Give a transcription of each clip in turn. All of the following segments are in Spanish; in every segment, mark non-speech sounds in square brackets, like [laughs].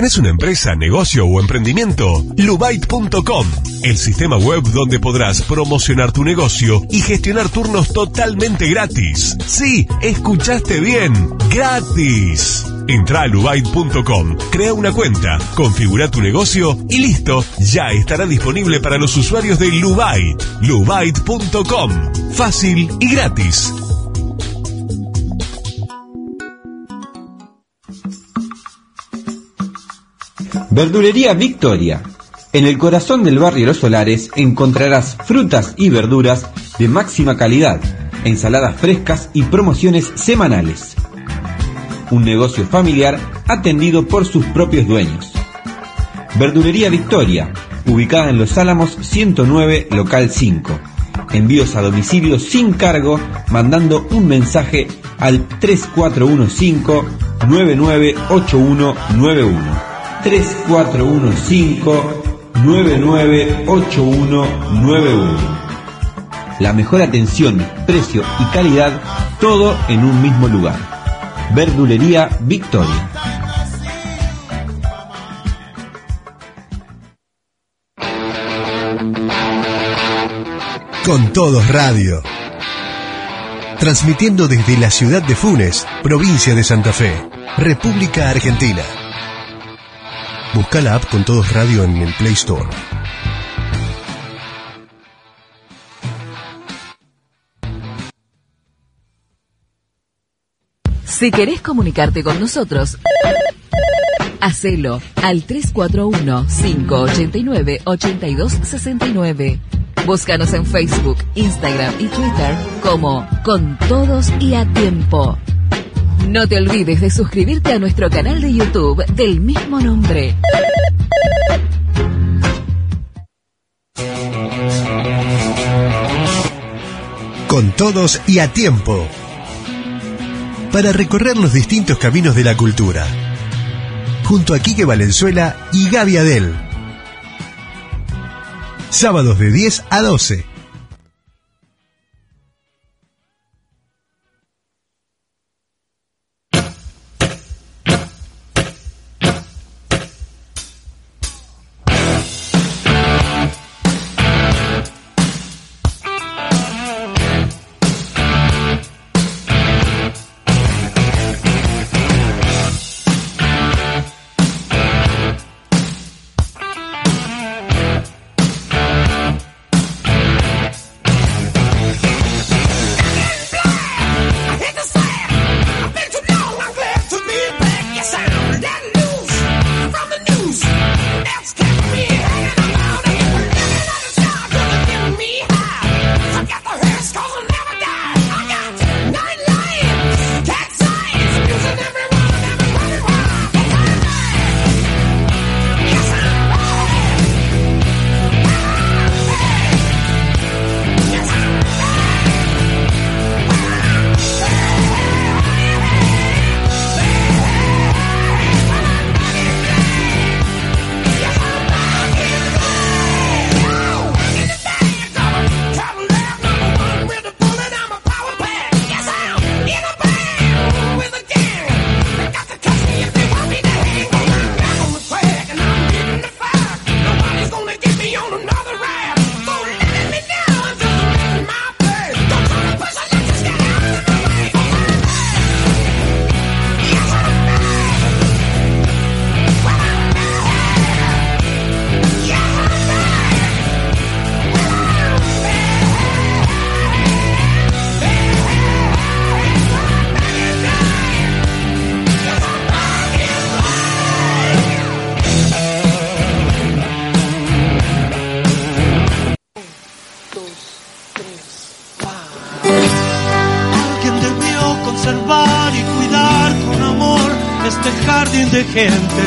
¿Tenés una empresa, negocio o emprendimiento? Lubait.com, el sistema web donde podrás promocionar tu negocio y gestionar turnos totalmente gratis. Sí, escuchaste bien, gratis. Entra a lubait.com, crea una cuenta, configura tu negocio y listo, ya estará disponible para los usuarios de Lubait. Lubait.com, fácil y gratis. Verdulería Victoria. En el corazón del barrio Los Solares encontrarás frutas y verduras de máxima calidad, ensaladas frescas y promociones semanales. Un negocio familiar atendido por sus propios dueños. Verdulería Victoria, ubicada en Los Álamos 109, local 5. Envíos a domicilio sin cargo, mandando un mensaje al 3415 998191. 3415-998191. La mejor atención, precio y calidad, todo en un mismo lugar. Verdulería Victoria. Con Todos Radio. Transmitiendo desde la ciudad de Funes, provincia de Santa Fe, República Argentina. Busca la app con todos radio en el Play Store. Si querés comunicarte con nosotros, hacelo al 341-589-8269. Búscanos en Facebook, Instagram y Twitter como Con Todos y a Tiempo. No te olvides de suscribirte a nuestro canal de YouTube del mismo nombre. Con todos y a tiempo. Para recorrer los distintos caminos de la cultura. Junto a Quique Valenzuela y Gaby Adel. Sábados de 10 a 12. Gente.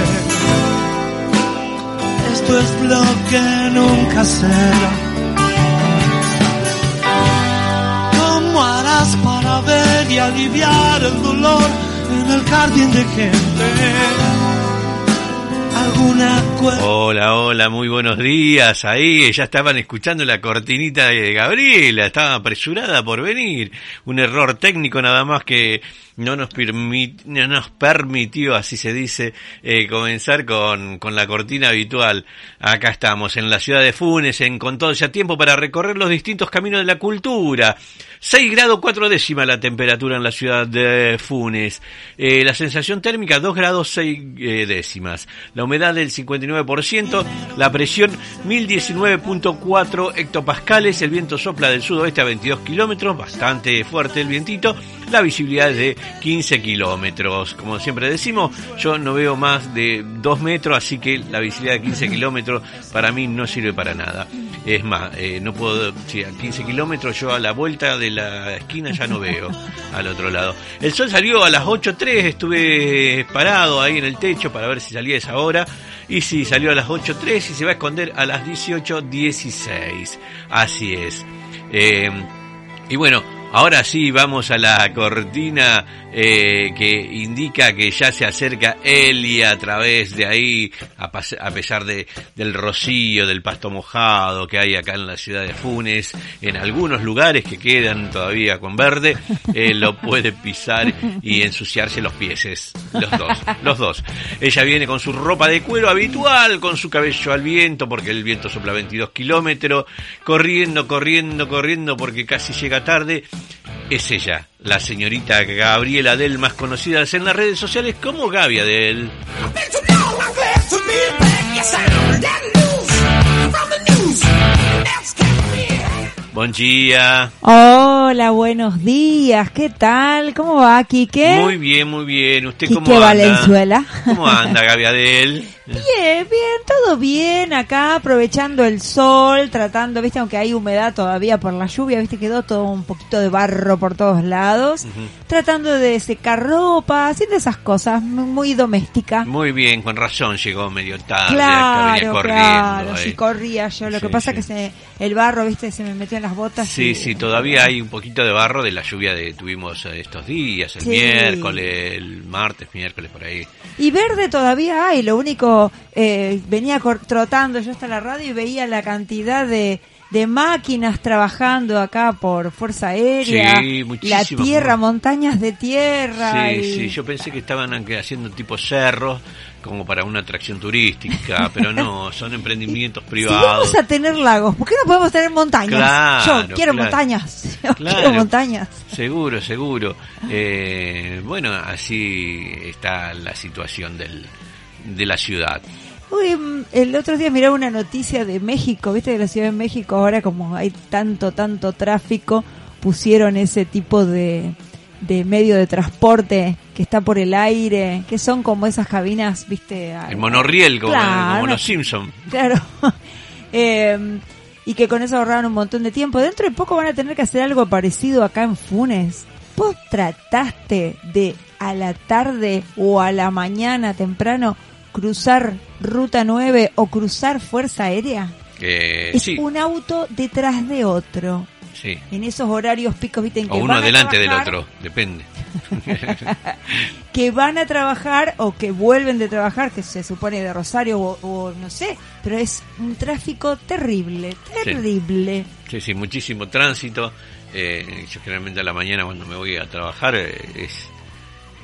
Días. Ahí ya estaban escuchando la cortinita de Gabriela, estaba apresurada por venir. Un error técnico nada más que no nos, permit, no nos permitió, así se dice, eh, comenzar con, con la cortina habitual. Acá estamos, en la ciudad de Funes, en con todo ya tiempo para recorrer los distintos caminos de la cultura. 6 grados 4 décimas la temperatura en la ciudad de Funes. Eh, la sensación térmica 2 grados 6 eh, décimas. La humedad del 59%. La presión 1019.4 hectopascales. El viento sopla del sudoeste a 22 kilómetros. Bastante fuerte el vientito. La visibilidad es de 15 kilómetros. Como siempre decimos, yo no veo más de 2 metros, así que la visibilidad de 15 kilómetros para mí no sirve para nada. Es más, eh, no puedo, si a 15 kilómetros yo a la vuelta de la esquina ya no veo al otro lado. El sol salió a las 8.03, estuve parado ahí en el techo para ver si salía esa hora. Y sí, salió a las 8.03 y se va a esconder a las 18.16. Así es. Eh, y bueno, Ahora sí, vamos a la cortina eh, que indica que ya se acerca Eli a través de ahí, a, a, pesar de, del rocío, del pasto mojado que hay acá en la ciudad de Funes, en algunos lugares que quedan todavía con verde, eh, lo puede pisar y ensuciarse los pieses, los dos, los dos. Ella viene con su ropa de cuero habitual, con su cabello al viento, porque el viento sopla 22 kilómetros, corriendo, corriendo, corriendo, porque casi llega tarde es ella, la señorita Gabriela Del, más conocida en las redes sociales como Gaby Del. Buen día. Hola, buenos días. ¿Qué tal? ¿Cómo va, Quique? Muy bien, muy bien. ¿Usted Quique cómo anda? Valenzuela. ¿Cómo anda, Gaby Adel? [laughs] Bien, bien, todo bien acá, aprovechando el sol, tratando, viste, aunque hay humedad todavía por la lluvia, viste, quedó todo un poquito de barro por todos lados, tratando de secar ropa, haciendo esas cosas, muy doméstica. Muy bien, con razón llegó medio tarde, Claro, venía corriendo. claro, sí corría yo, lo que pasa sí. que se, el barro, viste, se me metió en las botas. Sí, y- sí, todavía hay un poquito de barro de la lluvia que tuvimos eh, estos días, el Sí. miércoles, el martes, miércoles, por ahí. Y verde todavía hay, lo único, eh, venía trotando yo hasta la radio y veía la cantidad de, de máquinas trabajando acá por Fuerza Aérea, Sí, la tierra, montañas de tierra. Sí, y- sí, yo pensé que estaban haciendo tipo cerros, como para una atracción turística, [laughs] pero no, son emprendimientos Si privados. vamos a tener lagos, ¿por qué no podemos tener montañas? Claro, [laughs] yo quiero claro. montañas, yo Claro. quiero montañas. Seguro, seguro. Eh, bueno, así está la situación del, de la ciudad. Uy, mm, el otro día miraba una noticia de México, viste de la Ciudad de México, ahora como hay tanto, tanto tráfico, pusieron ese tipo de, de medio de transporte que está por el aire, que son como esas cabinas, viste. El monorriel, como, Claro, como no- los Simpsons. Claro. [laughs] Eh, y que con eso ahorraron un montón de tiempo. Dentro de poco van a tener que hacer algo parecido acá en Funes. ¿Vos trataste de a la tarde o a la mañana temprano cruzar Ruta 9 o cruzar Fuerza Aérea? Eh, es sí, un auto detrás de otro. Sí. En esos horarios picos, viste, en que O uno van a adelante del otro, depende. [laughs] Que van a trabajar o que vuelven de trabajar, que se supone de Rosario o, o no sé, pero es un tráfico terrible, terrible. Sí, sí, muchísimo tránsito. Eh, yo generalmente a la mañana cuando me voy a trabajar eh, es,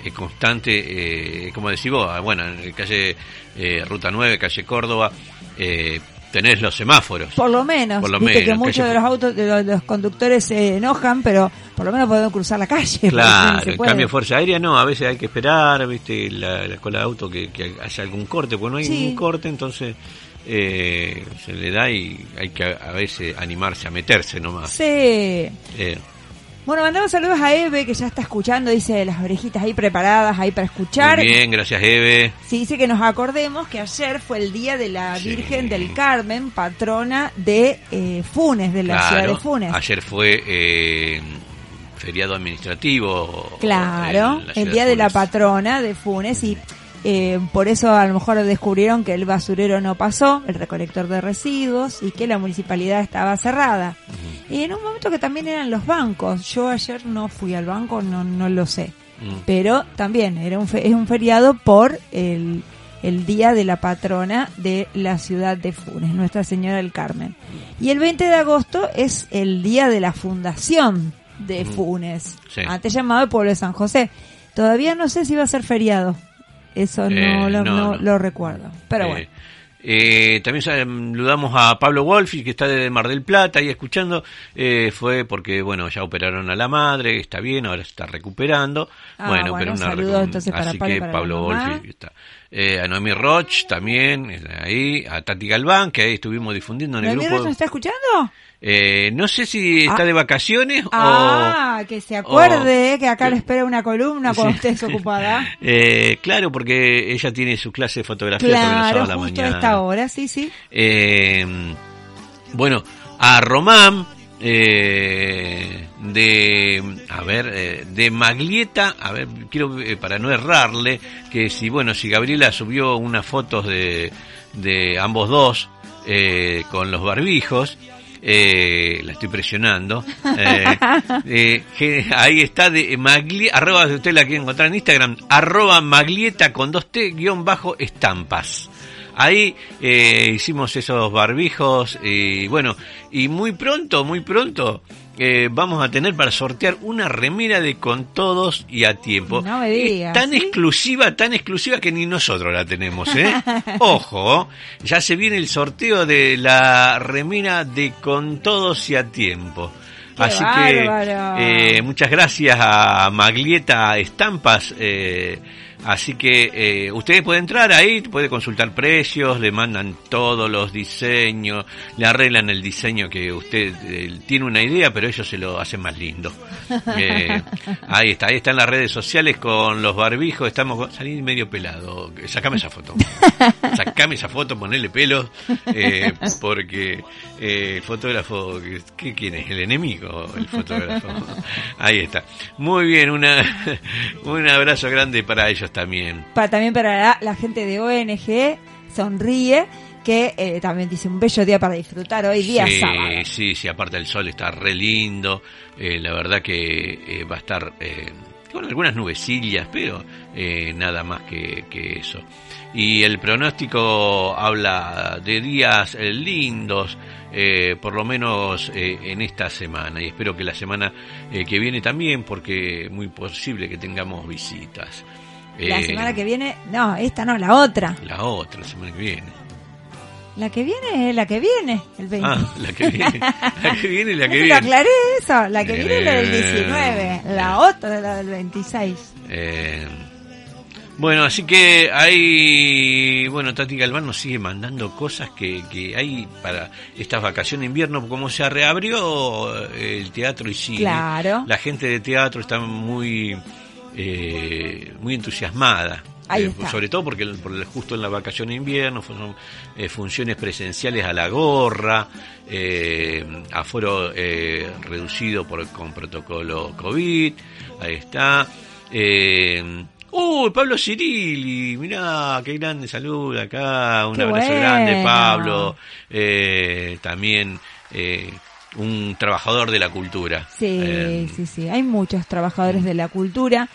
es constante, eh, como decís vos, ah, bueno, en calle eh, Ruta 9, calle Córdoba, eh, tenés los semáforos. Por lo menos, Por lo viste que muchos de los autos, de los, de los conductores se enojan, pero por lo menos podemos cruzar la calle. Claro, en puede. cambio Fuerza Aérea no, a veces hay que esperar, viste, la, la cola de auto que, que haya algún corte, porque no hay Sí. ningún corte, entonces eh, se le da y hay que a veces animarse a meterse nomás. Sí. Eh, Bueno, mandamos saludos a Eve, que ya está escuchando, dice las orejitas ahí preparadas, ahí para escuchar. muy bien, gracias Eve. Sí, dice que nos acordemos que ayer fue el día de la Sí. Virgen del Carmen, patrona de eh, Funes, de la ciudad de Funes. Ayer fue eh, feriado administrativo. Claro, en la el día de la Funes. patrona de Funes y eh, por eso a lo mejor descubrieron que el basurero no pasó, el recolector de residuos y que la municipalidad estaba cerrada. Y en un momento que también eran los bancos. Yo ayer no fui al banco, no, no lo sé. Pero también era un fe- es un feriado por el el día de la patrona de la ciudad de Funes, Nuestra Señora del Carmen. Y el 20 de agosto es el día de la fundación de Funes, Sí. antes llamado el pueblo de San José. Todavía no sé si va a ser feriado. Eso no, Eh, lo, no, lo recuerdo. Pero Eh, bueno. eh, también saludamos a Pablo Wolfi, que está de Mar del Plata ahí escuchando. Eh, fue porque, bueno, ya operaron a la madre, está bien, ahora se está recuperando. Ah, bueno, bueno, pero una saludos entonces para Así Pablo que para Pablo. Wolfi está. Eh, a Noemí Roch también, ahí. A Tati Galván, que ahí estuvimos difundiendo en el ¿Noemí grupo. Ross nos está escuchando? Eh, no sé si está Ah. de vacaciones Ah, que se acuerde o- que acá le espera una columna cuando Sí. estés ocupada. [laughs] Eh, claro, porque ella tiene su clase de fotografía Claro, sábados a la justo a mañana. esta hora, sí, sí. Eh, bueno, a Román eh, de, a ver, eh, de Maglieta, a ver, quiero eh, para no errarle, que si, bueno, si Gabriela subió unas fotos de, de ambos dos eh, con los barbijos, eh, la estoy presionando. eh, eh, ahí está de Maglieta, arroba, usted la quiere encontrar en Instagram, arroba Maglieta con dos T guion bajo estampas. Ahí eh, hicimos esos barbijos y bueno, y muy pronto, muy pronto eh, vamos a tener para sortear una remera de con todos y a tiempo. No me digas, tan ¿sí? exclusiva, tan exclusiva que ni nosotros la tenemos, ¿eh? [laughs] Ojo, ya se viene el sorteo de la remera de con todos y a tiempo. ¡Qué Así bárbaro! que eh, muchas gracias a Maglieta Estampas. eh, así que eh, ustedes pueden entrar ahí, puede consultar precios, le mandan todos los diseños, le arreglan el diseño que usted eh, tiene una idea, pero ellos se lo hacen más lindo. [laughs] Eh, ahí está, ahí están las redes sociales con los barbijos, estamos salí medio pelado. Sacame esa foto. [laughs] Sacame esa foto, ponele pelos, eh, porque eh, el fotógrafo, ¿qué, ¿quién es? El enemigo, el fotógrafo. Ahí está. Muy bien, una, [laughs] un abrazo grande para ellos también. Para, también para la, la gente de ONG, Sonríe, que eh, también dice un bello día para disfrutar hoy, día sí, sábado. sí, sí, aparte el sol está re lindo, eh, la verdad que eh, va a estar con algunas nubecillas, pero nada más que, que eso. Y el pronóstico habla de días lindos, por lo menos en esta semana, y espero que la semana que viene también, porque muy posible que tengamos visitas. La Eh, semana que viene, no, esta no, la otra. La otra, la semana que viene. La que viene es la que viene, el 20. Ah, la que viene, [laughs] la que viene la que Lo viene. aclaré eso, la que viene es la del Eh, 19, la otra es la del 26. Eh, bueno, así que hay, bueno, Tati Galván nos sigue mandando cosas que, que hay para estas vacaciones de invierno, como se reabrió eh, el teatro y cine. Claro. La gente de teatro está muy, eh, muy entusiasmada. Eh, sobre todo porque el- por el- justo en la vacación de invierno fueron eh, funciones presenciales a la gorra, aforo reducido por, con protocolo COVID, ahí está. ¡Uy, Pablo Cirilli! Mirá, qué grande salud acá, un Qué abrazo bueno. grande, Pablo. Eh, también eh, un trabajador de la cultura. Sí, Eh, sí, sí. Hay muchos trabajadores de la cultura.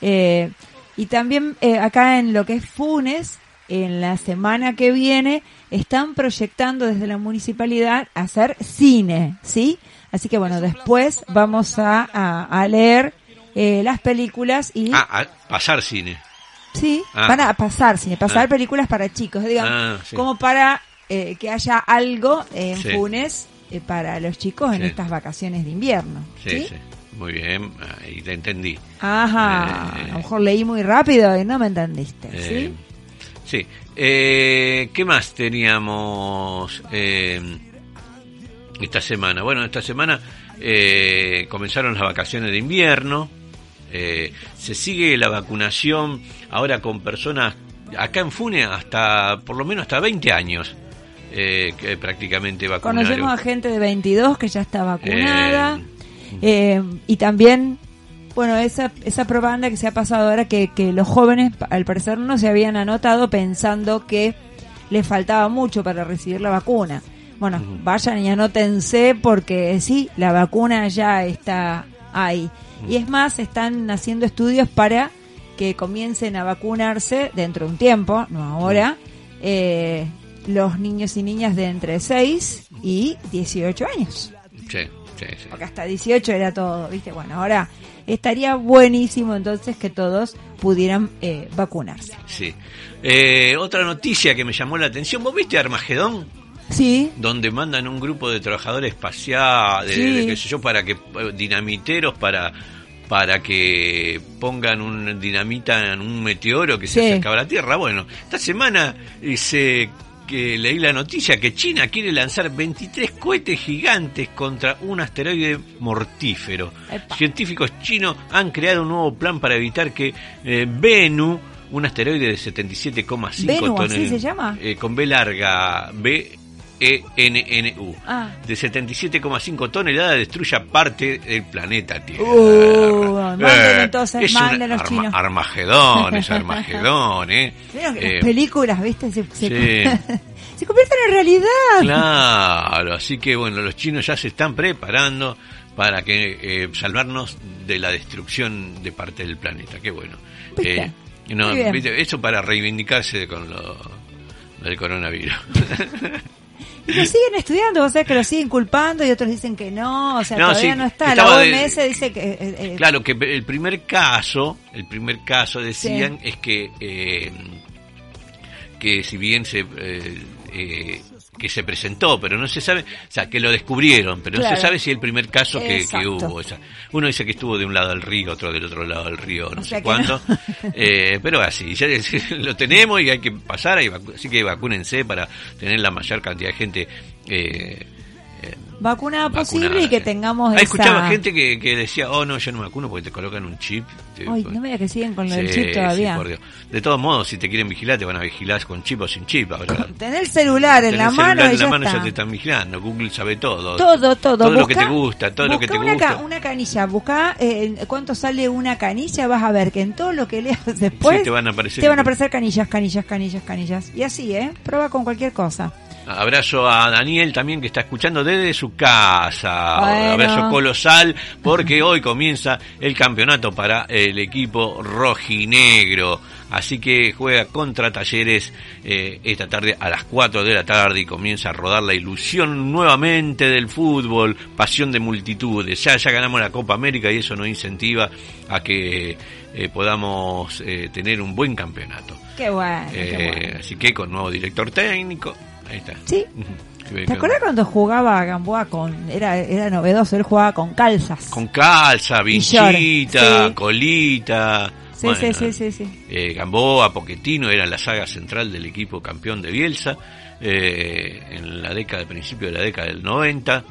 eh, y también eh, acá en lo que es Funes, en la semana que viene, están proyectando desde la municipalidad hacer cine, ¿sí? Así que bueno, después vamos a, a, a leer eh, las películas y... Ah, ah, pasar cine. Sí, Ah. van a pasar cine, pasar Ah. películas para chicos, digamos, Ah, sí. como para eh, que haya algo en Sí. Funes eh, para los chicos en Sí. estas vacaciones de invierno. Sí, ¿sí? sí. Muy bien, ahí te entendí. Ajá, Eh, a lo mejor leí muy rápido y no me entendiste, ¿sí? sí. Eh, ¿Qué más teníamos esta semana? Bueno, esta semana eh, comenzaron las vacaciones de invierno. Eh, se sigue la vacunación ahora con personas acá en Fune hasta por lo menos hasta 20 años eh, que prácticamente vacunaron. Conocemos a gente de 22 que ya está vacunada Eh, eh, y también, bueno, esa, esa propaganda que se ha pasado ahora que, que los jóvenes al parecer no se habían anotado pensando que les faltaba mucho para recibir la vacuna. Bueno, vayan y anótense porque sí, la vacuna ya está ahí. Y es más, están haciendo estudios para que comiencen a vacunarse dentro de un tiempo, no ahora, eh, los niños y niñas de entre 6 y 18 años. Sí, sí, sí. Porque hasta 18 era todo, ¿viste? Bueno, ahora estaría buenísimo entonces que todos pudieran eh, vacunarse. Sí. Eh, otra noticia que me llamó la atención, ¿vos viste Armagedón? Sí, Donde mandan un grupo de trabajadores espaciales, Sí. de qué sé yo, para que eh, dinamiteros para para que pongan un dinamita en un meteoro que se Sí. acercaba a la Tierra. Bueno, esta semana eh, se que leí la noticia que China quiere lanzar 23 cohetes gigantes contra un asteroide mortífero. Epa. Científicos chinos han creado un nuevo plan para evitar que eh, Bennu, un asteroide de 77,5 Bennu, ¿así tonel- se llama? eh, con B larga, B E N N U, Ah. de 77,5 toneladas destruya parte del planeta Tierra. Uh, manden entonces, es un los chinos. Armagedón, es [laughs] Armagedón, ¿eh? Que Eh, las películas, ¿viste? Se, se, sí. [laughs] se convierten en realidad. Claro, así que bueno, los chinos ya se están preparando para que eh, salvarnos de la destrucción de parte del planeta. Qué bueno. Eh. Eso para reivindicarse con lo del coronavirus. [laughs] Y lo siguen estudiando, o sea que lo siguen culpando y otros dicen que no, o sea, No, todavía sí, no está. La estaba de- OMS dice que... eh, eh, Claro, que el primer caso, el primer caso decían es que eh, que si bien se eh, eh, que se presentó, pero no se sabe, o sea, que lo descubrieron, pero no se sabe si el primer caso que, que hubo. o sea, uno dice que estuvo de un lado del río, otro del otro lado del río, no O sé no. [laughs] Eh, pero así, ya [laughs] lo tenemos y hay que pasar, así que vacúnense para tener la mayor cantidad de gente. Eh, vacunada posible y que tengamos Ah, esa... escuchaba gente que, que decía, oh no, yo no me vacuno porque te colocan un chip. Te- Ay, no me digas que siguen con lo del Sí, chip todavía. sí, por Dios. De todos modos, si te quieren vigilar, te van a vigilar con chip o sin chip. Ahora, [laughs] Tener el celular en la mano y en la ya mano está. ya te están vigilando. Google sabe todo. Todo, todo. Todo lo que Busca- te gusta, todo lo que busca te una gusta. ca- una canilla, busca eh, cuánto sale una canilla, vas a ver que en todo lo que leas [laughs] después Sí, te van a aparecer- te van a aparecer canillas, canillas, canillas, canillas. Y así, ¿eh? Prueba con cualquier cosa. Abrazo a Daniel también que está escuchando desde su casa. Bueno. Abrazo colosal porque [laughs] hoy comienza el campeonato para el equipo rojinegro. Así que juega contra Talleres eh, esta tarde a las 4 de la tarde y comienza a rodar la ilusión nuevamente del fútbol, pasión de multitudes. Ya, ya ganamos la Copa América y eso nos incentiva a que eh, podamos eh, tener un buen campeonato. Qué bueno, qué bueno. Así que con nuevo director técnico. Ahí está. Sí. ¿Te acuerdas cuando jugaba Gamboa con... Era, era novedoso, él jugaba con calzas. Con calza, vinchita, sí. colita. Sí, sí, sí, sí, sí. eh, Gamboa, Poquetino era la saga central del equipo campeón de Bielsa eh, en la década, principio de la década del 90.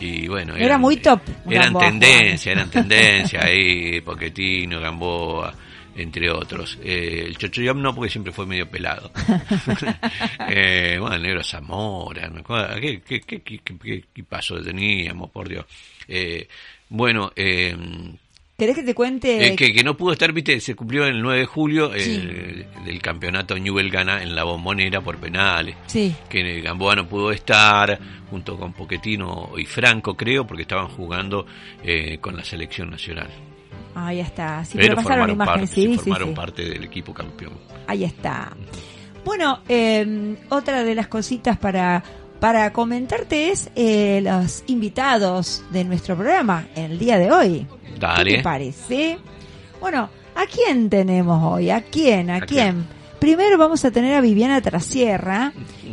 Y bueno, Era muy top, Eran Gamboa tendencia, eran [laughs] tendencia ahí, Poquetino, Gamboa, entre otros. Eh, el Chochoyam no, porque siempre fue medio pelado. [laughs] eh, bueno, el negro Zamora, acuerdo, ¿qué, qué, qué, qué, qué- qué equipazo teníamos, por Dios. Eh, bueno, eh, ¿Querés que te cuente? eh, que, que no pudo estar, viste, se cumplió el 9 de julio Sí. eh, del campeonato Newell gana en la bombonera por penales. Sí. Que Gamboa no pudo estar, junto con Poquetino y Franco, creo, porque estaban jugando eh, con la selección nacional. Ahí está. Sí, pero pero pasaron formaron, imágenes. parte, Sí, formaron sí. parte del equipo campeón. Ahí está. Bueno, eh, otra de las cositas para, para comentarte es eh, los invitados de nuestro programa el día de hoy. ¿Qué Dale. te parece? Bueno, ¿a quién tenemos hoy? ¿A quién? ¿A, ¿A quién? quién? Primero vamos a tener a Viviana Trasierra,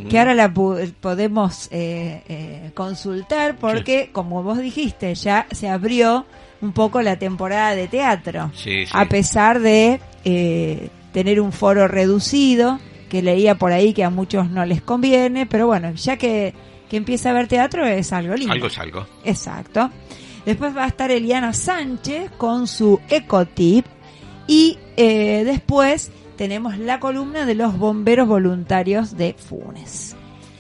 que ahora la podemos eh, eh, consultar porque, como vos dijiste, ya se abrió un poco la temporada de teatro. Sí, sí. A pesar de eh, tener un foro reducido, que leía por ahí que a muchos no les conviene, pero bueno, ya que, que empieza a ver teatro es algo lindo. Algo es algo. Exacto. Después va a estar Eliana Sánchez con su Ecotip. Y eh, después tenemos la columna de los bomberos voluntarios de Funes.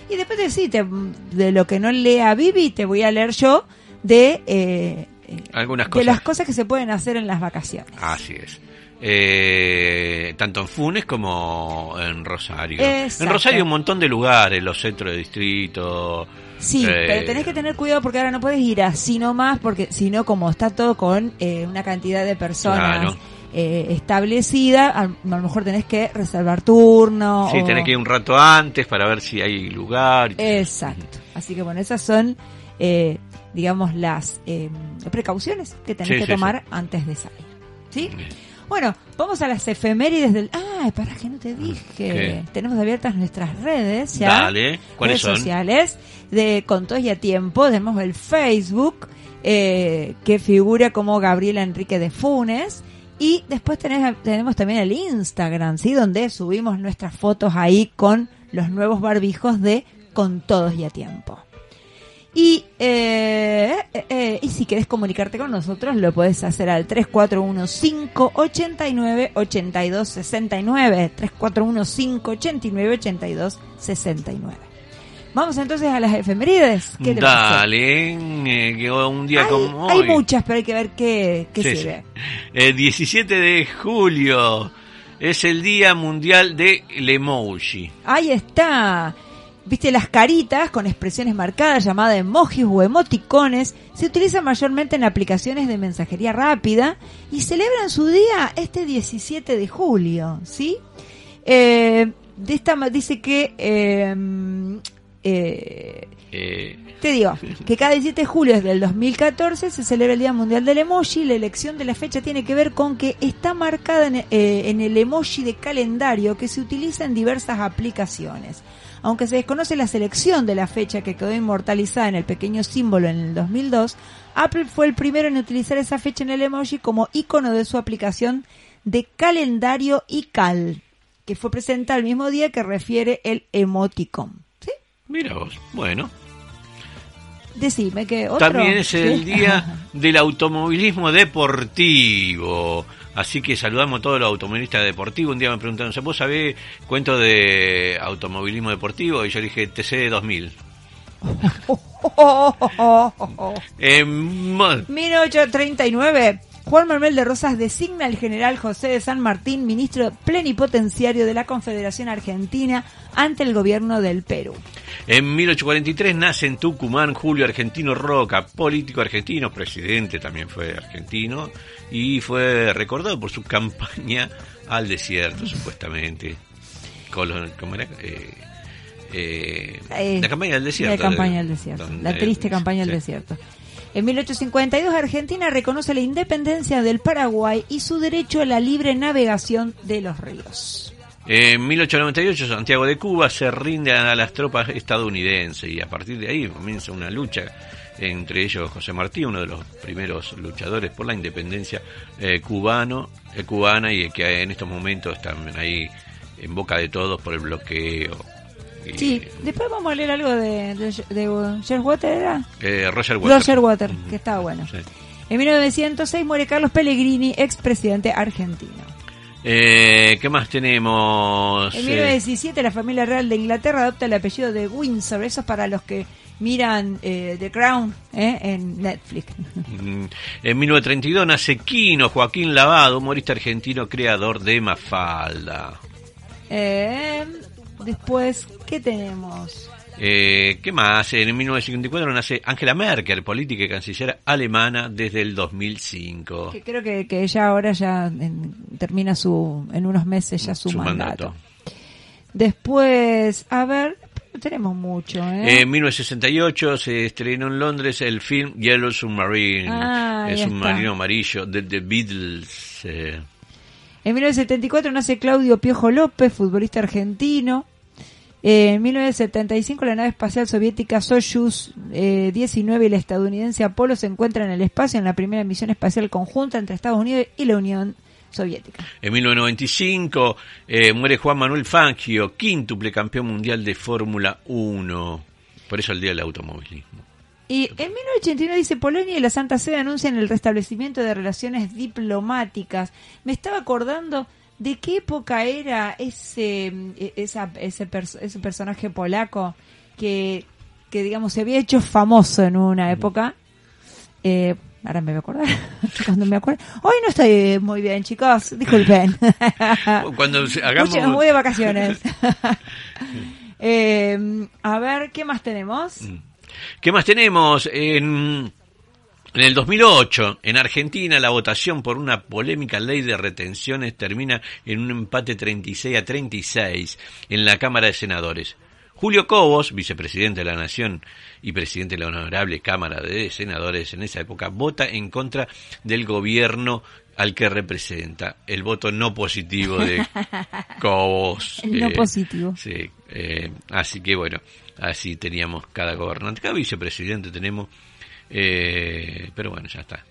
Y después de, sí, te- de lo que no lea Vivi, te voy a leer yo de, eh, Algunas de las cosas que se pueden hacer en las vacaciones. Así es. Eh, tanto en Funes como en Rosario. Exacto. En Rosario hay un montón de lugares, los centros de distrito. Sí, eh, pero tenés que tener cuidado porque ahora no puedes ir así nomás, porque si no, como está todo con eh, una cantidad de personas Claro. eh, establecida, a, a lo mejor tenés que reservar turno. Sí, o- tenés que ir un rato antes para ver si hay lugar. Exacto. Así que bueno, esas son, eh, digamos, las eh, precauciones que tenés Sí, que sí, tomar antes de salir. ¿Sí? Bueno, vamos a las efemérides del... Ah, para que no te dije. ¿Qué? Tenemos abiertas nuestras redes ya. Dale, ¿cuáles redes son? sociales de Con Todos y a Tiempo. Tenemos el Facebook, eh, que figura como Gabriela Enrique de Funes. Y después tenés- tenemos también el Instagram, ¿sí? Donde subimos nuestras fotos ahí con los nuevos barbijos de Con Todos y a Tiempo. Y, eh, eh, eh, y si querés comunicarte con nosotros, lo podés hacer al 341-589-8269. 341-589-8269. Vamos entonces a las efemérides. ¿Qué te? Dale, eh, que un día hay, como hay hoy. muchas, pero hay que ver qué, qué Sí, sirve. sí. El 17 de julio es el Día Mundial de Emoji. Ahí está. Viste, las caritas con expresiones marcadas llamadas emojis o emoticones se utilizan mayormente en aplicaciones de mensajería rápida y celebran su día este 17 de julio, ¿sí? Eh, de esta dice que eh, eh, Eh, te digo, que cada 17 de julio desde el 2014 se celebra el Día Mundial del Emoji. La elección de la fecha tiene que ver con que está marcada en, eh, en el emoji de calendario que se utiliza en diversas aplicaciones. Aunque se desconoce la selección de la fecha que quedó inmortalizada en el pequeño símbolo en el 2002, Apple fue el primero en utilizar esa fecha en el emoji como icono de su aplicación de calendario iCal, que fue presentada el mismo día que refiere el emoticon. ¿Sí? mira vos, bueno. Decime que otro. También es el. [laughs] Día [laughs] del Automovilismo Deportivo. Así que saludamos a todos los automovilistas deportivos. Un día me preguntaron, ¿vos sabés cuento de automovilismo deportivo? Y yo dije, TC 2000. En mo- 1839. Juan Manuel de Rosas designa al general José de San Martín ministro plenipotenciario de la Confederación Argentina ante el gobierno del Perú. En 1843 nace en Tucumán Julio Argentino Roca, político argentino, presidente también fue argentino, y fue recordado por su campaña al desierto, supuestamente. Colon- ¿Cómo era? Eh, eh, Eh, la campaña del desierto. La campaña de- del desierto. donde- La triste campaña del sí. desierto. En 1852 Argentina reconoce la independencia del Paraguay y su derecho a la libre navegación de los ríos. En 1898 Santiago de Cuba se rinde a las tropas estadounidenses y a partir de ahí comienza una lucha entre ellos José Martí, uno de los primeros luchadores por la independencia eh, cubano, eh, cubana y que en estos momentos están ahí en boca de todos por el bloqueo. Y, Sí, después vamos a leer algo de, de, de George Water, ¿era? eh, Roger Waters. Roger Water, que estaba bueno. Sí. En 1906 muere Carlos Pellegrini, expresidente argentino. Eh, ¿Qué más tenemos? En Eh, 1917 la familia real de Inglaterra adopta el apellido de Windsor. Eso es para los que miran eh, The Crown eh, en Netflix. Mm, En 1932 nace Quino Joaquín Lavado, humorista argentino, creador de Mafalda. Después, ¿qué tenemos? Eh, ¿Qué más? En 1954 nace Angela Merkel, política y canciller alemana desde el 2005. Que creo que, que ya ahora ya en- termina su, en unos meses ya su, Su mandato. mandato. Después, a ver, tenemos mucho, ¿eh? En 1968 se estrenó en Londres el film Yellow Submarine, Ah, el está. submarino amarillo de The Beatles. eh, En 1974 nace Claudio Piojo López, futbolista argentino. Eh, en 1975 la nave espacial soviética Soyuz eh, 19 y la estadounidense Apolo se encuentran en el espacio en la primera misión espacial conjunta entre Estados Unidos y la Unión Soviética. En 1995 eh, muere Juan Manuel Fangio, quíntuple campeón mundial de Fórmula 1. Por eso el Día del Automovilismo. Y en 1989 dice Polonia y la Santa Sede anuncian el restablecimiento de relaciones diplomáticas. Me estaba acordando de qué época era ese eh, esa- ese, perso- ese personaje polaco que, que digamos se había hecho famoso en una época. Eh, ahora me voy a acordar. [laughs] Cuando me acuerdo. Hoy no estoy muy bien, chicos. Disculpen. [laughs] Cuando hagamos... Mucho- muy de vacaciones. [laughs] Eh, a ver, ¿qué más tenemos? ¿Qué más tenemos? En, En el 2008, en Argentina, la votación por una polémica ley de retenciones termina en un empate 36 a 36 en la Cámara de Senadores. Julio Cobos, vicepresidente de la Nación y presidente de la Honorable Cámara de Senadores en esa época, vota en contra del gobierno al que representa. El voto no positivo de [laughs] Cobos. El no eh, positivo. Sí, eh, así que bueno, así teníamos cada gobernante. Cada vicepresidente tenemos, eh, pero bueno, ya está.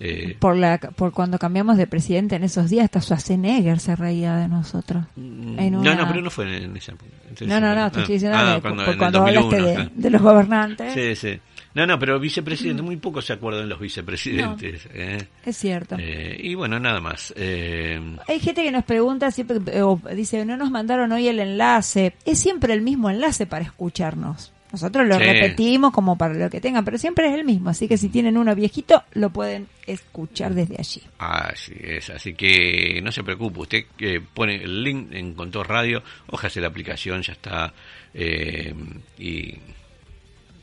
Eh, Por, la, por cuando cambiamos de presidente en esos días, hasta Schwarzenegger se reía de nosotros. En Mm, No, una- no, pero no fue en esa época. No, no, no, te Ah, estoy diciendo ah, de- cuando- por en cuando hablaste 2001, de, los gobernantes. Sí, sí. No, no, pero vicepresidente, muy pocos se acuerdan los vicepresidentes. ¿eh? Es cierto. Eh, y bueno, nada más. Eh, Hay gente que nos pregunta siempre, o dice, no nos mandaron hoy el enlace. Es siempre el mismo enlace para escucharnos. Nosotros lo Sí. repetimos como para lo que tengan, pero siempre es el mismo. Así que si tienen uno viejito, lo pueden escuchar desde allí. Así es, así que no se preocupe, usted que pone el link en Conto Radio, hojase la aplicación, ya está, eh, y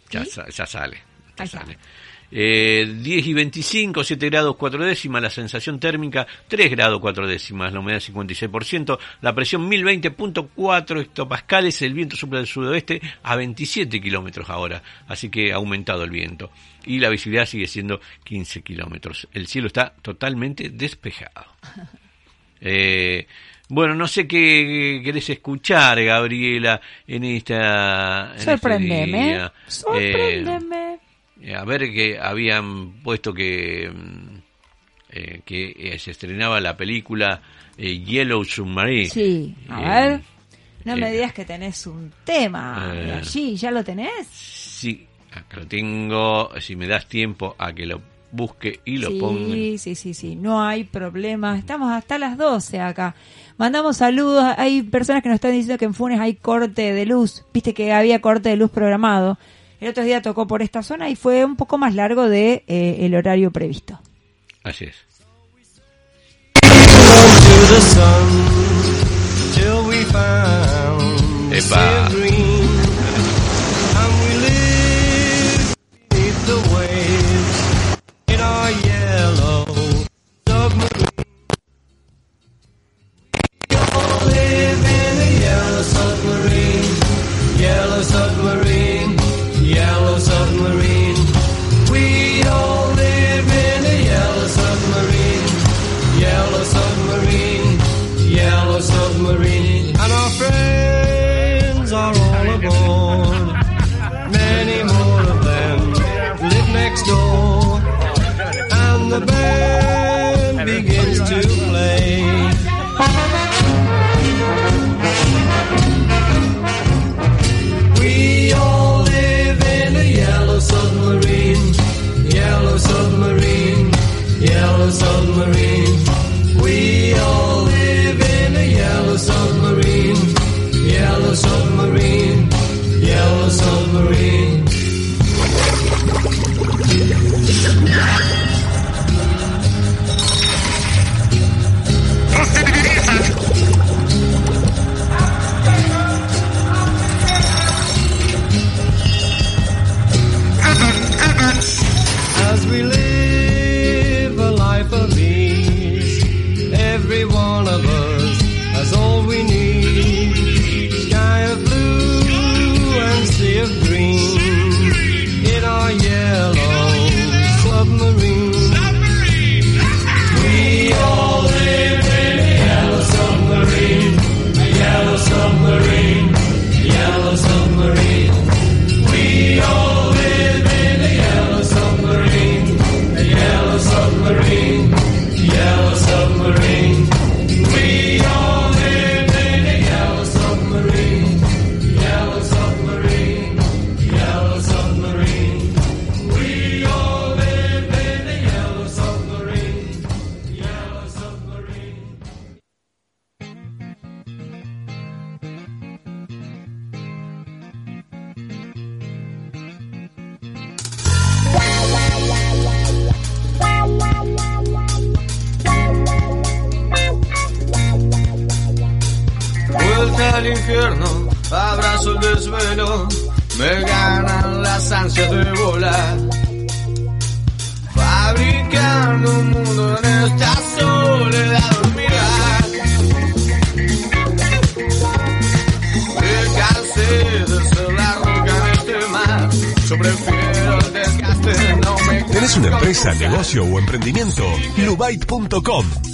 ya, ¿Y? ya sale, ya sale. Eh, 10 y 25, 7 grados 4 décimas, la sensación térmica 3 grados 4 décimas, la humedad 56%, la presión 1020.4 hectopascales, el viento sopla del sudoeste a 27 kilómetros ahora, así que ha aumentado el viento. Y la visibilidad sigue siendo 15 kilómetros. El cielo está totalmente despejado. [laughs] Eh, bueno, no sé qué querés escuchar, Gabriela, en esta. en este Sorprendeme. día. Sorprendeme. Eh, a ver que habían puesto que mm, eh, que eh, se estrenaba la película eh, Yellow Submarine. sí, a Eh, ver. No me eh, digas que tenés un tema eh, allí, ¿ya lo tenés? Sí, acá lo tengo. Si me das tiempo a que lo busque y lo ponga. Sí, sí, sí, sí, no hay problema. Estamos hasta las 12 acá. Mandamos saludos. Hay personas que nos están diciendo que en Funes hay corte de luz. Viste que había corte de luz programado. El otro día tocó por esta zona y fue un poco más largo de eh, el horario previsto. Así es. Epa.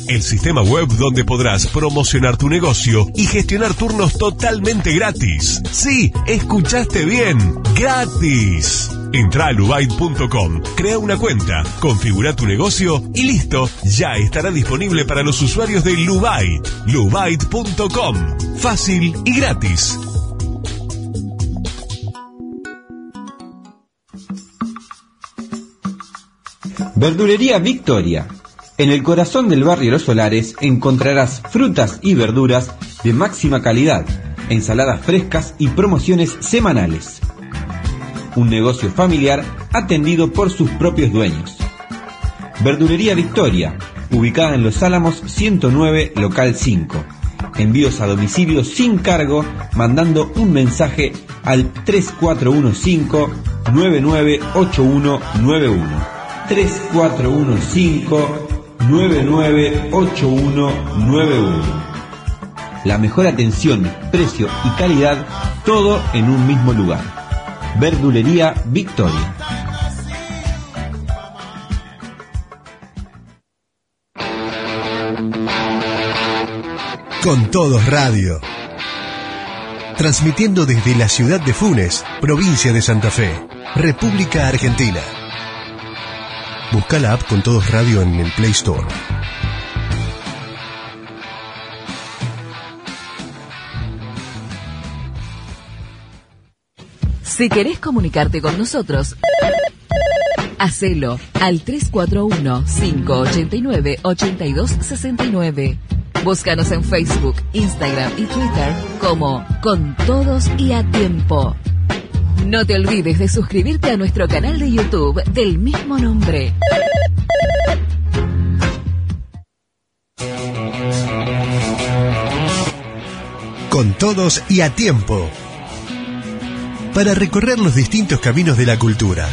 El sistema web donde podrás promocionar tu negocio y gestionar turnos totalmente gratis. Sí, escuchaste bien, gratis. Entra a lubait.com, crea una cuenta, configura tu negocio y listo, ya estará disponible para los usuarios de Lubait. Lubait.com, fácil y gratis. Verdulería Victoria. En el corazón del barrio Los Solares encontrarás frutas y verduras de máxima calidad, ensaladas frescas y promociones semanales. Un negocio familiar atendido por sus propios dueños. Verdulería Victoria, ubicada en Los Álamos 109, local 5. Envíos a domicilio sin cargo, mandando un mensaje al 3415 998191. 3415-998191. La mejor atención, precio y calidad, todo en un mismo lugar. Verdulería Victoria. Con Todos Radio. Transmitiendo desde la ciudad de Funes, provincia de Santa Fe, República Argentina. Busca la app con Todos Radio en el Play Store. Si querés comunicarte con nosotros, hacelo al 341-589-8269. Búscanos en Facebook, Instagram y Twitter como Con Todos y a Tiempo. No te olvides de suscribirte a nuestro canal de YouTube del mismo nombre. Con todos y a tiempo. Para recorrer los distintos caminos de la cultura.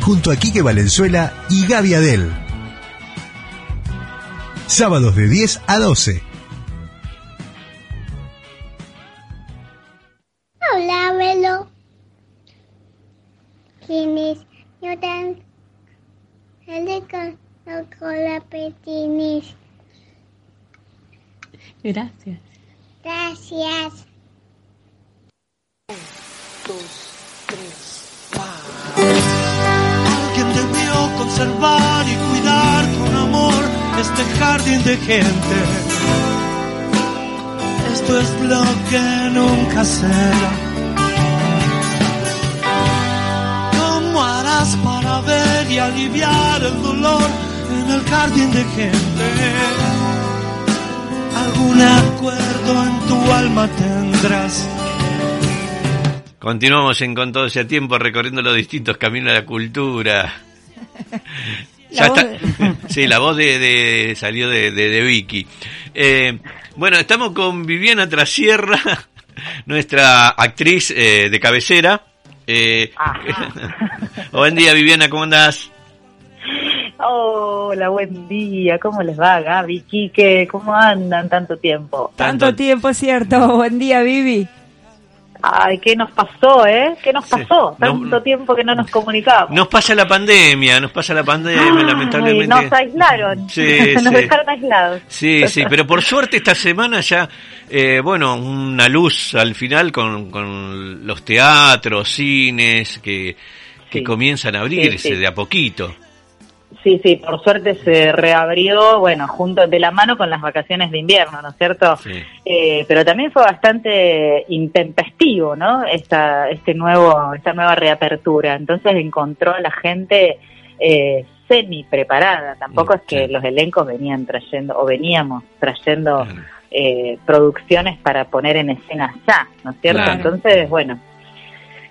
Junto a Quique Valenzuela y Gaby Adel. Sábados de 10 a 12. Gracias. Gracias. Alguien debió conservar y cuidar con amor este jardín de gente. Esto es lo que nunca será. ¿Cómo harás para ver y aliviar el dolor en el jardín de gente? Algún acuerdo en tu alma tendrás. Continuamos en Con todo ese tiempo recorriendo los distintos caminos de la cultura. La voz [laughs] Sí, la voz de, de- salió de, de- de Vicky. Eh, bueno, estamos con Viviana Trasierra, [laughs] nuestra actriz eh, de cabecera. Eh, [laughs] buen día, Viviana, ¿cómo andás? Hola, buen día. ¿Cómo les va, Gaby, Quique? ¿Cómo andan tanto tiempo? Tanto tiempo, es cierto. [laughs] Buen día, Vivi. Ay, ¿qué nos pasó, eh? ¿Qué nos Sí. pasó? No- Tanto tiempo que no nos comunicamos. Nos pasa la pandemia, nos pasa la pandemia, Ay, lamentablemente. nos aislaron. Sí, [laughs] nos sí. dejaron aislados. Sí, sí, pero por suerte esta semana ya, eh, bueno, una luz al final con, con los teatros, cines que, que Sí. comienzan a abrirse Sí, sí. de a poquito. Sí, sí, por suerte se reabrió, bueno, junto de la mano con las vacaciones de invierno, ¿no es cierto? Sí. Eh, pero también fue bastante intempestivo, ¿no? Esta, este nuevo, esta nueva reapertura. Entonces encontró a la gente eh, semi preparada. Tampoco es que los elencos venían trayendo o veníamos trayendo eh, producciones para poner en escena ya, ¿no es cierto? Claro. Entonces, bueno,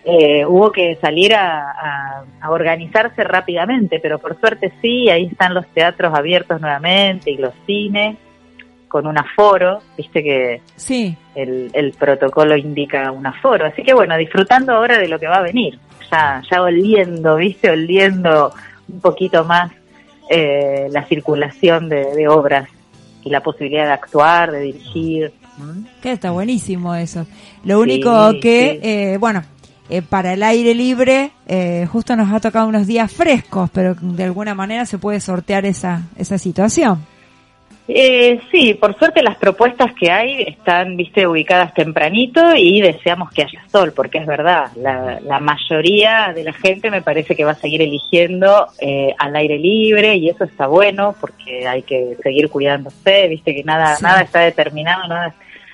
eh, hubo que salir a, a- a organizarse rápidamente, pero por suerte sí, ahí están los teatros abiertos nuevamente y los cines con un aforo, viste que Sí. el, el protocolo indica un aforo, así que bueno, disfrutando ahora de lo que va a venir, ya, ya oliendo, viste, oliendo un poquito más eh, la circulación de, de obras y la posibilidad de actuar, de dirigir. Que está buenísimo eso. Lo único Sí, que, sí. eh, bueno, eh, para el aire libre, eh, justo nos ha tocado unos días frescos, pero de alguna manera se puede sortear esa, esa situación. Eh, sí, por suerte las propuestas que hay están, viste, ubicadas tempranito y deseamos que haya sol, porque es verdad, la, la mayoría de la gente me parece que va a seguir eligiendo eh, al aire libre y eso está bueno porque hay que seguir cuidándose, viste que nada, Sí. nada está determinado, nada,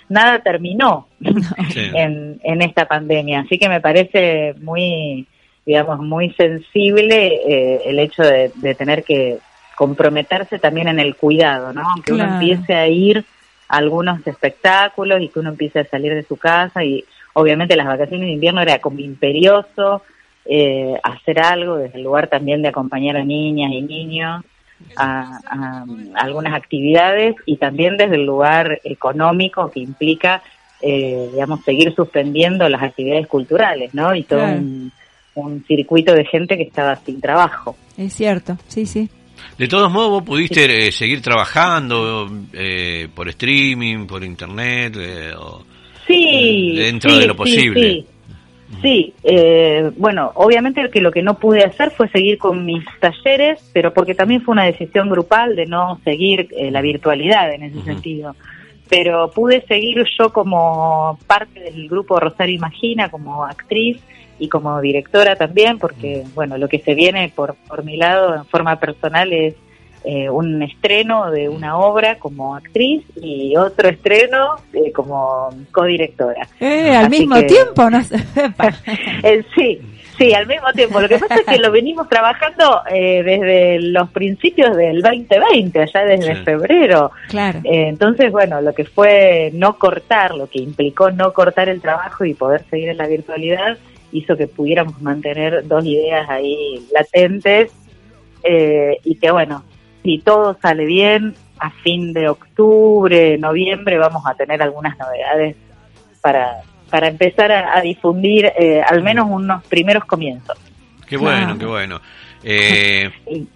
nada terminó [laughs] Sí. en, en esta pandemia, así que me parece muy, digamos, muy sensible eh, el hecho de, de tener que comprometerse también en el cuidado, ¿no? Aunque uno empiece a ir a algunos espectáculos y que uno empiece a salir de su casa y obviamente las vacaciones de invierno era como imperioso eh, hacer algo desde el lugar también de acompañar a niñas y niños a, a- a algunas actividades y también desde el lugar económico que implica eh, digamos seguir suspendiendo las actividades culturales no y todo Claro. un, un circuito de gente que estaba sin trabajo Es cierto, sí, sí. De todos modos, vos pudiste eh, seguir trabajando eh, por streaming, por internet, eh, o- Sí, Eh, dentro sí, de lo sí, posible. Sí, Sí, eh, bueno, obviamente que lo que no pude hacer fue seguir con mis talleres, pero porque también fue una decisión grupal de no seguir eh, la virtualidad en ese sentido. Pero pude seguir yo como parte del grupo Rosario Imagina, como actriz y como directora también, porque, bueno, lo que se viene por, por mi lado en forma personal es eh, un estreno de una obra como actriz y otro estreno eh, como codirectora. Eh, al Así mismo que- tiempo, no. [laughs] Eh, sí, sí, al mismo tiempo. Lo que pasa es que lo venimos trabajando eh, desde los principios del 2020, allá desde Sí. febrero. claro. Eh, entonces, bueno, lo que fue no cortar, lo que implicó no cortar el trabajo y poder seguir en la virtualidad, hizo que pudiéramos mantener dos ideas ahí latentes eh, y que, bueno, si todo sale bien, a fin de octubre, noviembre, vamos a tener algunas novedades para, para empezar a, a difundir eh, al menos unos primeros comienzos. Qué bueno, qué bueno. Eh, [laughs] Y-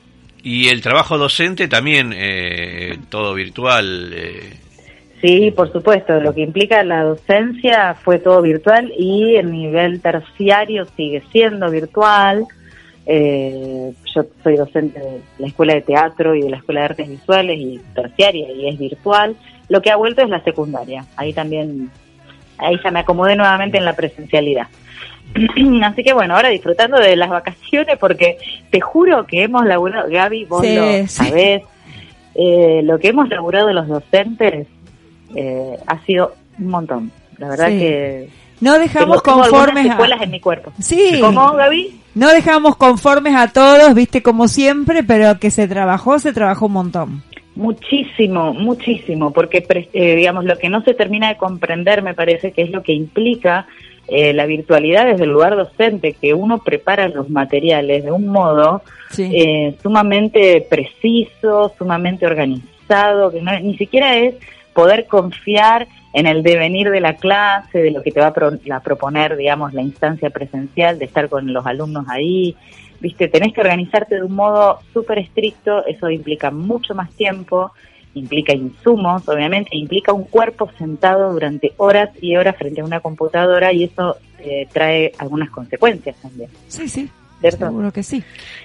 y el trabajo docente también, eh, todo virtual. eh, Sí, por supuesto, lo que implica la docencia fue todo virtual y el nivel terciario sigue siendo virtual. Eh, yo soy docente de la Escuela de Teatro y de la Escuela de Artes Visuales y terciaria y es virtual. Lo que ha vuelto es la secundaria. Ahí también, ahí ya me acomodé nuevamente en la presencialidad. [clears throat] Así que bueno, ahora disfrutando de las vacaciones porque te juro que hemos laburado, Gaby, vos Sí, lo sí. sabés, eh, lo que hemos laburado los docentes eh, ha sido un montón. La verdad Sí. que No dejamos tengo, conformes a... en mi cuerpo. Sí. ¿Cómo, Gaby? No dejamos conformes a todos, viste, como siempre, pero que se trabajó, se trabajó un montón. Muchísimo, muchísimo, porque eh, digamos lo que no se termina de comprender me parece que es lo que implica eh, la virtualidad desde el lugar docente, que uno prepara los materiales de un modo Sí. eh, sumamente preciso, sumamente organizado, que no, ni siquiera es poder confiar en el devenir de la clase, de lo que te va a, pro- a proponer, digamos, la instancia presencial, de estar con los alumnos ahí. Viste, tenés que organizarte de un modo súper estricto, eso implica mucho más tiempo, implica insumos, obviamente, implica un cuerpo sentado durante horas y horas frente a una computadora y eso eh, trae algunas consecuencias también, Sí, sí. ¿Cierto? Seguro que sí.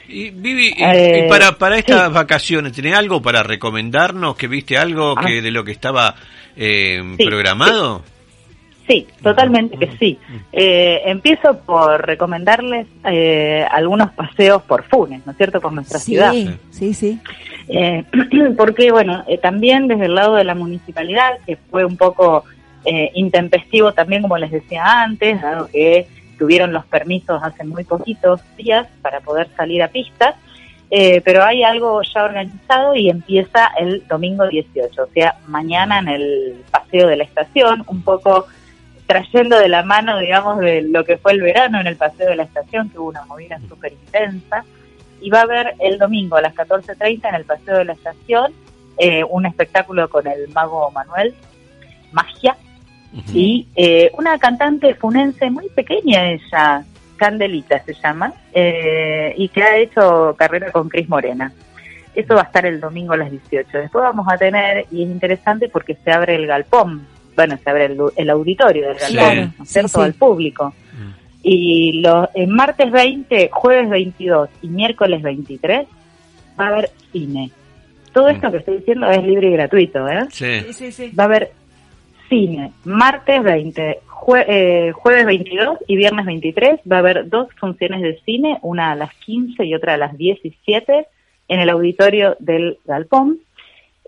Y Vivi, y- Eh, y para, para estas sí. vacaciones, ¿tenés algo para recomendarnos? ¿Que viste algo Ah. que de lo que estaba eh, Sí, programado? Sí, totalmente que sí. Eh, empiezo por recomendarles eh, algunos paseos por Funes, ¿no es cierto?, por nuestra Sí, ciudad. sí, sí. Eh, [clears throat] porque, bueno, eh, también desde el lado de la municipalidad, que fue un poco eh, intempestivo también, como les decía antes, dado que tuvieron los permisos hace muy poquitos días para poder salir a pistas, eh, pero hay algo ya organizado y empieza el domingo 18, o sea, mañana en el paseo de la estación, un poco trayendo de la mano, digamos, de lo que fue el verano en el paseo de la estación, que hubo una movida súper intensa, y va a haber el domingo a las 14.30 en el paseo de la estación eh, un espectáculo con el mago Manuel, Magia, y eh, una cantante funense muy pequeña ella, Candelita se llama, eh, y que ha hecho carrera con Cris Morena. Eso va a estar el domingo a las 18. Después vamos a tener, y es interesante porque se abre el galpón, bueno, se abre el, el auditorio del galpón, Claro, ¿no es sí, cierto?, sí. al público. Y los martes 20, jueves 22 y miércoles 23 va a haber cine. Todo esto que estoy diciendo es libre y gratuito, ¿eh? Sí. Sí, sí, sí. Va a haber cine. Martes 20, jue- eh, jueves 22 y viernes 23 va a haber dos funciones de cine, una a las 15 y otra a las 17 en el auditorio del Galpón.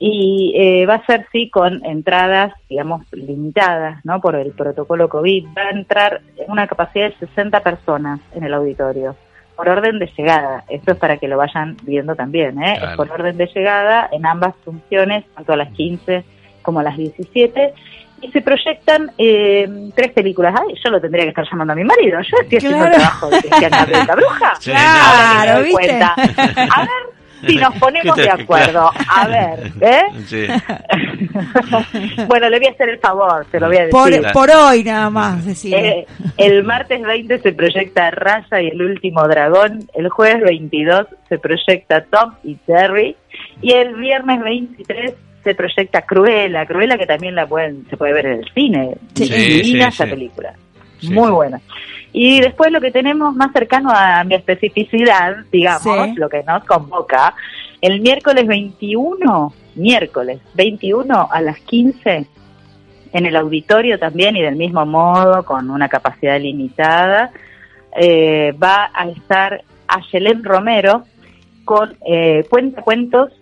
Y eh, va a ser, sí, con entradas, digamos, limitadas, ¿no? Por el protocolo COVID. Va a entrar una capacidad de 60 personas en el auditorio, por orden de llegada. Esto es para que lo vayan viendo también, ¿eh? Claro. Es por orden de llegada en ambas funciones, tanto a las 15 como a las 17. Y se proyectan eh, tres películas. Ay, yo lo tendría que estar llamando a mi marido. Yo estoy haciendo el trabajo de la bruja. [laughs] Sí, Claro, ¿viste? cuenta. A ver si nos [laughs] ponemos ¿Qué de acuerdo. A ver, ¿eh? Sí. [laughs] bueno, le voy a hacer el favor, se lo voy a decir. Por, por hoy nada más, decía. Eh, el martes 20 se proyecta Raya y el último dragón. El jueves 22 se proyecta Tom y Terry. Y el viernes 23 se proyecta Cruella. Cruella que también la pueden, se puede ver en el cine. Sí. Es Sí, divina sí, esa sí. película. Muy buena. Y después lo que tenemos más cercano a mi especificidad, digamos, lo que nos convoca, el miércoles 21, miércoles 21 a las 15 en el auditorio también y del mismo modo, con una capacidad limitada, eh, va a estar Ayelén Romero con eh, Cuenta Cuentos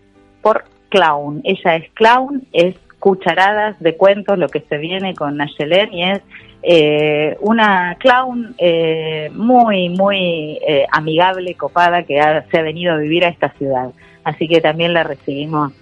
por Clown. Ella es clown, es cucharadas de cuentos, lo que se viene con Ayelén y es eh, una clown eh, muy, muy eh, amigable, copada, que ha- se ha venido a vivir a esta ciudad. Así que también la recibimos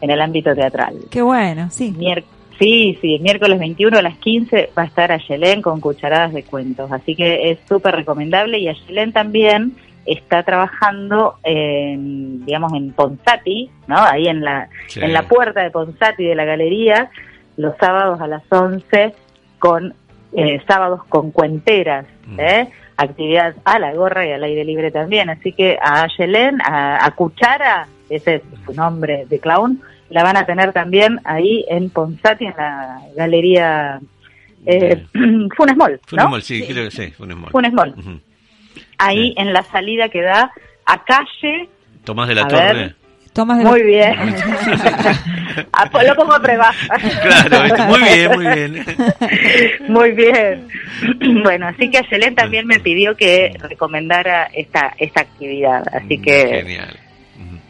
en el ámbito teatral. Qué bueno, sí. Mier- sí, sí, miércoles 21 a las 15 va a estar Ayelén con cucharadas de cuentos, así que es súper recomendable y Ayelén también está trabajando en, digamos, en Ponsati, ¿no? Ahí en la, Sí. en la puerta de Ponsati de la galería, los sábados a las 11 con eh, sábados con cuenteras, Mm. ¿eh? actividad a la gorra y al aire libre también. Así que a Ayelén, a, a Cuchara, ese es su nombre de clown, la van a tener también ahí en Ponsati, en la galería eh, [clears throat] Funes Mall, ¿no? Funemol, sí, creo que sí. Funes Mall. Ahí en la salida que da a calle. Tomás de la A Torre. ver. Tomas de Muy bien. [laughs] Lo pongo a prueba. Claro, [laughs] muy bien, muy bien. Muy [clears throat] bien. Bueno, así que Ayelén también me pidió que recomendara esta esta actividad. Así que, Genial.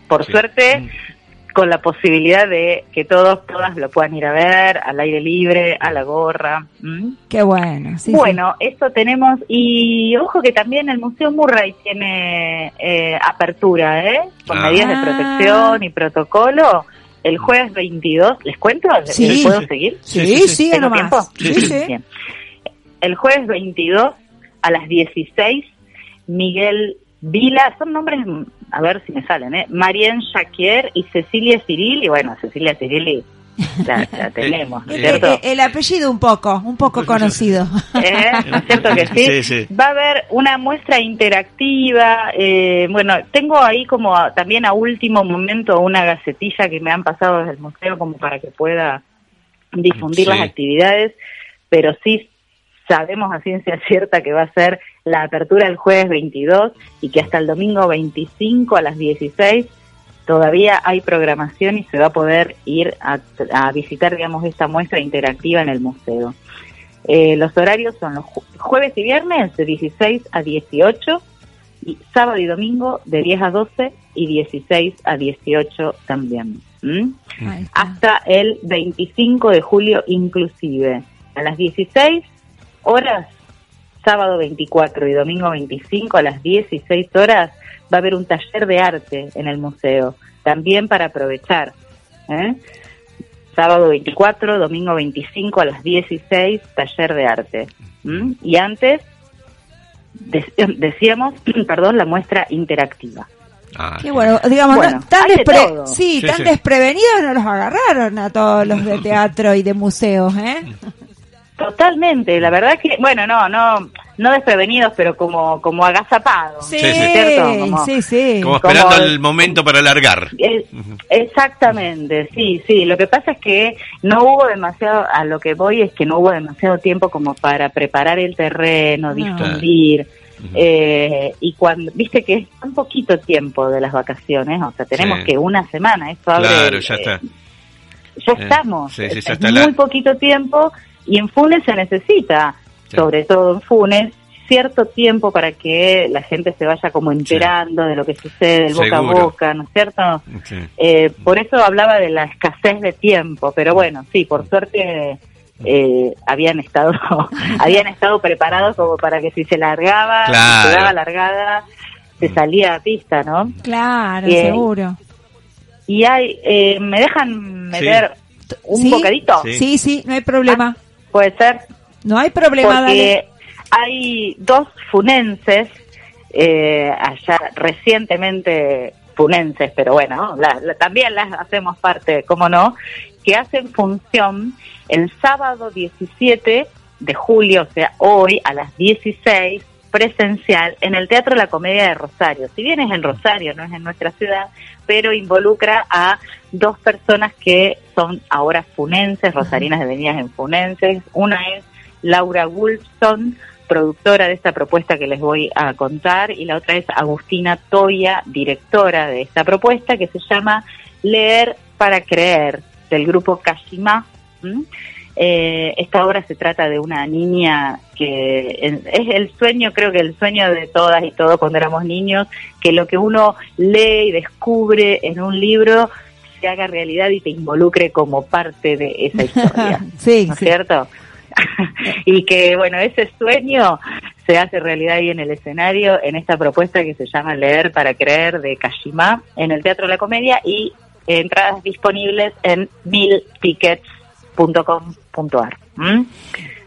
Por Sí. suerte, con la posibilidad de que todos, todas lo puedan ir a ver al aire libre, a la gorra. ¿m? Qué bueno, sí. bueno, esto tenemos, y ojo que también el Museo Murray tiene eh, apertura, ¿eh? Con Ah. medidas de protección y protocolo. El jueves 22, ¿les cuento? Sí. ¿Puedo seguir? Sí, Sí, sí, sí, sí. ¿Tengo nomás. tiempo? Sí, Sí, sí. sí. Bien. El jueves 22 a las 16, Miguel Vila, son nombres, a ver si me salen, ¿eh? Marian Shaquier y Cecilia Ciril, y bueno, Cecilia Ciril [laughs] la, la tenemos, ¿no es El, cierto? el- el apellido un poco, un poco [laughs] conocido. ¿Eh? ¿No es cierto que sí? Sí, sí. Va a haber una muestra interactiva. eh, bueno, tengo ahí como a- también a último momento una gacetilla que me han pasado desde el museo como para que pueda difundir Sí. las actividades, pero sí sabemos a ciencia [laughs] cierta que va a ser la apertura el jueves 22 y que hasta el domingo 25 a las 16 todavía hay programación y se va a poder ir a, a visitar, digamos, esta muestra interactiva en el museo. Eh, los horarios son los ju- jueves y viernes de 16 a 18 y sábado y domingo de 10 a 12 y 16 a 18 también. ¿m? Ahí está. Hasta el 25 de julio inclusive. A las 16 horas, sábado 24 y domingo 25 a las 16 horas va a haber un taller de arte en el museo, también para aprovechar. ¿eh? Sábado 24, domingo 25 a las 16, taller de arte. ¿m? Y antes, de- decíamos, [clears throat] perdón, la muestra interactiva. Ah, Qué bueno, digamos, Bueno, no- tan, despre- sí, Sí, tan sí. desprevenidos no los agarraron a todos los de [laughs] teatro y de museos, ¿eh? [laughs] Totalmente, la verdad que, bueno, no, no, no desprevenidos, pero como, como agazapados. Sí, Sí, sí. ¿Cierto? Como- sí, sí. Como Como- esperando el momento para largar. Eh, Exactamente, sí, sí. Lo que pasa es que no hubo demasiado, a lo que voy es que no hubo demasiado tiempo como para preparar el terreno, difundir. eh, y cuando, viste que es un poquito tiempo de las vacaciones, o sea, tenemos Sí. que una semana, esto abre, Claro, ya eh, está. ya estamos, sí, sí, es, ya es está muy la- poquito tiempo y en Funes se necesita, Sí. sobre todo en Funes, cierto tiempo para que la gente se vaya como enterando de lo que sucede, del boca a boca, ¿no es cierto? Sí. Eh, por eso hablaba de la escasez de tiempo, pero bueno, sí, por suerte eh, habían estado [laughs] habían estado preparados como para que si se largaba, si Claro. se daba largada, se salía a pista, ¿no? Claro, Bien. seguro. Y hay, eh, ¿me dejan meter un ¿Sí? bocadito? Sí, sí, no hay problema. Puede ser. No hay problema, dale. Porque hay dos funenses, eh, allá recientemente funenses, pero bueno, la- la- también las hacemos parte, ¿cómo no? Que hacen función el sábado 17 de julio, o sea, hoy a las 16, presencial en el Teatro La Comedia de Rosario. Si bien es en Rosario, no es en nuestra ciudad, pero involucra a dos personas que son ahora funenses, rosarinas devenidas en funenses. Una es Laura Wolfson, productora de esta propuesta que les voy a contar, y la otra es Agustina Toya, directora de esta propuesta que se llama Leer para Creer, del grupo Kashima. Eh, esta obra se trata de una niña que es el sueño, creo que el sueño de todas y todos cuando éramos niños, que lo que uno lee y descubre en un libro se haga realidad y te involucre como parte de esa historia. [laughs] sí, ¿no es sí. cierto? [laughs] y que, bueno, ese sueño se hace realidad ahí en el escenario, en esta propuesta que se llama Leer para Creer de Kashima, en el Teatro de la Comedia y entradas disponibles en miltickets.com.ar. ¿m?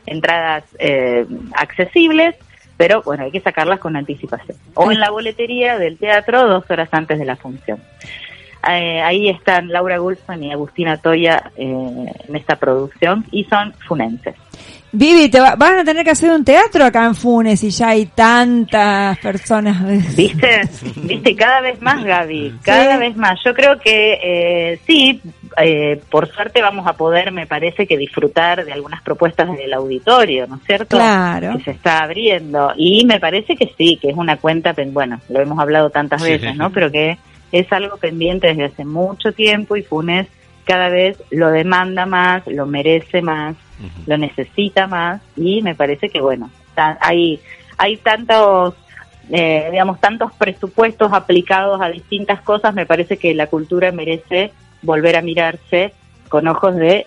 Entradas eh, accesibles, pero bueno, hay que sacarlas con anticipación. O en la boletería del teatro dos horas antes de la función. Eh, ahí están Laura Gulson y Agustina Toya eh, en esta producción y son funenses. Vivi, te va- van a tener que hacer un teatro acá en Funes y ya hay tantas personas. ¿Viste? [laughs] ¿Viste? Cada vez más, Gaby, cada Sí. vez más. Yo creo que eh, sí, eh, por suerte vamos a poder, me parece que disfrutar de algunas propuestas del auditorio, ¿no es cierto? Claro. Que se está abriendo. Y me parece que sí, que es una cuenta, bueno, lo hemos hablado tantas Sí, veces, sí, ¿no? Pero que es algo pendiente desde hace mucho tiempo y Funes cada vez lo demanda más, lo merece más, lo necesita más y me parece que bueno, hay hay tantos eh, digamos tantos presupuestos aplicados a distintas cosas, me parece que la cultura merece volver a mirarse con ojos de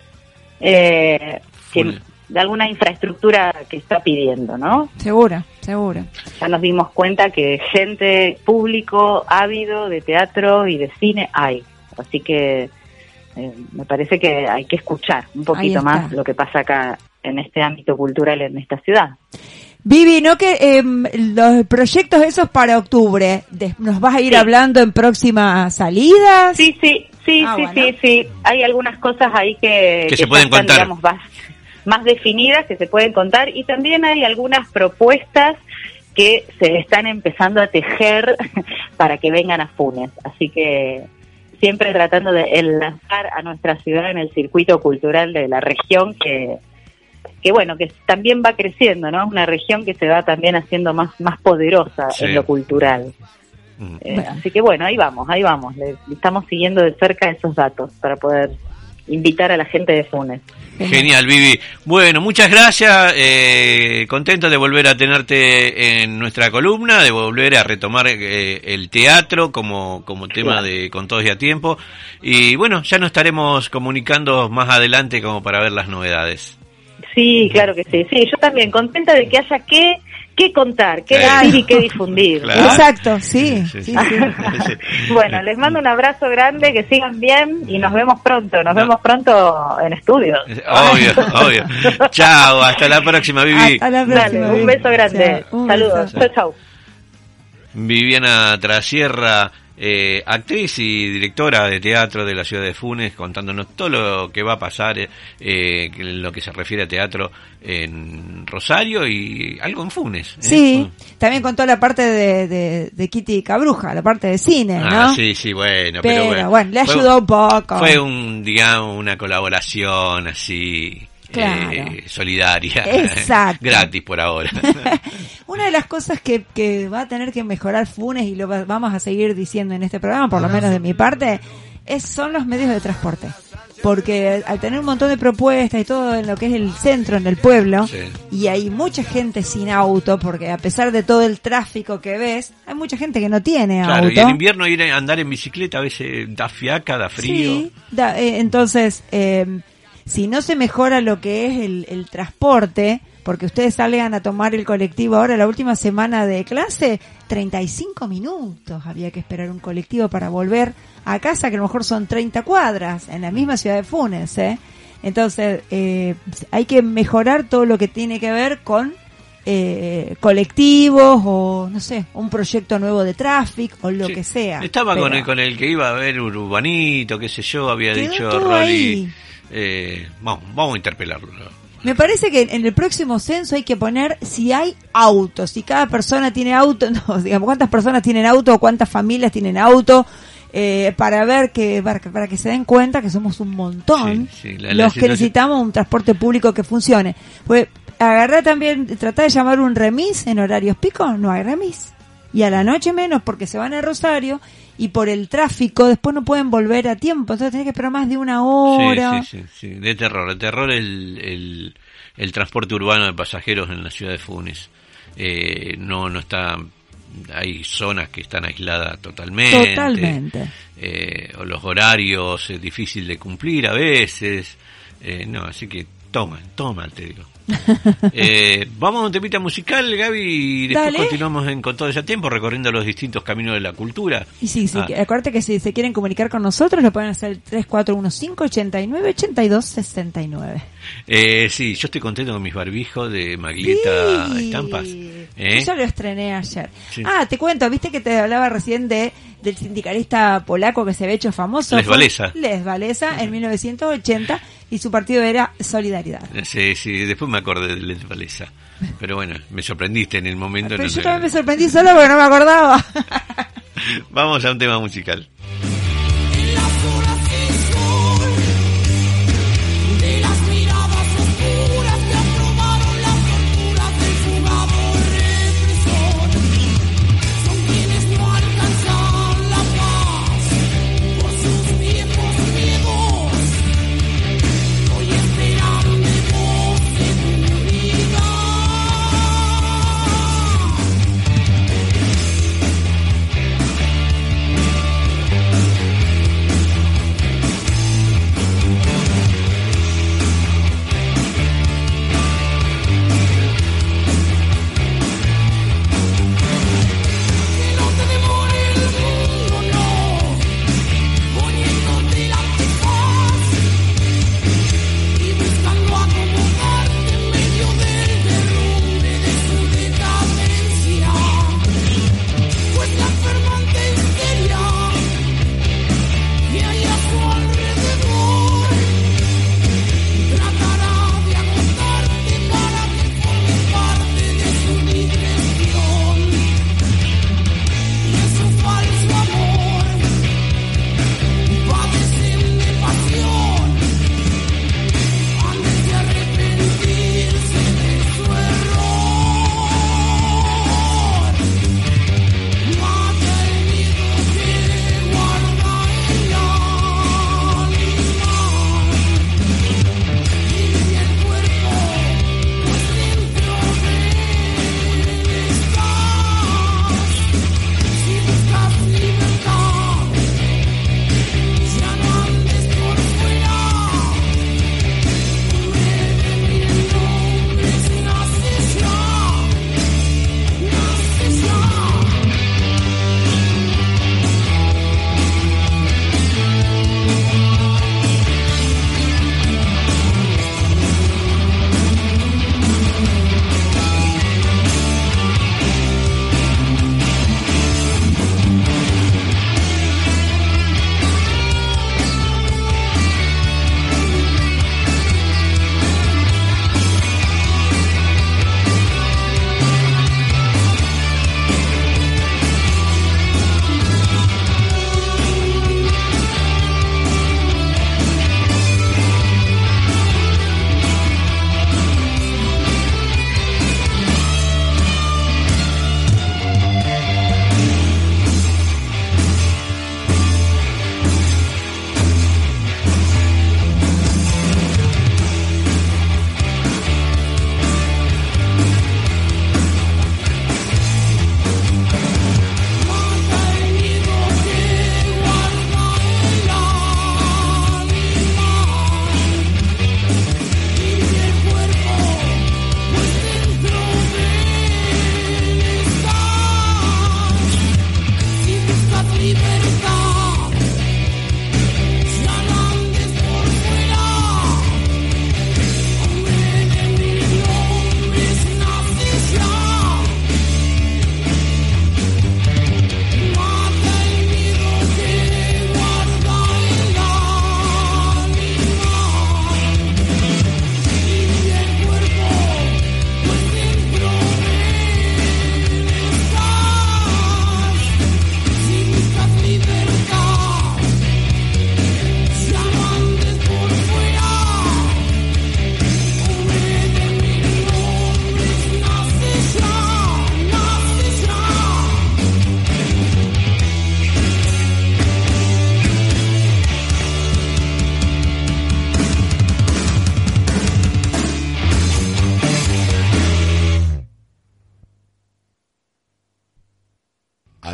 eh, que- de alguna infraestructura que está pidiendo, ¿no? Seguro, seguro. Ya nos dimos cuenta que gente público ávido de teatro y de cine hay, así que eh, me parece que hay que escuchar un poquito más lo que pasa acá en este ámbito cultural en esta ciudad. Vivi, ¿no que em, los proyectos esos para octubre, de- ¿nos vas a ir Sí. hablando en próximas salidas? Sí, sí, sí, Ah, sí, bueno. sí, sí. Hay algunas cosas ahí que, Que se ya pueden están, contar. digamos, más, más definidas que se pueden contar y también hay algunas propuestas que se están empezando a tejer [laughs] para que vengan a Funes. Así que siempre tratando de enlazar a nuestra ciudad en el circuito cultural de la región que que bueno, que también va creciendo, ¿no? Una región que se va también haciendo más más poderosa Sí. en lo cultural. Mm. Eh, Así que bueno, ahí vamos, ahí vamos. Le estamos siguiendo de cerca esos datos para poder invitar a la gente de Funes. [laughs] Genial, Vivi. Bueno, muchas gracias. Eh, contento de volver a tenerte en nuestra columna, de volver a retomar eh, el teatro como, como tema de Con Todos y a Tiempo. Y bueno, ya nos estaremos comunicando más adelante como para ver las novedades. Sí, claro que sí. Sí, yo también contenta de que haya que, que contar, que Claro. decir y que [laughs] difundir. Exacto, sí. Sí, sí, sí. sí. [laughs] Bueno, les mando un abrazo grande, que sigan bien y nos vemos pronto. Nos vemos pronto en estudios. [laughs] Obvio, obvio. Chao, hasta la próxima, Vivi. Hasta la próxima. Dale, un beso grande. Chao, un Saludos. beso. Chau, chau. Viviana Trasierra eh, actriz y directora de teatro de la ciudad de Funes, contándonos todo lo que va a pasar eh, en lo que se refiere a teatro en Rosario y algo en Funes. ¿eh? Sí, también contó la parte de, de, de Kitty Cabruja, la parte de cine, ¿no? Ah, sí, sí, bueno, pero, Pero, bueno, le fue- ayudó un poco. Fue un, digamos, una colaboración así. Claro. eh, solidaria. Exacto. [laughs] Gratis por ahora. [laughs] Una de las cosas que, que va a tener que mejorar Funes y lo va- vamos a seguir diciendo en este programa, por lo menos de mi parte, es, son los medios de transporte. Porque al tener un montón de propuestas y todo en lo que es el centro, en el pueblo, Sí. y hay mucha gente sin auto, porque a pesar de todo el tráfico que ves, hay mucha gente que no tiene Claro, auto. y en invierno ir a andar en bicicleta a veces da fiaca, da frío. Sí, da- eh, entonces, eh, si no se mejora lo que es el, el transporte, porque ustedes salgan a tomar el colectivo ahora, la última semana de clase, 35 minutos había que esperar un colectivo para volver a casa, que a lo mejor son 30 cuadras, en la misma ciudad de Funes, ¿eh? Entonces, eh, hay que mejorar todo lo que tiene que ver con eh, colectivos o, no sé, un proyecto nuevo de tráfico o lo Sí. que sea. Estaba con el, con el que iba a ver Urbanito, qué sé yo, había dicho Rolly. ahí. Eh, vamos, vamos a interpelarlo. Me parece que en el próximo censo hay que poner si hay autos, si cada persona tiene auto, [laughs] no, digamos, cuántas personas tienen auto o cuántas familias tienen auto, eh, para ver que, para, que- para que se den cuenta que somos un montón Sí, sí, la- la los que necesitamos un transporte público que funcione. Pues agarrar también, tratar de llamar un remis en horarios pico, no hay remis. Y a la noche menos porque se van a Rosario y por el tráfico después no pueden volver a tiempo, entonces tenés que esperar más de una hora. Sí, sí, sí, sí, de terror. De terror el, el, el transporte urbano de pasajeros en la ciudad de Funes. Eh, no, no está. Hay zonas que están aisladas totalmente. Totalmente. Eh, o los horarios es difícil de cumplir a veces. Eh, no, así que toma, toma, te digo. [laughs] Eh, vamos a un temita musical, Gaby, y después Dale. continuamos en, con todo ese tiempo recorriendo los distintos caminos de la cultura. Y sí, sí, Ah, acuérdate que si se quieren comunicar con nosotros lo pueden hacer 3415-89-8269. Eh, sí, yo estoy contento con mis barbijos de Maglieta Sí. Estampas. ¿eh? Yo lo estrené ayer. Sí. Ah, te cuento, viste que te hablaba recién de del sindicalista polaco que se había hecho famoso. Les Fue Walesa. Les Walesa en 1980 y su partido era Solidaridad. Sí, sí, después me acordé de Led Walesa. Pero bueno, me sorprendiste en el momento. Pero no yo sé. también me sorprendí solo porque no me acordaba. [laughs] Vamos a un tema musical.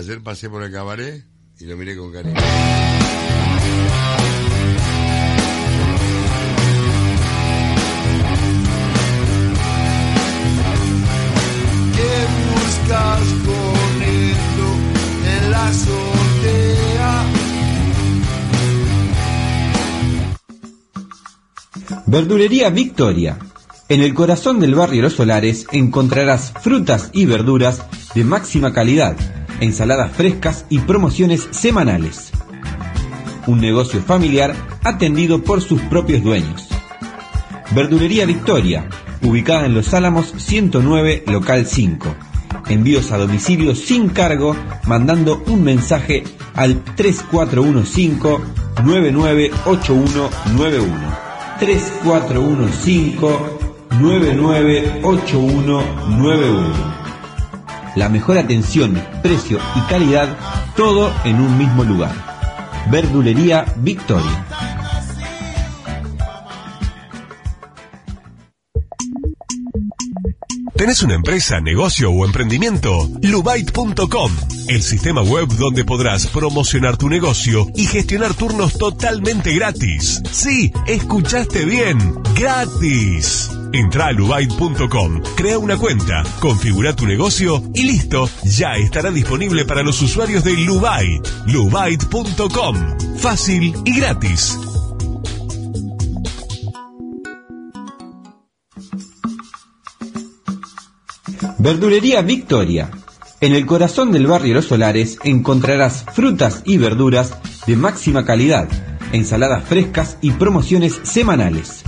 Ayer pasé por el cabaret y lo miré con cariño. ¿Qué buscas con esto en la azotea? Verdulería Victoria. En el corazón del barrio Los Solares encontrarás frutas y verduras de máxima calidad, ensaladas frescas y promociones semanales. Un negocio familiar atendido por sus propios dueños. Verdulería Victoria, ubicada en Los Álamos 109, local 5. Envíos a domicilio sin cargo, mandando un mensaje al 3415 998191. 3415-998191. La mejor atención, precio y calidad, todo en un mismo lugar. Verdulería Victoria. ¿Tenés una empresa, negocio o emprendimiento? Lubait.com, el sistema web donde podrás promocionar tu negocio y gestionar turnos totalmente gratis. Sí, escuchaste bien, gratis. Entra a lubait.com, crea una cuenta, configura tu negocio y listo, ya estará disponible para los usuarios de Lubait. Lubait.com, fácil y gratis. Verdulería Victoria. En el corazón del barrio Los Solares encontrarás frutas y verduras de máxima calidad, ensaladas frescas y promociones semanales.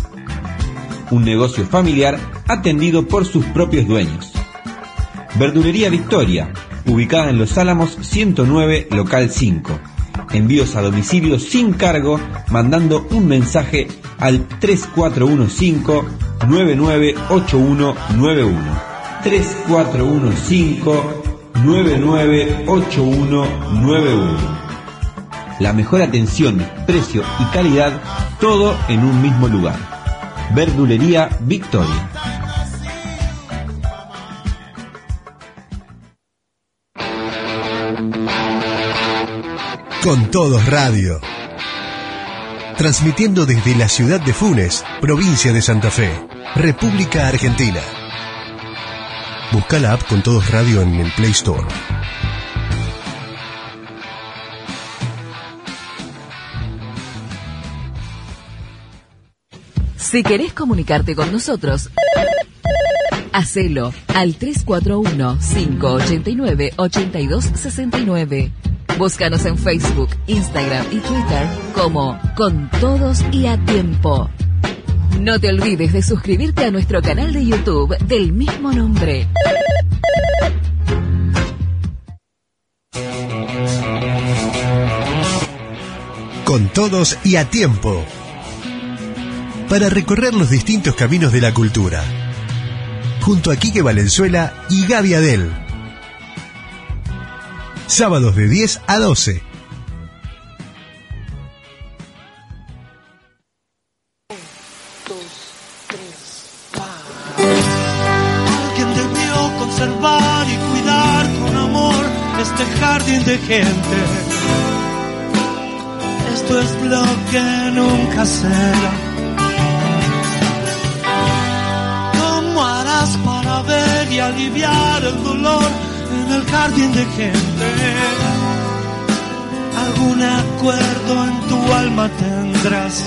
Un negocio familiar atendido por sus propios dueños. Verdulería Victoria, ubicada en Los Álamos 109, local 5. Envíos a domicilio sin cargo, mandando un mensaje al 3415 998191. 3415-998191. La mejor atención, precio y calidad, todo en un mismo lugar. Verdulería Victoria. Con Todos Radio. Transmitiendo desde la ciudad de Funes, provincia de Santa Fe, República Argentina. Busca la app con Todos Radio en el Play Store. Si querés comunicarte con nosotros, hacelo al 341-589-8269. Búscanos en Facebook, Instagram y Twitter como Con Todos y a Tiempo. No te olvides de suscribirte a nuestro canal de YouTube del mismo nombre. Con todos y a tiempo. Para recorrer los distintos caminos de la cultura. Junto a Quique Valenzuela y Gaby Adel. Sábados de 10 a 12. Alguien debió conservar y cuidar con amor este jardín de gente. Esto es lo que nunca será. Aliviar el dolor en el jardín de gente? Algún acuerdo en tu alma tendrás.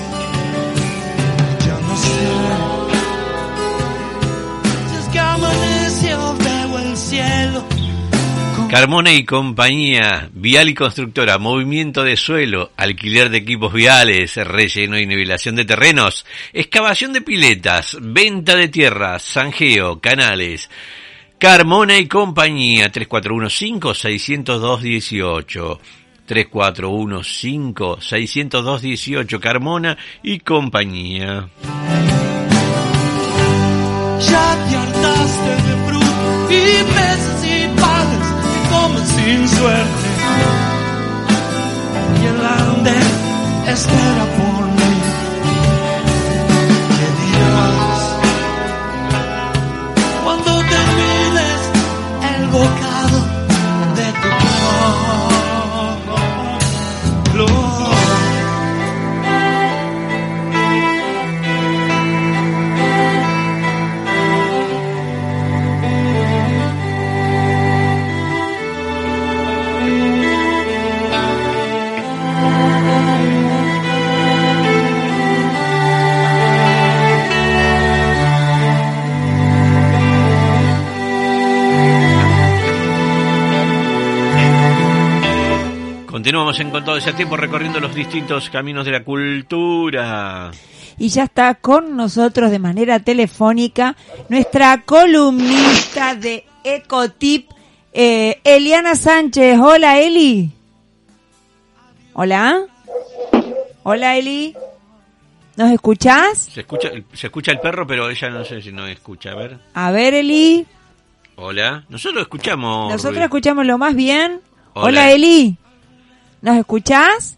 Ya no sé. Si es que el cielo. Carmona y compañía, Vial y Constructora, movimiento de suelo, alquiler de equipos viales, relleno y nivelación de terrenos, excavación de piletas, venta de tierras, zanjeo, canales. Carmona y compañía, 3415-602-18. 3415-602-18, Carmona y compañía. Ya te hartaste de fruto y peces y padres que comen sin suerte. Y el andén espera por cuando Continuamos en Con todo ese tiempo recorriendo los distintos caminos de la cultura. Y ya está con nosotros de manera telefónica nuestra columnista de Ecotip, eh, Eliana Sánchez. Hola, Eli. Hola. Hola, Eli. ¿Nos escuchás? Se escucha, se escucha el perro, pero ella no sé si nos escucha. A ver. A ver, Eli. Hola. Nosotros escuchamos. Nosotros Rubí. escuchamos lo más bien. Hola. Hola, Eli. ¿Nos escuchás?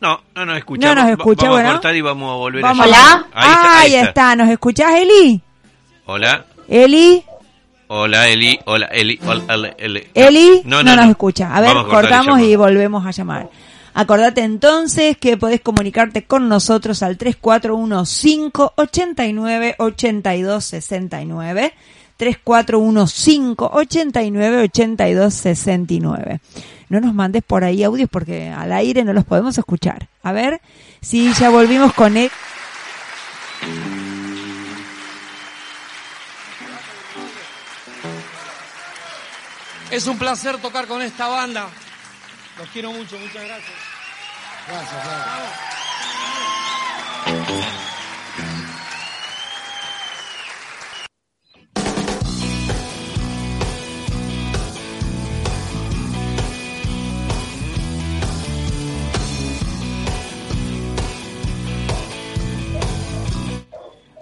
No, no nos escucha. No nos escucha, Vamos bueno. a cortar y vamos a volver Vamos. a llamar. Ahí, está. ahí está. está. ¿Nos escuchás, Eli? Hola. Eli. Hola, Eli. Hola, Eli. Hola, Eli. Eli. Eli No, no, no, nos no. escucha. A ver, a y cortamos y, llamamos. volvemos a llamar. Acordate entonces que podés comunicarte con nosotros al 3415-89-8269. 3415-89-8269. No nos mandes por ahí audios porque al aire no los podemos escuchar. A ver si ya volvimos con él. Es un placer tocar con esta banda. Los quiero mucho, muchas gracias. Gracias,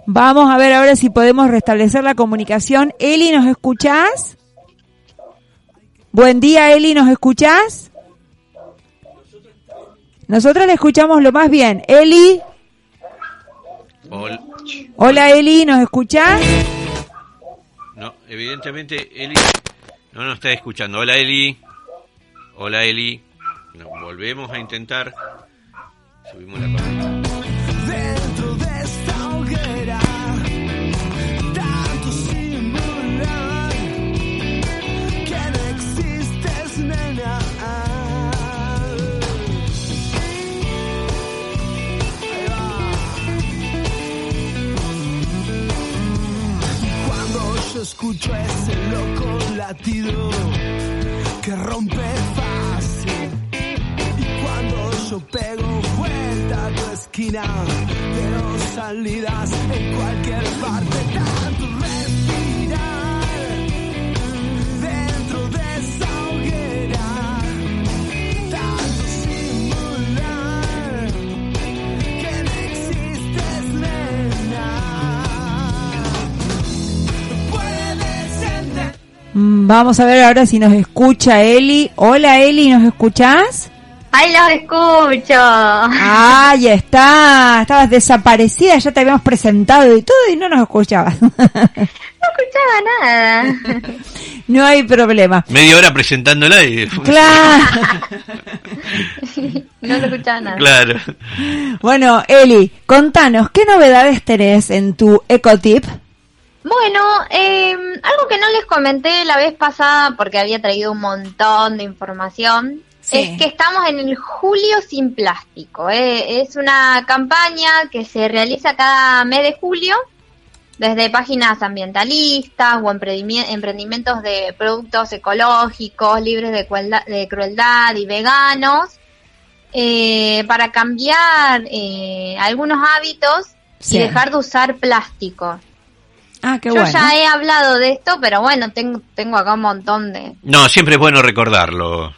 Vamos a ver ahora si podemos restablecer la comunicación. Eli, ¿nos escuchás? Buen día, Eli, ¿nos escuchás? Nosotros le escuchamos lo más bien. Eli, Hola. hola Eli, ¿nos escuchás? No, evidentemente Eli no nos está escuchando. Hola, Eli. Hola, Eli. No, volvemos a intentar. Subimos la cortina. Latido que rompe fácil. Y cuando yo pego vuelta a tu esquina, quiero salidas en cualquier parte, tanto Vamos a ver ahora si nos escucha Eli. Hola Eli, ¿nos escuchás? ¡Ay, los escucho! Ahí está. Estabas desaparecida, ya te habíamos presentado y todo y no nos escuchabas. [laughs] No escuchaba nada. no hay problema. Media hora presentándola y... Claro. [laughs] No lo escuchaba nada. Claro. Bueno, Eli, contanos, ¿qué novedades tenés en tu ecotip? Bueno, eh, algo que no les comenté la vez pasada porque había traído un montón de información. Sí. Es que estamos en el Julio sin plástico. eh. Es una campaña que se realiza cada mes de julio desde páginas ambientalistas o emprendimi- emprendimientos de productos ecológicos, libres de crueldad, de crueldad y veganos, eh, para cambiar eh, algunos hábitos Sí. y dejar de usar plástico. Ah, qué Yo bueno. ya he hablado de esto, pero bueno, tengo, tengo acá un montón de... No, siempre es bueno recordarlo.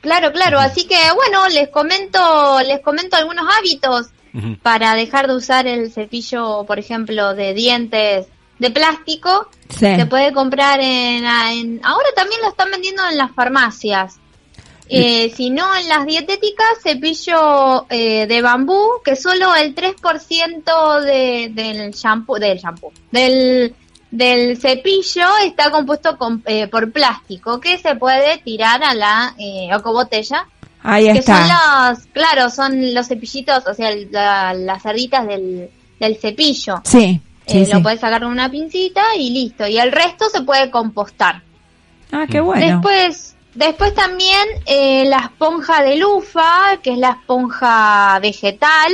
Claro, claro, así que bueno, les comento, les comento algunos hábitos para dejar de usar el cepillo, por ejemplo, de dientes de plástico. Sí. Se puede comprar en, en- ahora también lo están vendiendo en las farmacias. Eh, si no, en las dietéticas, cepillo eh, de bambú, que solo el 3% de, del shampoo, del shampoo, del, del cepillo está compuesto con, eh, por plástico, que se puede tirar a la eh, botella Ahí que está. son los, claro, son los cepillitos, o sea, la- las cerditas del, del cepillo. Sí, sí, Eh, sí. Lo puedes sacar con una pincita y listo. Y el resto se puede compostar. Ah, qué bueno. Después, después también eh, la esponja de lufa, que es la esponja vegetal,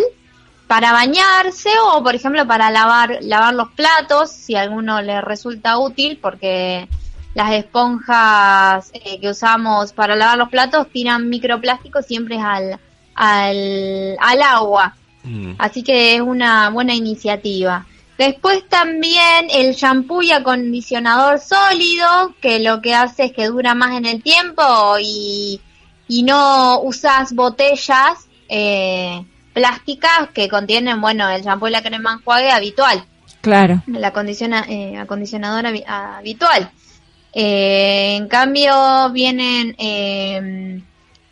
para bañarse o, por ejemplo, para lavar, lavar los platos, si a alguno le resulta útil, porque las esponjas eh, que usamos para lavar los platos tiran microplásticos siempre al, al, al agua. Mm. Así que es una buena iniciativa. Después también el shampoo y acondicionador sólido, que lo que hace es que dura más en el tiempo y, y no usas botellas eh, plásticas que contienen, bueno, el shampoo y la crema enjuague habitual, Claro. el acondiciona, eh, acondicionador habi- habitual. Eh, en cambio vienen eh,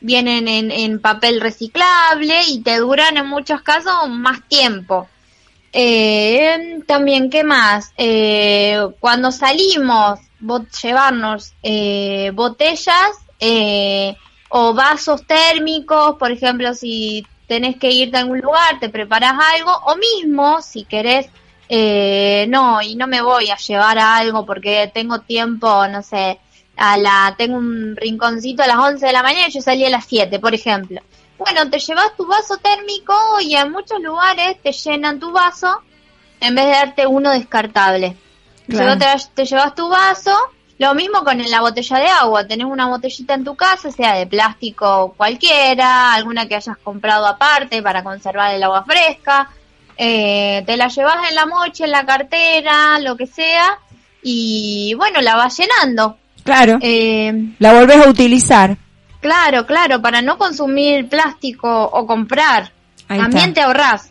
vienen en, en papel reciclable y te duran en muchos casos más tiempo. Eh, también, ¿qué más? Eh, cuando salimos, llevarnos eh, botellas eh, o vasos térmicos, por ejemplo, si tenés que irte a algún lugar, te preparas algo, o mismo, si querés, eh, no, y no me voy a llevar a algo porque tengo tiempo, no sé, a la, tengo un rinconcito a las 11 de la mañana y yo salí a las 7, por ejemplo. Bueno, te llevas tu vaso térmico y en muchos lugares te llenan tu vaso en vez de darte uno descartable. Claro. Te, te llevas tu vaso, lo mismo con la botella de agua. Tenés una botellita en tu casa, sea de plástico cualquiera, alguna que hayas comprado aparte para conservar el agua fresca. Eh, te la llevas en la mochila, en la cartera, lo que sea, y bueno, la vas llenando. Claro. Eh, La volvés a utilizar. Claro, claro, para no consumir plástico o comprar. Ahí También está. te ahorrás.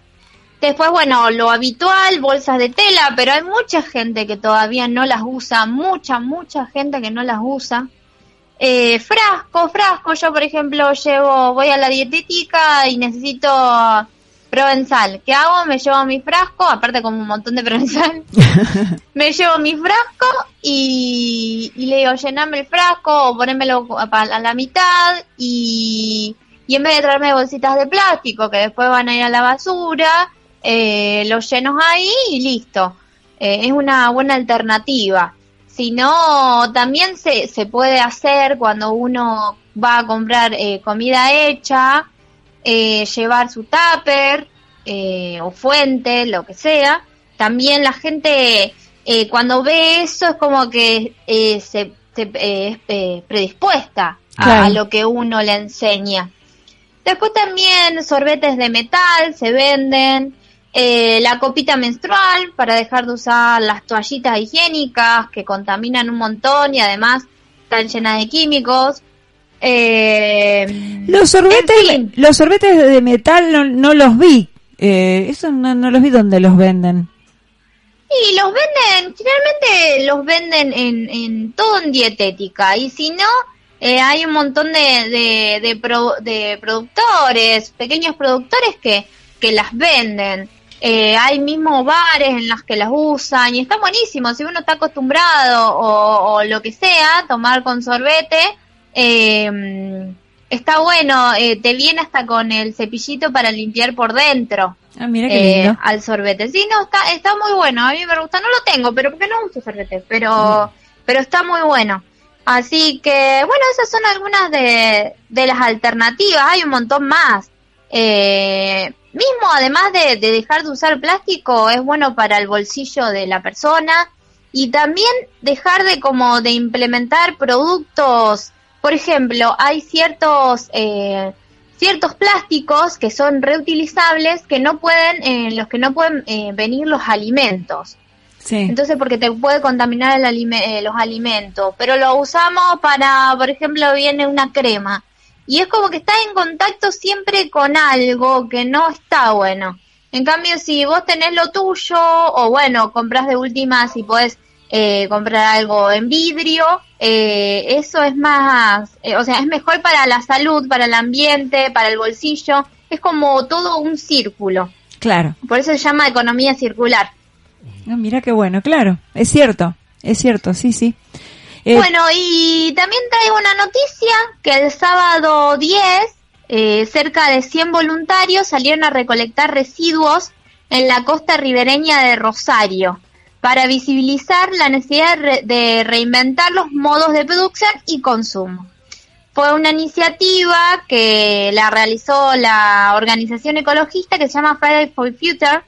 Después, bueno, lo habitual, bolsas de tela, pero hay mucha gente que todavía no las usa, mucha, mucha gente que no las usa. Eh, frasco, frasco, yo por ejemplo llevo, voy a la dietética y necesito provenzal. ¿Qué hago? Me llevo mi frasco, aparte como un montón de provenzal, [laughs] me llevo mi frasco y, y le digo, llename el frasco o ponémelo a, a la mitad y, y en vez de traerme bolsitas de plástico que después van a ir a la basura, eh, los llenos ahí y listo. Eh, es una buena alternativa. Si no, también se, se puede hacer cuando uno va a comprar eh, comida hecha, eh, llevar su tupper eh, o fuente, lo que sea. También la gente eh, cuando ve eso es como que eh, se, se, eh, es eh, predispuesta a, Claro. a lo que uno le enseña. Después también sorbetes de metal se venden, la copita menstrual para dejar de usar las toallitas higiénicas que contaminan un montón y además están llenas de químicos. Eh, Los sorbetes, en fin. los sorbetes de metal no, no los vi. Eh, eso no, no los vi donde los venden. Y los venden, generalmente los venden en, en todo en dietética. Y si no, eh, hay un montón de, de, de, pro- de productores, pequeños productores que, que las venden. Eh, hay mismo bares en los que las usan y está buenísimo. Si uno está acostumbrado o, o lo que sea, tomar con sorbete, eh, está bueno. Eh, te viene hasta con el cepillito para limpiar por dentro Ah, mira qué eh, lindo. al sorbete. Sí, no, está, está muy bueno. A mí me gusta. No lo tengo, pero porque no uso sorbete. Pero, pero está muy bueno. Así que, bueno, esas son algunas de, de las alternativas. Hay un montón más. Eh, mismo, además de, de dejar de usar plástico, es bueno para el bolsillo de la persona. Y también dejar de como de implementar productos. Por ejemplo, hay ciertos eh, ciertos plásticos que son reutilizables que no pueden, en los que no pueden eh, venir los alimentos. Sí. Entonces, porque te puede contaminar el alime- eh, los alimentos. Pero lo usamos para, por ejemplo, viene una crema. Y es como que estás en contacto siempre con algo que no está bueno. En cambio, si vos tenés lo tuyo, o bueno, compras de última, si podés eh, comprar algo en vidrio, eh, eso es más, eh, o sea, es mejor para la salud, para el ambiente, para el bolsillo. Es como todo un círculo. Claro. Por eso se llama economía circular. Ah, mira qué bueno, claro. Es cierto, es cierto, sí, sí. Eh, Bueno, y también traigo una noticia que el sábado 10, eh, cerca de 100 voluntarios salieron a recolectar residuos en la costa ribereña de Rosario para visibilizar la necesidad de, re- de reinventar los modos de producción y consumo. Fue una iniciativa que la realizó la organización ecologista que se llama Friday for Future,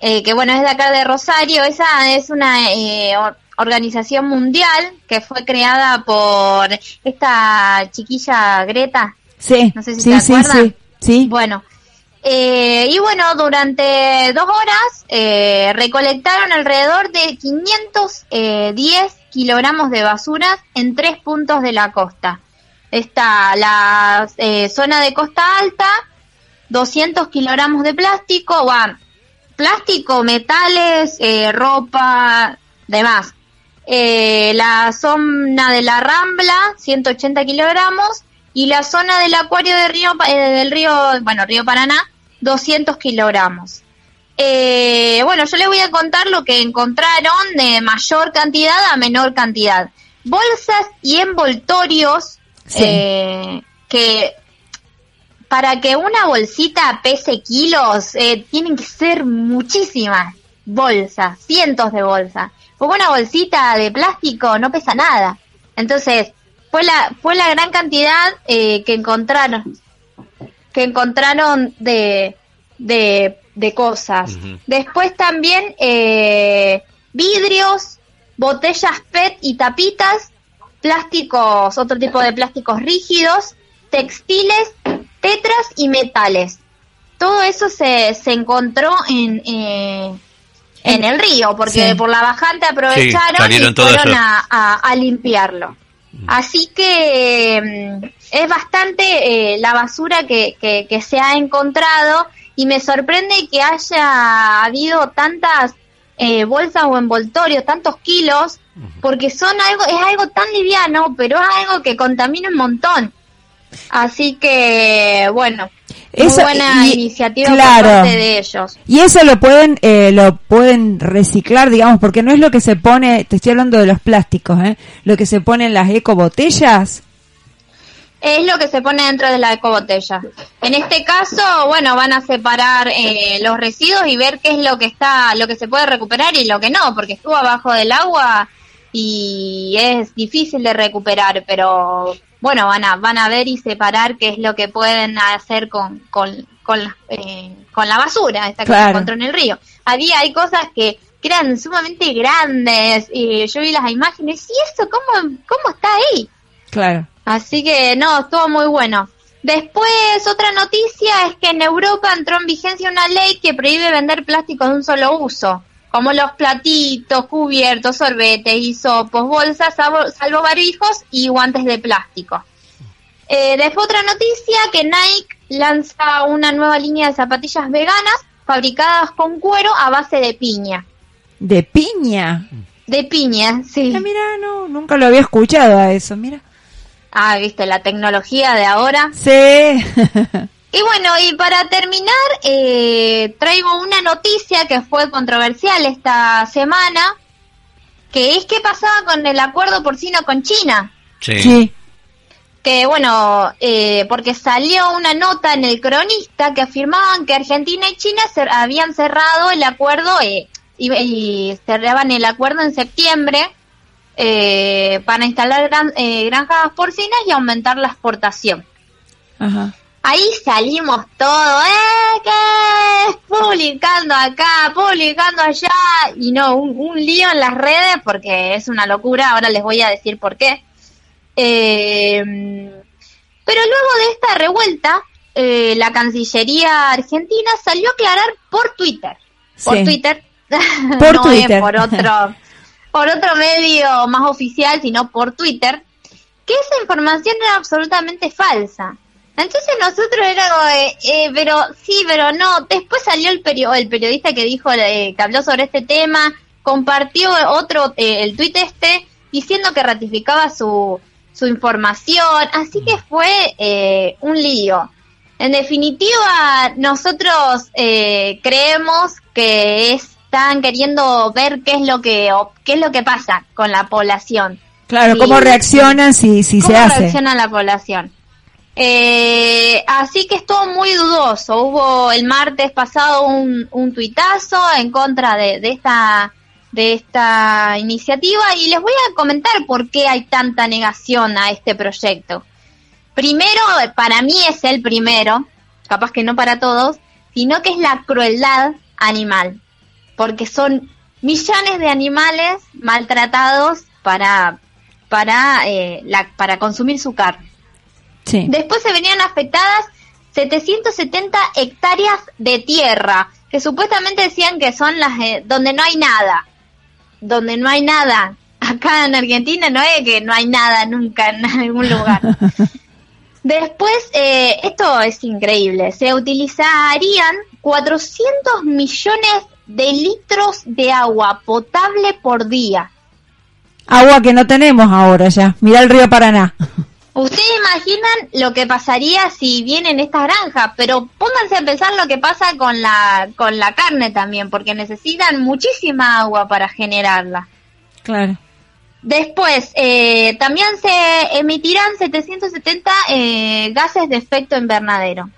eh, que bueno, es de acá de Rosario, esa es una eh, or- organización mundial que fue creada por esta chiquilla Greta. Sí, No sé si sí, te sí, acuerdas. sí, sí. Bueno, eh, y bueno, durante dos horas eh, recolectaron alrededor de 510 kilogramos de basuras en tres puntos de la costa. Está la eh, zona de costa alta, 200 kilogramos de plástico, bueno, plástico, metales, eh, ropa, demás. Eh, la zona de la Rambla, 180 kilogramos, y la zona del acuario de río, eh, del río, bueno, río Paraná, 200 kilogramos. Eh, bueno, yo les voy a contar lo que encontraron de mayor cantidad a menor cantidad. Bolsas y envoltorios Sí. eh, que para que una bolsita pese kilos, eh, tienen que ser muchísimas bolsas, cientos de bolsas. Porque una bolsita de plástico no pesa nada. Entonces, fue la, fue la gran cantidad eh, que encontraron, que encontraron de, de, de cosas. Después también eh, vidrios, botellas PET y tapitas, plásticos, otro tipo de plásticos rígidos, textiles, tetras y metales. Todo eso se, se encontró en, eh, en el río, porque Sí. por la bajante aprovecharon y fueron a, a- a limpiarlo. Así que mm, es bastante eh, la basura que, que, que se ha encontrado y me sorprende que haya habido tantas eh, bolsas o envoltorios, tantos kilos, porque son algo, es algo tan liviano, pero es algo que contamina un montón. Así que, bueno, muy Eso- buena y- iniciativa claro. por parte de ellos. Y eso lo pueden, eh, lo pueden reciclar, digamos, porque no es lo que se pone, te estoy hablando de los plásticos, ¿eh? Lo que se pone en las ecobotellas. Es lo que se pone dentro de la ecobotella. En este caso, bueno, van a separar eh, los residuos y ver qué es lo que está, lo que se puede recuperar y lo que no, porque estuvo abajo del agua y es difícil de recuperar, pero bueno, van a, van a ver y separar qué es lo que pueden hacer con, con, con, la, eh, con la basura esta que se encontró en el río. Había, hay cosas que, que eran sumamente grandes y yo vi las imágenes y eso, ¿cómo, cómo está ahí? Claro. Así que no, estuvo muy bueno. Después, otra noticia es que en Europa entró en vigencia una ley que prohíbe vender plásticos de un solo uso, como los platitos, cubiertos, sorbetes, hisopos, bolsas, salvo, barbijos y guantes de plástico. Eh, después otra noticia que Nike lanza una nueva línea de zapatillas veganas fabricadas con cuero a base de piña. De piña. De piña, sí. Ah, mira, no, nunca lo había escuchado a eso, mira. Ah, viste, la tecnología de ahora. Sí. [laughs] Y bueno, y para terminar, eh, traigo una noticia que fue controversial esta semana, que es qué pasaba con el acuerdo porcino con China. Sí. sí. Que bueno, eh, porque salió una nota en el cronista que afirmaban que Argentina y China cer- habían cerrado el acuerdo eh, y, y cerraban el acuerdo en septiembre eh, para instalar gran- eh, granjas porcinas y aumentar la exportación. Ajá. Ahí salimos todo, ¿eh? ¿Qué? Publicando acá, publicando allá, y no, un, un lío en las redes porque es una locura, ahora les voy a decir por qué. Eh, pero luego de esta revuelta, eh, la Cancillería Argentina salió a aclarar por Twitter, por Sí. Twitter, [laughs] Por no Twitter. es por otro, [laughs] por otro medio más oficial, sino por Twitter, que esa información era absolutamente falsa. Entonces nosotros era de, eh, pero sí, pero no. Después salió el, perio- el periodista que dijo, eh, que habló sobre este tema, compartió otro, eh, el tuit este, diciendo que ratificaba su, su información. Así que fue eh, un lío. En definitiva, nosotros eh, creemos que están queriendo ver qué es lo que o qué es lo que pasa con la población. Claro, Sí. cómo reaccionan si, si ¿Cómo se hace. reacciona la población? Eh, así que estuvo muy dudoso. Hubo el martes pasado un, un tuitazo en contra de, de esta de esta iniciativa y les voy a comentar por qué hay tanta negación a este proyecto. Primero, para mí es el primero, capaz que no para todos, sino que es la crueldad animal, porque son millones de animales maltratados para, para, eh, la, para consumir su carne. Sí. Después se venían afectadas 770 hectáreas de tierra, que supuestamente decían que son las eh, donde no hay nada. Donde no hay nada. Acá en Argentina no es que no hay nada nunca en algún lugar. [laughs] Después, eh, esto es increíble, se utilizarían 400 millones de litros de agua potable por día. Agua que no tenemos ahora ya. Mira el río Paraná. Ustedes imaginan lo que pasaría si vienen estas granjas, pero pónganse a pensar lo que pasa con la, con la carne también, porque necesitan muchísima agua para generarla. Claro. Después, eh, también se emitirán 770 eh, gases de efecto invernadero.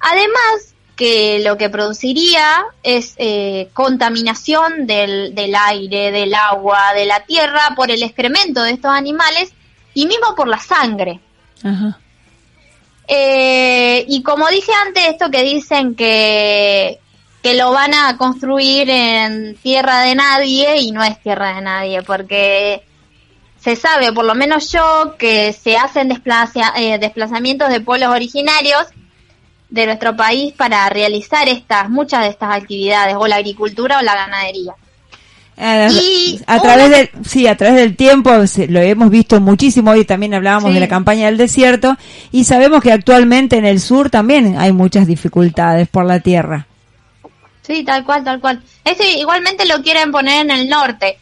Además, que lo que produciría es eh, contaminación del, del aire, del agua, de la tierra por el excremento de estos animales y mismo por la sangre. Ajá. Eh, y como dije antes, esto que dicen que, que lo van a construir en tierra de nadie y no es tierra de nadie, porque se sabe, por lo menos yo, que se hacen desplaza- eh, desplazamientos de pueblos originarios de nuestro país para realizar estas, muchas de estas actividades, o la agricultura o la ganadería. Eh, Y a una- través del sí a través del tiempo se- lo hemos visto muchísimo hoy también hablábamos Sí. de la campaña del desierto y sabemos que actualmente en el sur también hay muchas dificultades por la tierra Sí, tal cual, tal cual. Este igualmente lo quieren poner en el norte.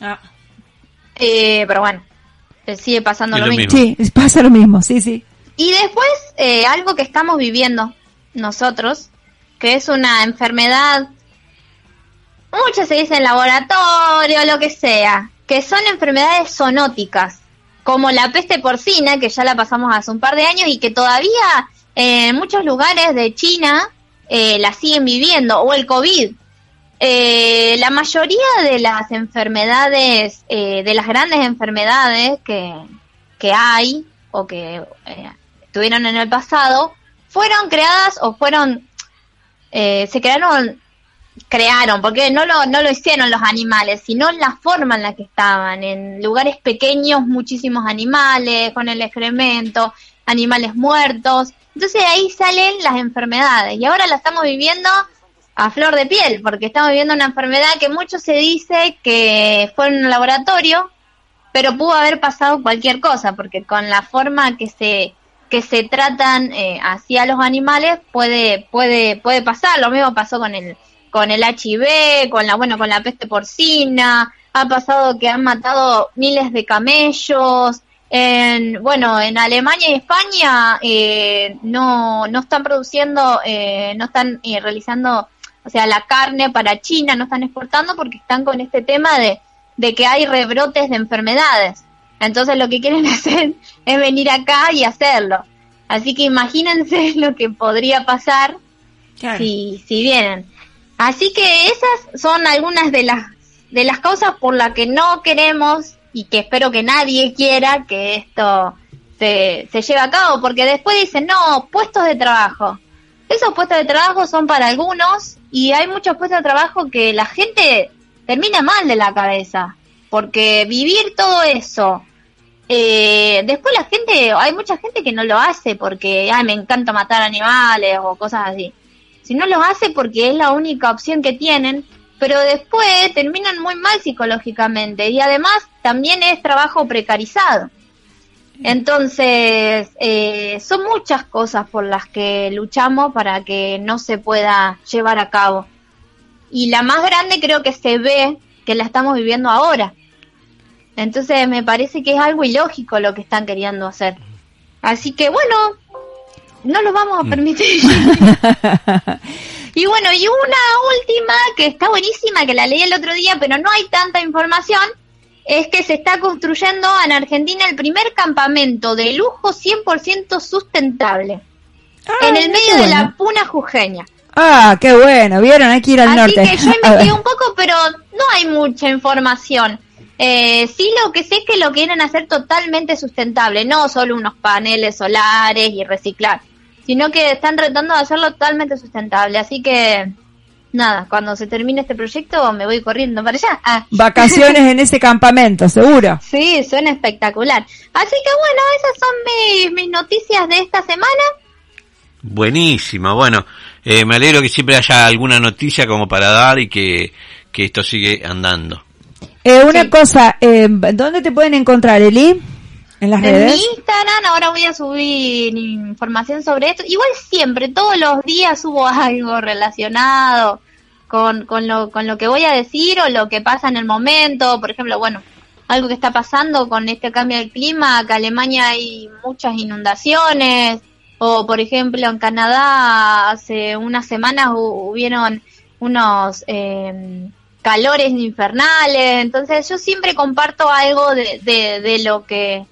Ah. Eh, pero bueno, sigue pasando Es lo mismo. mismo. sí pasa lo mismo sí sí Y después, eh, algo que estamos viviendo nosotros, que es una enfermedad, mucho se dice en laboratorio, lo que sea, que son enfermedades zoonóticas, como la peste porcina, que ya la pasamos hace un par de años y que todavía eh, en muchos lugares de China eh, la siguen viviendo, o el COVID. Eh, la mayoría de las enfermedades, eh, de las grandes enfermedades que, que hay o que eh, estuvieron en el pasado, fueron creadas o fueron, eh, se crearon, crearon, porque no lo, no lo hicieron los animales, sino la forma en la que estaban, en lugares pequeños, muchísimos animales, con el excremento, animales muertos. Entonces de ahí salen las enfermedades y ahora la estamos viviendo a flor de piel, porque estamos viviendo una enfermedad que mucho se dice que fue en un laboratorio, pero pudo haber pasado cualquier cosa, porque con la forma que se que se tratan eh, hacia los animales puede puede puede pasar. Lo mismo pasó con el con el HIV, con la bueno con la peste porcina. Ha pasado que han matado miles de camellos. En, bueno, en Alemania y España eh, no, no están produciendo, eh, no están eh, realizando, o sea, la carne para China, no están exportando porque están con este tema de, de que hay rebrotes de enfermedades. Entonces lo que quieren [laughs] hacer es venir acá y hacerlo. Así que imagínense [laughs] lo que podría pasar si, si vienen. Así que esas son algunas de las, de las causas por las que no queremos y que espero que nadie quiera que esto se, se lleve a cabo, porque después dicen, no, puestos de trabajo. Esos puestos de trabajo son para algunos y hay muchos puestos de trabajo que la gente termina mal de la cabeza, porque vivir todo eso, eh, después la gente, hay mucha gente que no lo hace porque, ay, me encanta matar animales o cosas así. Si no lo hace porque es la única opción que tienen, pero después terminan muy mal psicológicamente y además también es trabajo precarizado. Entonces, eh, son muchas cosas por las que luchamos para que no se pueda llevar a cabo. Y la más grande creo que se ve que la estamos viviendo ahora. Entonces me parece que es algo ilógico lo que están queriendo hacer. Así que bueno, no lo vamos a permitir. [laughs] y bueno, y una última que está buenísima, que la leí el otro día, pero no hay tanta información, es que se está construyendo en Argentina el primer campamento de lujo 100% sustentable. en el medio de la puna jujeña. Ah qué bueno vieron hay que ir al Así norte que yo [laughs] A ver. investigué un poco, pero no hay mucha información. Eh, sí lo que sé es que lo quieren hacer totalmente sustentable, no solo unos paneles solares y reciclar, sino que están tratando de hacerlo totalmente sustentable. Así que nada, cuando se termine este proyecto me voy corriendo para allá. Ah. [laughs] Vacaciones en ese campamento, seguro. Sí, suena espectacular. Así que bueno, esas son mis, mis noticias de esta semana. Buenísima, bueno, eh, me alegro que siempre haya alguna noticia como para dar y que, que esto sigue andando. Eh, una cosa, eh, ¿dónde te pueden encontrar, Eli? ¿En las En redes? mi Instagram ahora voy a subir información sobre esto. Igual siempre, todos los días subo [laughs] algo relacionado con, con, lo, con lo que voy a decir o lo que pasa en el momento. Por ejemplo, bueno, algo que está pasando con este cambio del clima, que en Alemania hay muchas inundaciones. O, por ejemplo, en Canadá hace unas semanas hu- hubieron unos eh, calores infernales. Entonces yo siempre comparto algo de, de, de lo que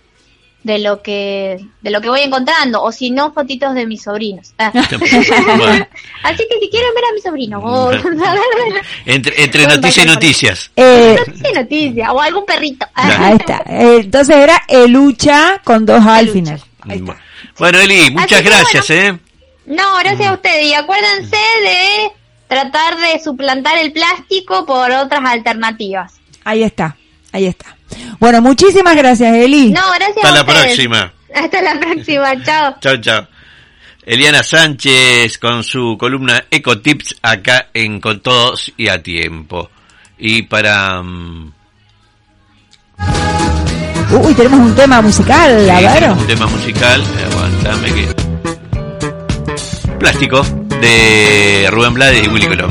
de lo que de lo que voy encontrando o si no fotitos de mis sobrinos Ah. [laughs] Bueno, [laughs] así que si quieren ver a mi sobrino o entre entre noticias y noticias. Eh, noticia noticia o algún perrito Ah. ahí está. Eh, entonces era Elucha con dos A al final. Bueno, Eli, muchas que gracias, ¿eh? no gracias a ustedes y acuérdense de tratar de suplantar el plástico por otras alternativas Ahí está, ahí está. Bueno, muchísimas gracias, Eli. no gracias Hasta a la ustedes. próxima. [laughs] hasta la próxima [laughs] chao Chao, chao. Eliana Sánchez con su columna Ecotips acá en Con Todos y a Tiempo. Y para... mm, Uy, tenemos un tema musical, sí, tenemos un tema musical, aguantame que... Plástico de Rubén Blades y Willy Colón.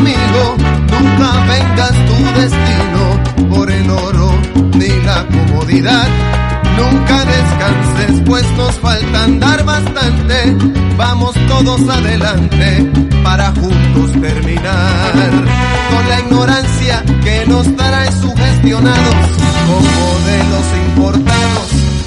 Amigo, nunca vengas tu destino por el oro ni la comodidad. Nunca descanses, pues nos falta andar bastante. Vamos todos adelante para juntos terminar con la ignorancia que nos trae sugestionados con modelos importados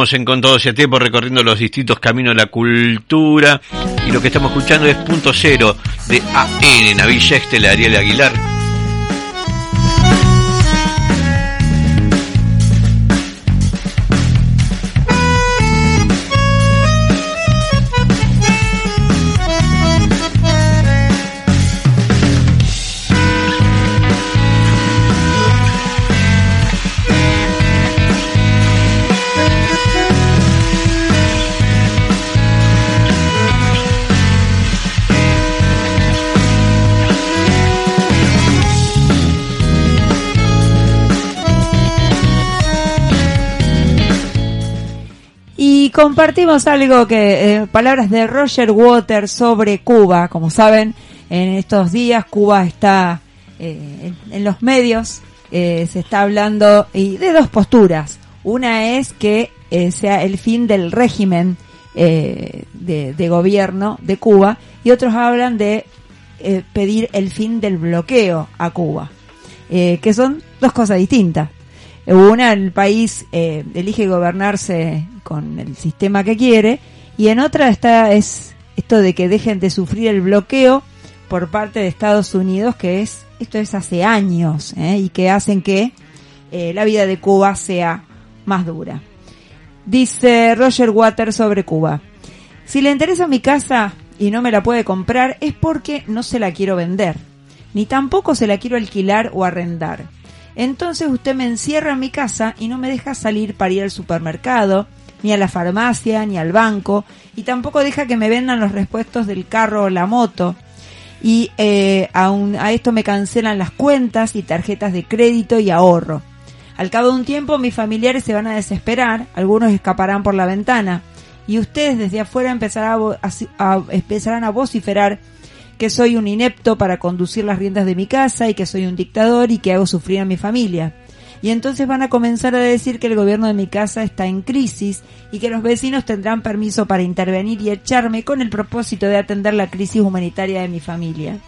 Continuamos en ese tiempo recorriendo los distintos caminos de la cultura y lo que estamos escuchando es Punto Cero de AN, Navilla Estela Ariel Aguilar. Compartimos algo que, eh, palabras de Roger Waters sobre Cuba. Como saben, en estos días Cuba está eh, en, los medios, eh, se está hablando y de dos posturas. Una es que eh, sea el fin del régimen de, gobierno de Cuba y otros hablan de pedir el fin del bloqueo a Cuba, que son dos cosas distintas. Una, el país eh, elige gobernarse con el sistema que quiere y en otra está es esto de que dejen de sufrir el bloqueo por parte de Estados Unidos, que es esto es hace años ¿eh? y que hacen que eh, la vida de Cuba sea más dura. Dice Roger Waters sobre Cuba. Si le interesa mi casa y no me la puede comprar es porque no se la quiero vender, ni tampoco se la quiero alquilar o arrendar. Entonces usted me encierra en mi casa y no me deja salir para ir al supermercado, ni a la farmacia, ni al banco, y tampoco deja que me vendan los repuestos del carro o la moto. Y eh, aun- a esto me cancelan las cuentas y tarjetas de crédito y ahorro. Al cabo de un tiempo mis familiares se van a desesperar, algunos escaparán por la ventana y ustedes desde afuera a, a a- empezarán a vociferar que soy un inepto para conducir las riendas de mi casa y que soy un dictador y que hago sufrir a mi familia. Y entonces van a comenzar a decir que el gobierno de mi casa está en crisis y que los vecinos tendrán permiso para intervenir y echarme con el propósito de atender la crisis humanitaria de mi familia.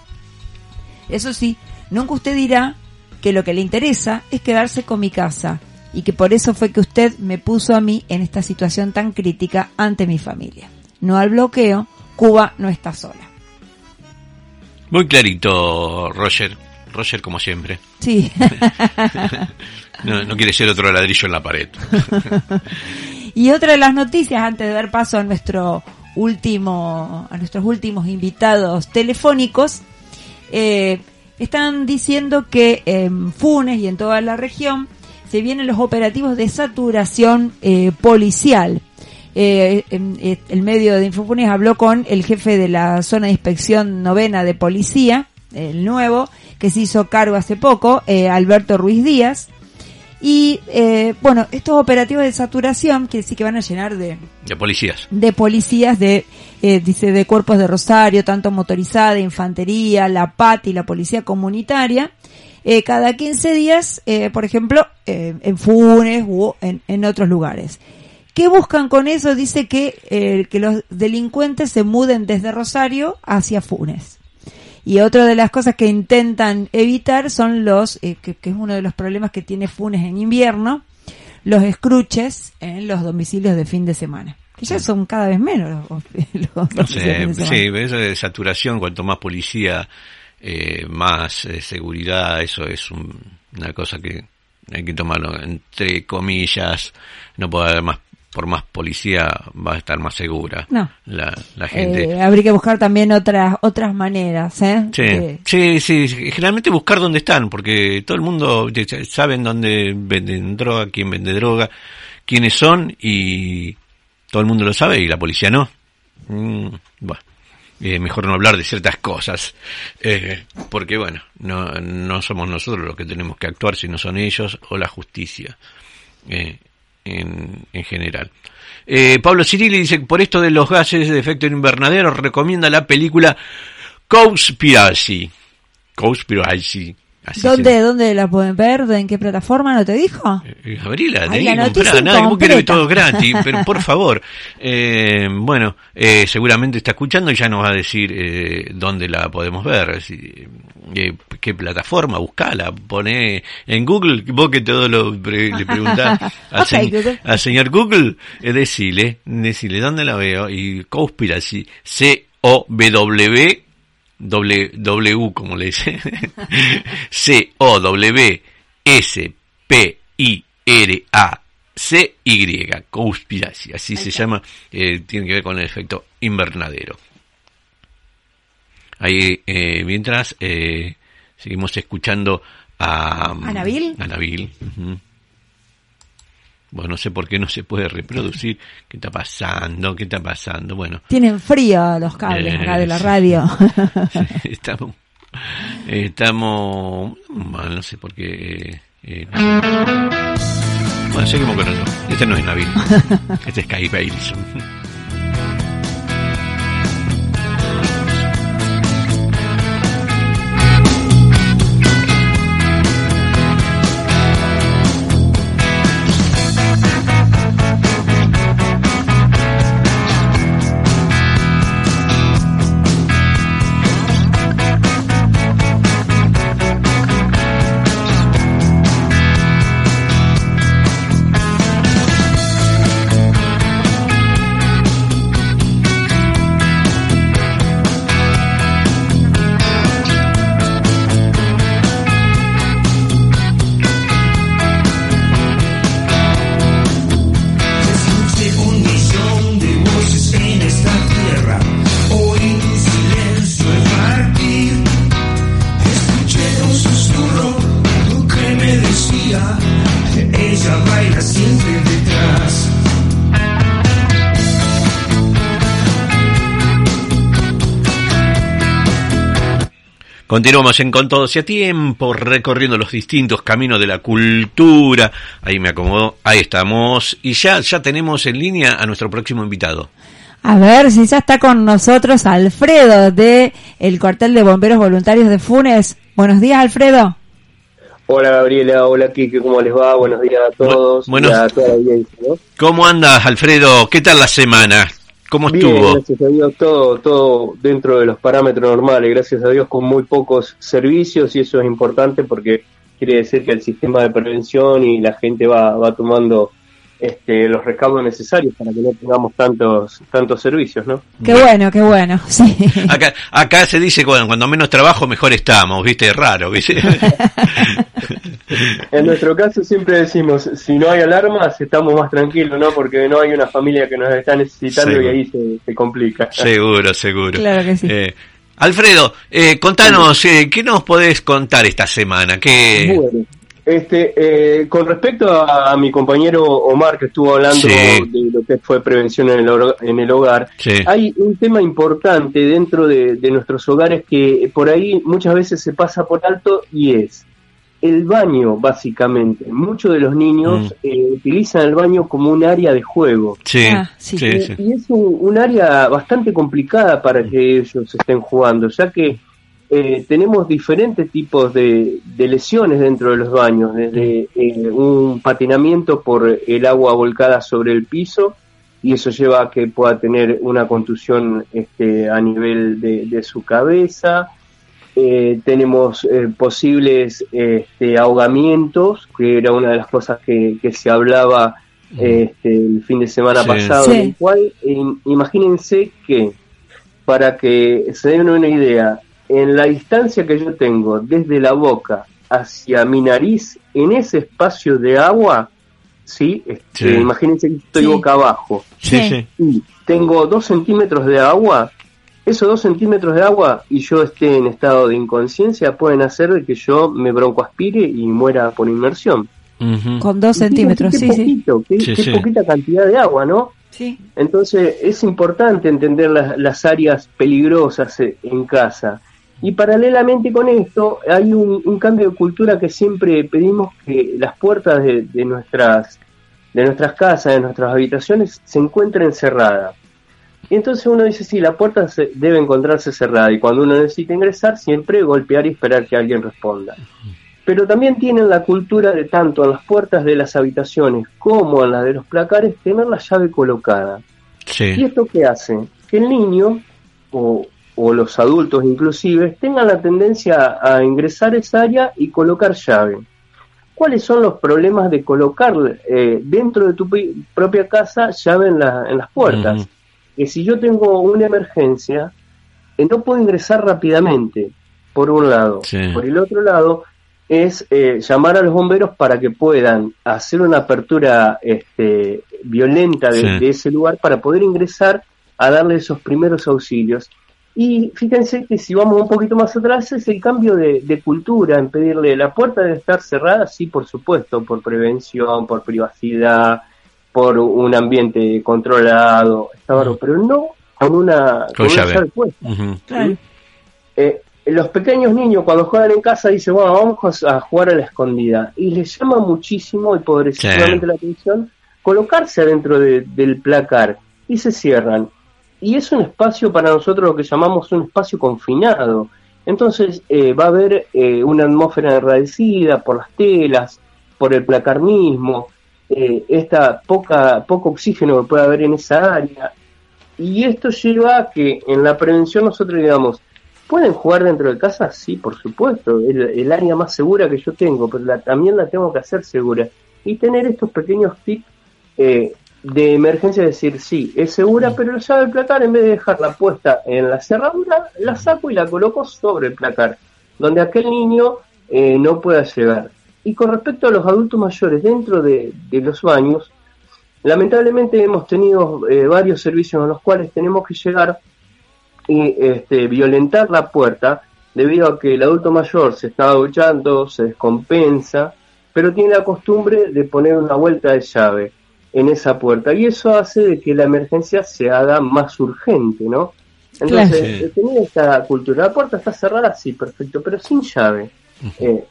Eso sí, nunca usted dirá que lo que le interesa es quedarse con mi casa y que por eso fue que usted me puso a mí en esta situación tan crítica ante mi familia. No al bloqueo, Cuba no está sola. Muy clarito, Roger. Roger, como siempre. Sí. [laughs] No, no quiere ser otro ladrillo en la pared. [laughs] Y otra de las noticias, antes de dar paso a nuestro último, a nuestros últimos invitados telefónicos, eh, están diciendo que en Funes y en toda la región se vienen los operativos de saturación eh, policial. Eh, eh, el medio de Infofunes habló con el jefe de la zona de inspección novena de policía, el nuevo, que se hizo cargo hace poco, eh, Alberto Ruiz Díaz. Y eh, bueno, estos operativos de saturación quiere decir que van a llenar de, De policías. de policías de dice de cuerpos de Rosario, tanto motorizada, infantería, la PAT y la policía comunitaria, eh, cada 15 días, eh, por ejemplo, eh, en Funes en, en otros lugares. ¿Qué buscan con eso? Dice que, eh, que los delincuentes se muden desde Rosario hacia Funes. Y otra de las cosas que intentan evitar son los, eh, que, que es uno de los problemas que tiene Funes en invierno, los escruches en los domicilios de fin de semana. Que ya son cada vez menos los, [laughs] los No sé, de sí, eso de saturación, cuanto más policía, eh, más eh, seguridad, eso es un- una cosa que hay que tomarlo entre comillas, no puede haber más, por más policía va a estar más segura No. la, la gente. Eh, habría que buscar también otras otras maneras, ¿eh? Sí, sí, sí, generalmente buscar dónde están, porque todo el mundo saben dónde venden droga, quién vende droga, quiénes son y todo el mundo lo sabe y la policía no. Mm, bueno, eh, mejor no hablar de ciertas cosas, eh, porque bueno, no, no somos nosotros los que tenemos que actuar, sino son ellos o la justicia eh, en, en general. Eh, Pablo Cirilli dice que por esto de los gases de efecto invernadero recomienda la película Conspiracy. Conspiracy. Así ¿Dónde, ¿Dónde la pueden ver? ¿En qué plataforma? ¿No te dijo? Eh, Gabriela, Ay, la que noticia nada, vos querés incompleta. todo gratis, pero por [laughs] favor. Eh, bueno, eh, seguramente está escuchando y ya nos va a decir eh, dónde la podemos ver, si, eh, qué plataforma, buscala, pone en Google, vos que todo lo pre- le preguntás [laughs] al, se- señor Google, decile, decile dónde la veo y Conspiracy, C-O-W, W, W como le dice, [laughs] C-O-W-S-P-I-R-A-C-Y, Conspiracy, así se llama, eh, tiene que ver con el efecto invernadero. Ahí, eh, mientras, eh, seguimos escuchando a... ¿A Nabil? A Nabil, ujú. Bueno, no sé por qué no se puede reproducir. [laughs] ¿Qué está pasando? ¿Qué está pasando? Bueno, Tienen frío los cables acá de la Eh, sí. radio. [laughs] estamos, estamos mal, no sé por qué. eh, eh, Bueno, seguimos con otro. Este no es Nabil. [laughs] este es Kai Bales. Continuamos en Con Todos y a Tiempo, recorriendo los distintos caminos de la cultura. Ahí me acomodo, ahí estamos. Y ya, ya tenemos en línea a nuestro próximo invitado. A ver si ya está con nosotros Alfredo de el cuartel de bomberos voluntarios de Funes. Buenos días, Alfredo. Hola Gabriela, hola Kike, ¿cómo les va? Buenos días a todos buenos- y a toda la audiencia. ¿no? ¿Cómo andas, Alfredo? ¿Qué tal la semana? ¿Cómo Bien, estuvo? gracias a Dios, todo, todo dentro de los parámetros normales, gracias a Dios con muy pocos servicios y eso es importante porque quiere decir que el sistema de prevención y la gente va, va tomando este, los recaudos necesarios para que no tengamos tantos tantos servicios, ¿no? Qué bueno, qué bueno. [laughs] Sí. Acá, acá se dice, bueno, cuando menos trabajo, mejor estamos, ¿viste? Es raro, ¿viste? [laughs] En nuestro caso siempre decimos, si no hay alarmas estamos más tranquilos, ¿no? Porque no hay una familia que nos está necesitando Seguro. y ahí se, se complica. seguro, seguro. Claro que sí. Eh, Alfredo, eh, contanos, eh, ¿qué nos podés contar esta semana? ¿Qué... Bueno, este, eh, con respecto a, a mi compañero Omar que estuvo hablando Sí. de lo que fue prevención en el, en el hogar, Sí. hay un tema importante dentro de, de nuestros hogares que por ahí muchas veces se pasa por alto y es el baño, básicamente. Muchos de los niños eh, utilizan el baño como un área de juego. Sí, Ah, sí, Y- sí. Y es un, un área bastante complicada para que ellos estén jugando, ya que eh, tenemos diferentes tipos de, de lesiones dentro de los baños, desde eh, un patinamiento por el agua volcada sobre el piso, y eso lleva a que pueda tener una contusión este, a nivel de, de su cabeza. Eh, tenemos eh, posibles este, ahogamientos, que era una de las cosas que, que se hablaba este, el fin de semana Sí. pasado, Sí. en el cual im- imagínense que, para que se den una idea, en la distancia que yo tengo desde la boca hacia mi nariz, en ese espacio de agua, ¿sí? Este, Sí. Imagínense que estoy Sí. boca abajo. Sí, sí. Y tengo dos centímetros de agua, esos dos centímetros de agua y yo esté en estado de inconsciencia pueden hacer de que yo me broncoaspire y muera por inmersión. Con dos centímetros, sí, qué sí. poquito, qué, Sí, qué sí. poquita cantidad de agua, ¿no? Sí. Entonces es importante entender las, las áreas peligrosas eh, en casa. Y paralelamente con esto hay un, un cambio de cultura que siempre pedimos que las puertas de, de nuestras de nuestras casas, de nuestras habitaciones, se encuentren cerradas. Y entonces uno dice, sí, la puerta se- debe encontrarse cerrada y cuando uno necesita ingresar, siempre golpear y esperar que alguien responda. Pero también tienen la cultura de tanto en las puertas de las habitaciones como en las de los placares tener la llave colocada. ¿Y Sí. esto qué hace? Que el niño, o, o los adultos inclusive, tengan la tendencia a ingresar a esa área y colocar llave. ¿Cuáles son los problemas de colocar eh, dentro de tu pi- propia casa llave en, la- en las puertas? Que si yo tengo una emergencia, eh, no puedo ingresar rápidamente, por un lado. Sí. Por el otro lado, es eh, llamar a los bomberos para que puedan hacer una apertura este, violenta de, Sí. de ese lugar para poder ingresar a darle esos primeros auxilios. Y fíjense que si vamos un poquito más atrás es el cambio de, de cultura, en pedirle la puerta debe estar cerrada, sí, por supuesto, por prevención, por privacidad, por un ambiente controlado, está bárbaro, pero no con una, Con una llave. puesta. Ujú. ¿sí? Eh, los pequeños niños cuando juegan en casa dicen, bueno, vamos a jugar a la escondida. Y les llama muchísimo y poderosamente Sí. la atención colocarse adentro de- del placar y se cierran. Y es un espacio para nosotros lo que llamamos un espacio confinado. Entonces eh, va a haber eh, una atmósfera enrarecida por las telas, por el placar mismo, eh, esta poca, poco oxígeno que puede haber en esa área. Y esto lleva a que en la prevención nosotros digamos, ¿pueden jugar dentro de casa? Sí, por supuesto, el, el área más segura que yo tengo, pero la- también la tengo que hacer segura. Y tener estos pequeños tips eh, de emergencia, decir, sí, es segura, pero la llave del placar, en vez de dejarla puesta en la cerradura, la saco y la coloco sobre el placar, donde aquel niño eh, no pueda llegar. Y con respecto a los adultos mayores dentro de, de los baños, lamentablemente hemos tenido eh, varios servicios en los cuales tenemos que llegar y este, violentar la puerta debido a que el adulto mayor se está duchando, se descompensa, pero tiene la costumbre de poner una vuelta de llave en esa puerta y eso hace de que la emergencia se haga más urgente, ¿no? Entonces, Claro. tener esta cultura, la puerta está cerrada, sí, perfecto, pero sin llave. Eh,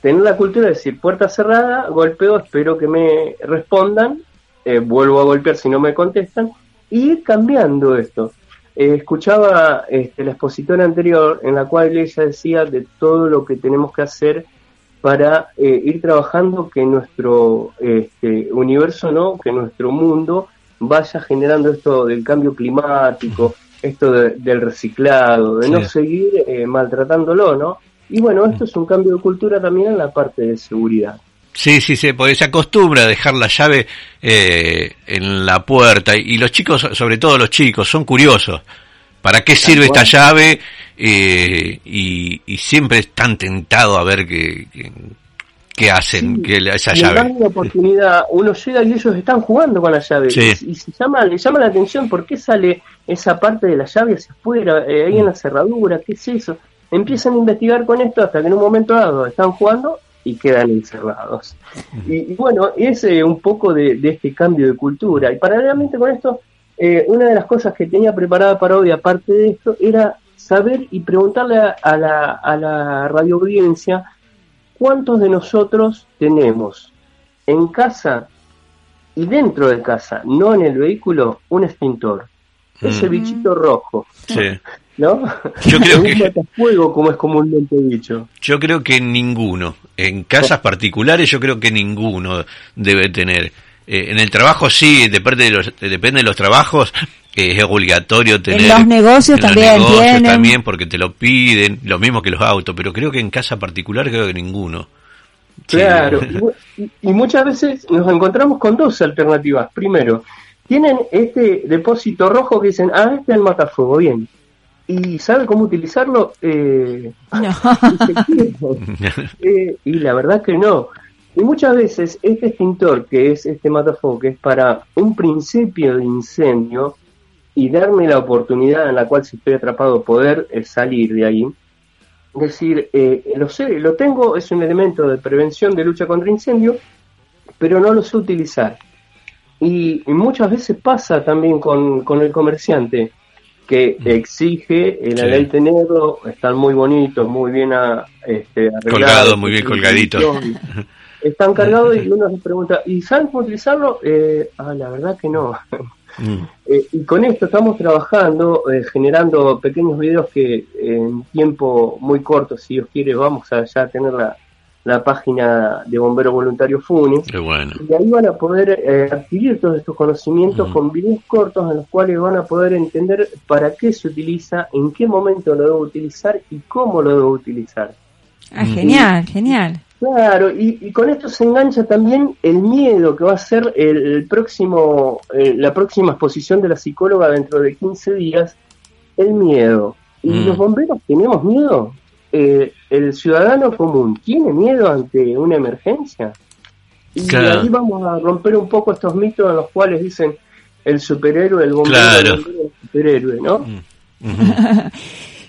tener la cultura de decir, puerta cerrada, golpeo, espero que me respondan, eh, vuelvo a golpear si no me contestan, y ir cambiando esto. Eh, escuchaba este, la expositora anterior en la cual ella decía de todo lo que tenemos que hacer para eh, ir trabajando que nuestro este, universo, no, que nuestro mundo vaya generando esto del cambio climático, esto de- del reciclado, de Sí. no seguir eh, maltratándolo, ¿no? Y bueno, esto es un cambio de cultura también en la parte de seguridad. Sí, sí, sí, porque se acostumbra a dejar la llave eh, en la puerta y los chicos, sobre todo los chicos, son curiosos. ¿Para qué sirve esta llave? Eh, y, y siempre están tentados a ver qué, qué, qué hacen que la- esa llave. una oportunidad, uno llega y ellos están jugando con la llave. Sí. Y, y se llama, le llama la atención por qué sale esa parte de la llave hacia afuera, eh, ahí en la cerradura, qué es eso. Empiezan a investigar con esto hasta que en un momento dado están jugando y quedan encerrados. Y, y bueno, es eh, un poco de, de este cambio de cultura. Y paralelamente con esto, eh, una de las cosas que tenía preparada para hoy, aparte de esto, era saber y preguntarle a, a la, a la radio audiencia cuántos de nosotros tenemos en casa y dentro de casa, no en el vehículo, un extintor. Ese Mm. bichito rojo, Sí. [laughs] ¿no? Yo creo [laughs] que- matafuego, como es comúnmente dicho. Yo creo que ninguno. En casas particulares yo creo que ninguno debe tener. Eh, en el trabajo sí, depende de los, depende de los trabajos, es obligatorio tener. los negocios en los también negocios tienen. también porque te lo piden, lo mismo que los autos, pero creo que en casa particular creo que ninguno. Claro, y [laughs] y, y muchas veces nos encontramos con dos alternativas. Primero, tienen este depósito rojo que dicen, ah, este es el matafuego, bien. ¿Y sabe cómo utilizarlo? Eh, [laughs] [laughs] eh, y la verdad que no. Y muchas veces este extintor, que es este matafuego, que es para un principio de incendio y darme la oportunidad en la cual si estoy atrapado poder eh, salir de ahí, decir, eh, lo sé, lo tengo, es un elemento de prevención de lucha contra incendio, pero no lo sé utilizar. Y, y muchas veces pasa también con, con el comerciante, que exige en la Sí. tenerlo, están muy bonitos, muy bien a, este, arreglados, Colgado, muy bien colgadito. Están cargados y [laughs] uno se pregunta, ¿y saben cómo utilizarlo? Eh, ah, la verdad que no. Mm. Eh, y con esto estamos trabajando, eh, generando pequeños videos que en tiempo muy corto, si Dios quiere, vamos a ya tener la, la página de Bombero Voluntario Funes. Qué bueno. Y ahí van a poder eh, adquirir todos estos conocimientos con videos cortos en los cuales van a poder entender para qué se utiliza, en qué momento lo debo utilizar y cómo lo debo utilizar. Ah, genial, genial. Claro, y, y con esto se engancha también el miedo que va a ser el, el próximo, eh, la próxima exposición de la psicóloga dentro de 15 días, el miedo. ¿Y Mm. los bomberos tenemos miedo? Eh, ¿El ciudadano común tiene miedo ante una emergencia? Y Claro. ahí vamos a romper un poco estos mitos en los cuales dicen el superhéroe, el bombero, Claro. el bombero, el superhéroe, ¿no? [laughs]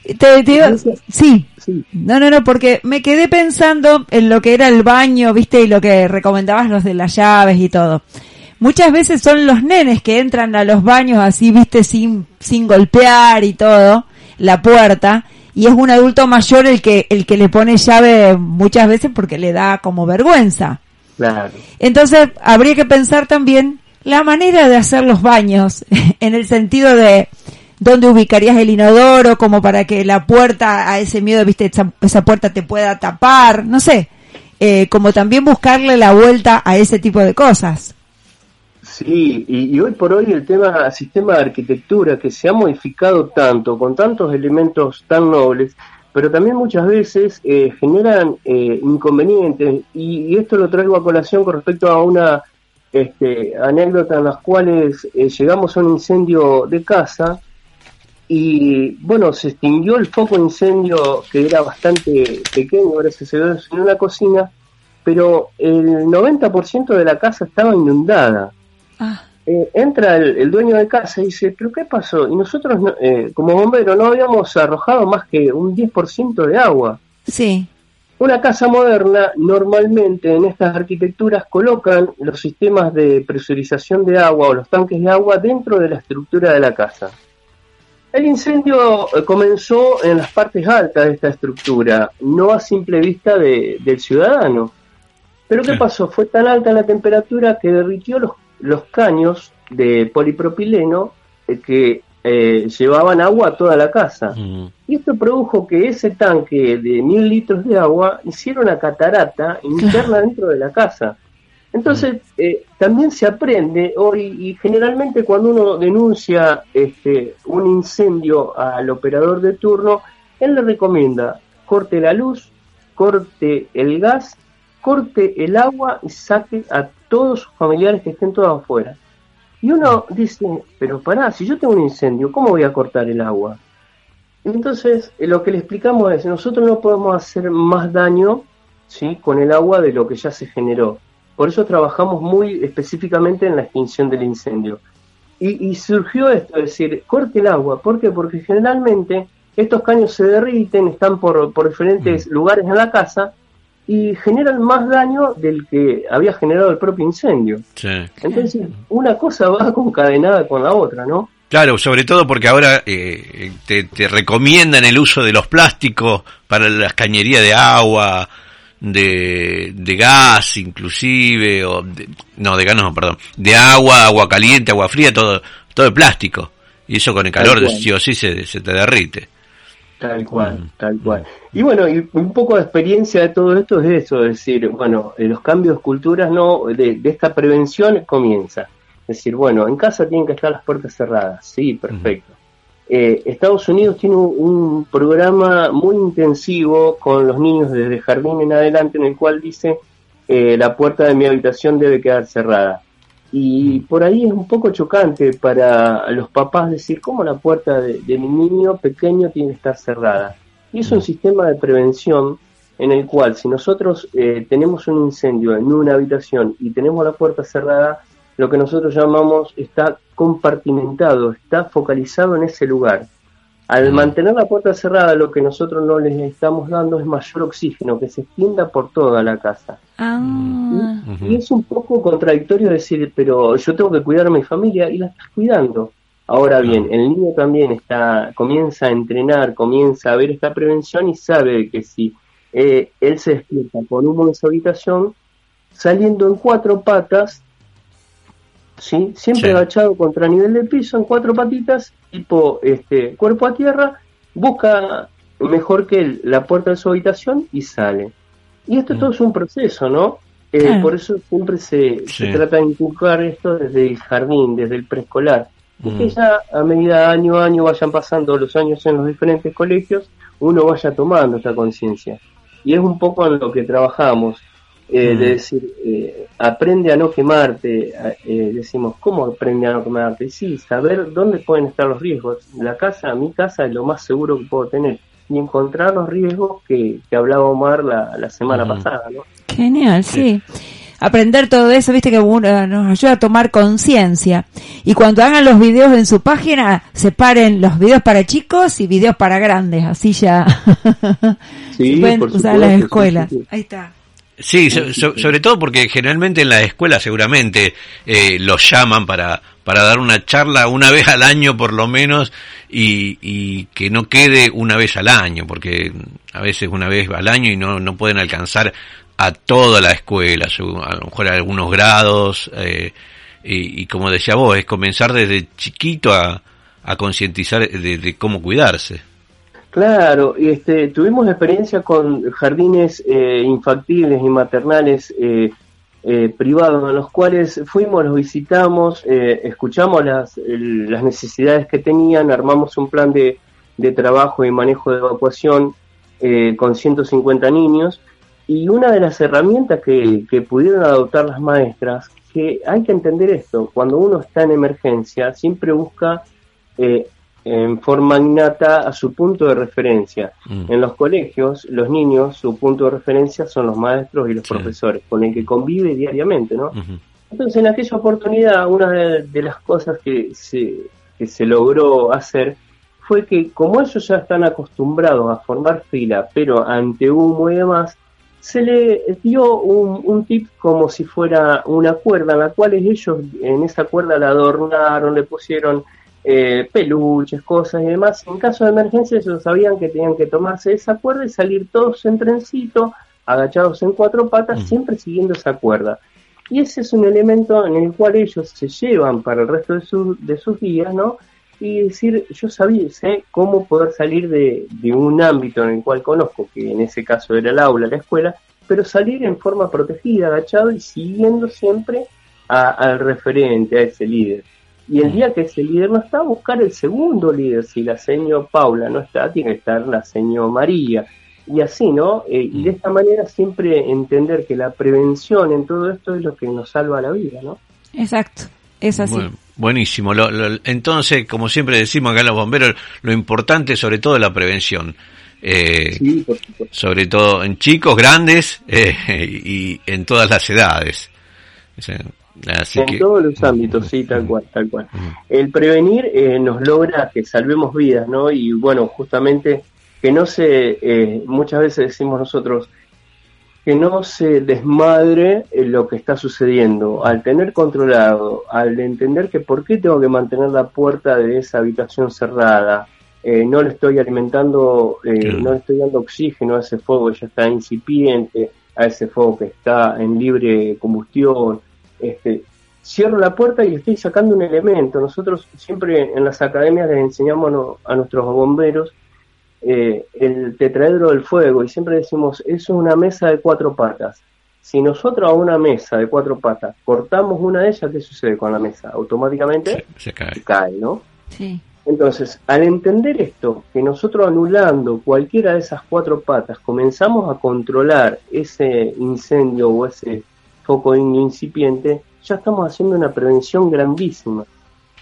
Te, te digo- sí. No, no, no, porque me quedé pensando en lo que era el baño, viste, y lo que recomendabas los de las llaves y todo. Muchas veces son los nenes que entran a los baños así, viste, sin, sin golpear y todo, la puerta, y es un adulto mayor el que el que le pone llave muchas veces porque le da como vergüenza. Claro. Entonces, habría que pensar también la manera de hacer los baños, [laughs] en el sentido de dónde ubicarías el inodoro, como para que la puerta, a ese miedo, viste, esa, puerta te pueda tapar, no sé, eh, como también buscarle la vuelta a ese tipo de cosas. Sí, y, hoy por hoy el tema sistema de arquitectura que se ha modificado tanto, con tantos elementos tan nobles, pero también muchas veces eh, generan eh, inconvenientes, y, y esto lo traigo a colación con respecto a una este, anécdota en las cuales eh, llegamos a un incendio de casa y bueno, se extinguió el foco de incendio que era bastante pequeño, gracias a Dios, en una cocina, pero el 90% de la casa estaba inundada. Eh, entra el, el dueño de casa y dice, ¿pero qué pasó? Y nosotros, no- eh, como bomberos, no habíamos arrojado más que un 10% de agua. Sí. Una casa moderna normalmente en estas arquitecturas colocan los sistemas de presurización de agua o los tanques de agua dentro de la estructura de la casa. El incendio eh, comenzó en las partes altas de esta estructura, no a simple vista de- del ciudadano. Pero ¿qué pasó? Fue tan alta la temperatura que derritió los, los caños de polipropileno eh, que eh, llevaban agua a toda la casa. Y esto produjo que ese tanque de mil litros de agua hiciera una catarata interna [laughs] dentro de la casa. Entonces, eh, también se aprende hoy, y generalmente cuando uno denuncia este, un incendio al operador de turno, él le recomienda corte la luz, corte el gas, corte el agua y saque a todos sus familiares que estén todos afuera. Y uno dice, pero pará, si yo tengo un incendio, ¿cómo voy a cortar el agua? Entonces, eh, lo que le explicamos es, nosotros no podemos hacer más daño ¿sí? con el agua de lo que ya se generó. Por eso trabajamos muy específicamente en la extinción del incendio. Y, y surgió esto, es decir, corte el agua. ¿Por qué? Porque generalmente estos caños se derriten, están por, por diferentes lugares en la casa y generan más daño del que había generado el propio incendio. Sí. Entonces, una cosa va concadenada con la otra, ¿no? Claro, sobre todo porque ahora eh, te, te recomiendan el uso de los plásticos para las cañerías de agua, de, de gas inclusive, o de- no, de gas no, perdón, de agua, agua caliente, agua fría, todo, todo de plástico. Y eso con el Tal calor cual. sí o sí se, se te derrite. Tal cual, tal cual. Y bueno, y un poco de experiencia de todo esto es eso, es decir, bueno, eh, los cambios de culturas no, de, de esta prevención comienza. Es decir, bueno, en casa tienen que estar las puertas cerradas, sí, perfecto. Eh, Estados Unidos tiene un, un programa muy intensivo con los niños desde jardín en adelante en el cual dice eh, la puerta de mi habitación debe quedar cerrada. Y por ahí es un poco chocante para los papás decir cómo la puerta de, de mi niño pequeño tiene que estar cerrada. Y es un sistema de prevención en el cual si nosotros eh, tenemos un incendio en una habitación y tenemos la puerta cerrada, lo que nosotros llamamos está compartimentado, está focalizado en ese lugar. Al mantener la puerta cerrada, lo que nosotros no les estamos dando es mayor oxígeno, que se extienda por toda la casa. Ah. Y es un poco contradictorio decir, pero yo tengo que cuidar a mi familia y la estás cuidando. Ahora bien, el niño también está, comienza a entrenar, comienza a ver esta prevención y sabe que si eh, él se despierta con humo en su habitación, saliendo en cuatro patas, ¿sí? siempre Sí. agachado contra nivel del piso, en cuatro patitas, tipo este, cuerpo a tierra, busca mejor que él la puerta de su habitación y sale. Y esto todo es un proceso, ¿no? Eh, Claro. Por eso siempre se, se trata de inculcar esto desde el jardín, desde el preescolar. Y Mm. que ya a medida año a año vayan pasando los años en los diferentes colegios, uno vaya tomando esta conciencia. Y es un poco en lo que trabajamos, eh, Mm. de decir, eh, aprende a no quemarte, eh, decimos, ¿cómo aprende a no quemarte? Sí, saber dónde pueden estar los riesgos. La casa, mi casa es lo más seguro que puedo tener. Y encontrar los riesgos que, que hablaba Omar la, la semana Ujú. pasada, ¿no? Genial, sí. Aprender todo eso, viste que uno nos ayuda a tomar conciencia. Y cuando hagan los videos en su página, separen los videos para chicos y videos para grandes, así ya Sí, [laughs] se pueden por usar las escuelas. sí, sí. Ahí está. Sí, so- so- sobre todo porque generalmente en la escuela seguramente eh, los llaman para, para dar una charla una vez al año por lo menos y, y que no quede una vez al año, porque a veces una vez al año y no, no pueden alcanzar a toda la escuela, a lo mejor a algunos grados, eh, y, y como decía vos, es comenzar desde chiquito a, a concientizar de, de cómo cuidarse. Claro, este, tuvimos experiencia con jardines eh, infantiles y maternales eh, eh, privados en los cuales fuimos, los visitamos, eh, escuchamos las, el- las necesidades que tenían, armamos un plan de, de trabajo y manejo de evacuación eh, con 150 niños. Y una de las herramientas que, que pudieron adoptar las maestras, que hay que entender esto, cuando uno está en emergencia siempre busca eh, en forma innata a su punto de referencia. En los colegios, los niños, su punto de referencia son los maestros y los profesores, con el que convive diariamente, ¿no? Entonces, en aquella oportunidad, una de, de las cosas que se, que se logró hacer fue que, como ellos ya están acostumbrados a formar fila, pero ante humo y demás, se le dio un, un tip como si fuera una cuerda, en la cual ellos en esa cuerda la adornaron, le pusieron eh, peluches, cosas y demás. En caso de emergencia ellos sabían que tenían que tomarse esa cuerda y salir todos en trencito, agachados en cuatro patas, siempre siguiendo esa cuerda. Y ese es un elemento en el cual ellos se llevan para el resto de, su- de sus días, ¿no? Y decir, yo sabía, sé cómo poder salir de, de un ámbito en el cual conozco, que en ese caso era el aula, la escuela, pero salir en forma protegida, agachado y siguiendo siempre a- al referente, a ese líder. Y el día que ese líder no está, buscar el segundo líder. Si la señor Paula no está, tiene que estar la señor María. Y así, ¿no? Eh, y de esta manera siempre entender que la prevención en todo esto es lo que nos salva la vida, ¿no? Exacto, es así. Bueno, buenísimo. Lo- lo- entonces, como siempre decimos acá los bomberos, lo importante sobre todo es la prevención. Eh, sobre todo en chicos, grandes [laughs] eh, y en todas las edades. Así en que, todos los ámbitos, sí, tal cual, tal cual. El prevenir eh, nos logra que salvemos vidas, ¿no? Y bueno, justamente que no se, eh, muchas veces decimos nosotros, que no se desmadre eh, lo que está sucediendo. Al tener controlado, al entender que por qué tengo que mantener la puerta de esa habitación cerrada, eh, no le estoy alimentando, eh, no le estoy dando oxígeno a ese fuego que ya está incipiente, a ese fuego que está en libre combustión, este, cierro la puerta y estoy sacando un elemento. Nosotros siempre en las academias les enseñamos a, no- a nuestros bomberos eh, el tetraedro del fuego y siempre decimos, eso es una mesa de cuatro patas. Si nosotros a una mesa de cuatro patas cortamos una de ellas, ¿qué sucede con la mesa? Automáticamente se cae. cae, ¿no? Sí. Entonces, al entender esto, que nosotros anulando cualquiera de esas cuatro patas, comenzamos a controlar ese incendio o ese foco in- incipiente, ya estamos haciendo una prevención grandísima.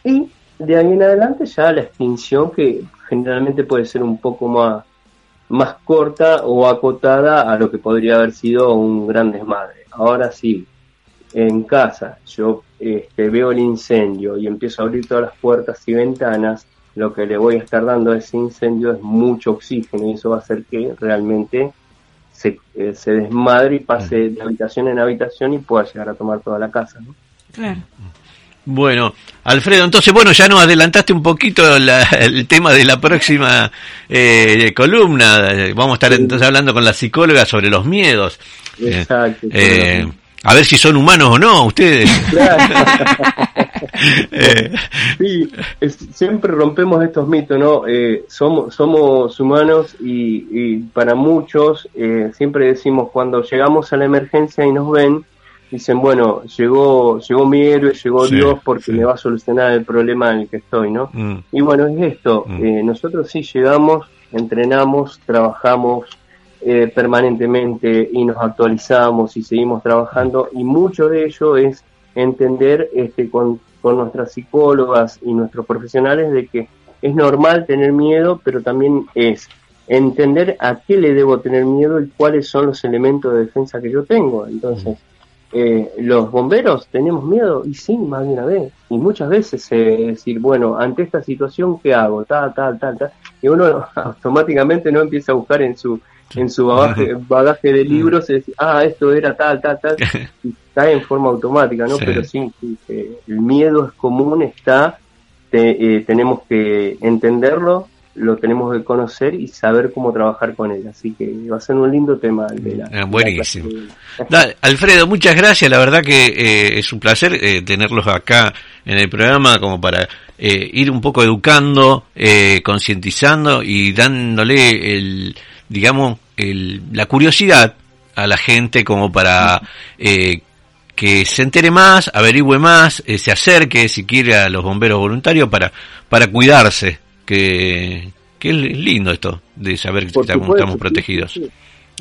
Y de ahí en adelante ya la extinción, que generalmente puede ser un poco más, más corta o acotada a lo que podría haber sido un gran desmadre. Ahora sí, en casa yo este, veo el incendio y empiezo a abrir todas las puertas y ventanas, lo que le voy a estar dando a ese incendio es mucho oxígeno y eso va a hacer que realmente se, eh, se desmadre y pase de habitación en habitación y pueda llegar a tomar toda la casa. ¿no? Claro. Bueno, Alfredo, entonces, bueno, ya nos adelantaste un poquito la- el tema de la próxima eh, columna. Vamos a estar entonces hablando con la psicóloga sobre los miedos. Eh, Exacto. eh, a ver si son humanos o no ustedes. [laughs] [laughs] Eh, [laughs] Sí, es- siempre rompemos estos mitos, ¿no? Eh, somos, somos humanos y, y para muchos eh, siempre decimos cuando llegamos a la emergencia y nos ven, dicen, bueno, llegó, llegó mi héroe, llegó Sí, Dios porque me va a solucionar el problema en el que estoy, ¿no? mm, Y bueno, es esto, eh, nosotros sí llegamos, entrenamos, trabajamos eh, permanentemente y nos actualizamos y seguimos trabajando y mucho de ello es entender este, con, con nuestras psicólogas y nuestros profesionales de que es normal tener miedo, pero también es entender a qué le debo tener miedo y cuáles son los elementos de defensa que yo tengo. Entonces, eh, los bomberos tenemos miedo y sí, más de una vez. Y muchas veces eh, decir, bueno, ante esta situación, ¿qué hago? Tal, tal, tal, tal. Y uno [laughs] automáticamente no empieza a buscar en su en su bagaje, [laughs] bagaje de libros y decir, ah, esto era tal, tal, tal, [laughs] y cae en forma automática, ¿no? Sí. Pero sí, eh, el miedo es común, está, te- eh, tenemos que entenderlo, lo tenemos que conocer y saber cómo trabajar con él. Así que va a ser un lindo tema de la. Ah, buenísimo. Da- Alfredo, muchas gracias. La verdad que eh, es un placer eh, tenerlos acá en el programa como para eh, ir un poco educando, eh, concientizando y dándole el, digamos, el, la curiosidad a la gente como para eh, que se entere más, averigüe más, eh, se acerque si quiere a los bomberos voluntarios para, para cuidarse, que, que es lindo esto de saber que estamos, protegidos.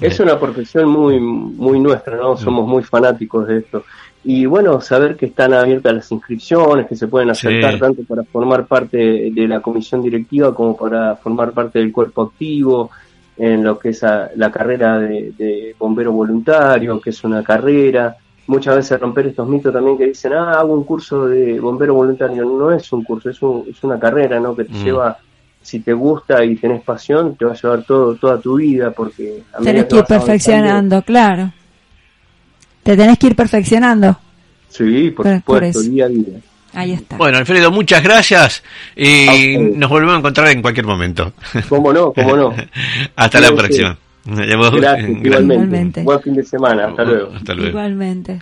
Es una profesión muy muy nuestra, ¿no? Somos muy fanáticos de esto. Y bueno, saber que están abiertas las inscripciones, que se pueden acercar Sí. tanto para formar parte de la comisión directiva como para formar parte del cuerpo activo, en lo que es a- la carrera de, de bombero voluntario, que es una carrera. Muchas veces romper estos mitos también que dicen, ah, hago un curso de bombero voluntario. No es un curso, es, un- es una carrera, ¿no? Que te Mm. lleva si te gusta y tenés pasión, te va a llevar todo, toda tu vida, porque a Tenés que ir avanzando- perfeccionando, claro. Te tenés que ir perfeccionando. Sí, por supuesto, día a día. Ahí está. Bueno, Alfredo, muchas gracias y nos volvemos a encontrar en cualquier momento. ¿Cómo no? ¿Cómo no? [laughs] Hasta la próxima. Gracias, Gracias. igualmente. Igualmente. Buen fin de semana, hasta luego. Hasta luego. Igualmente.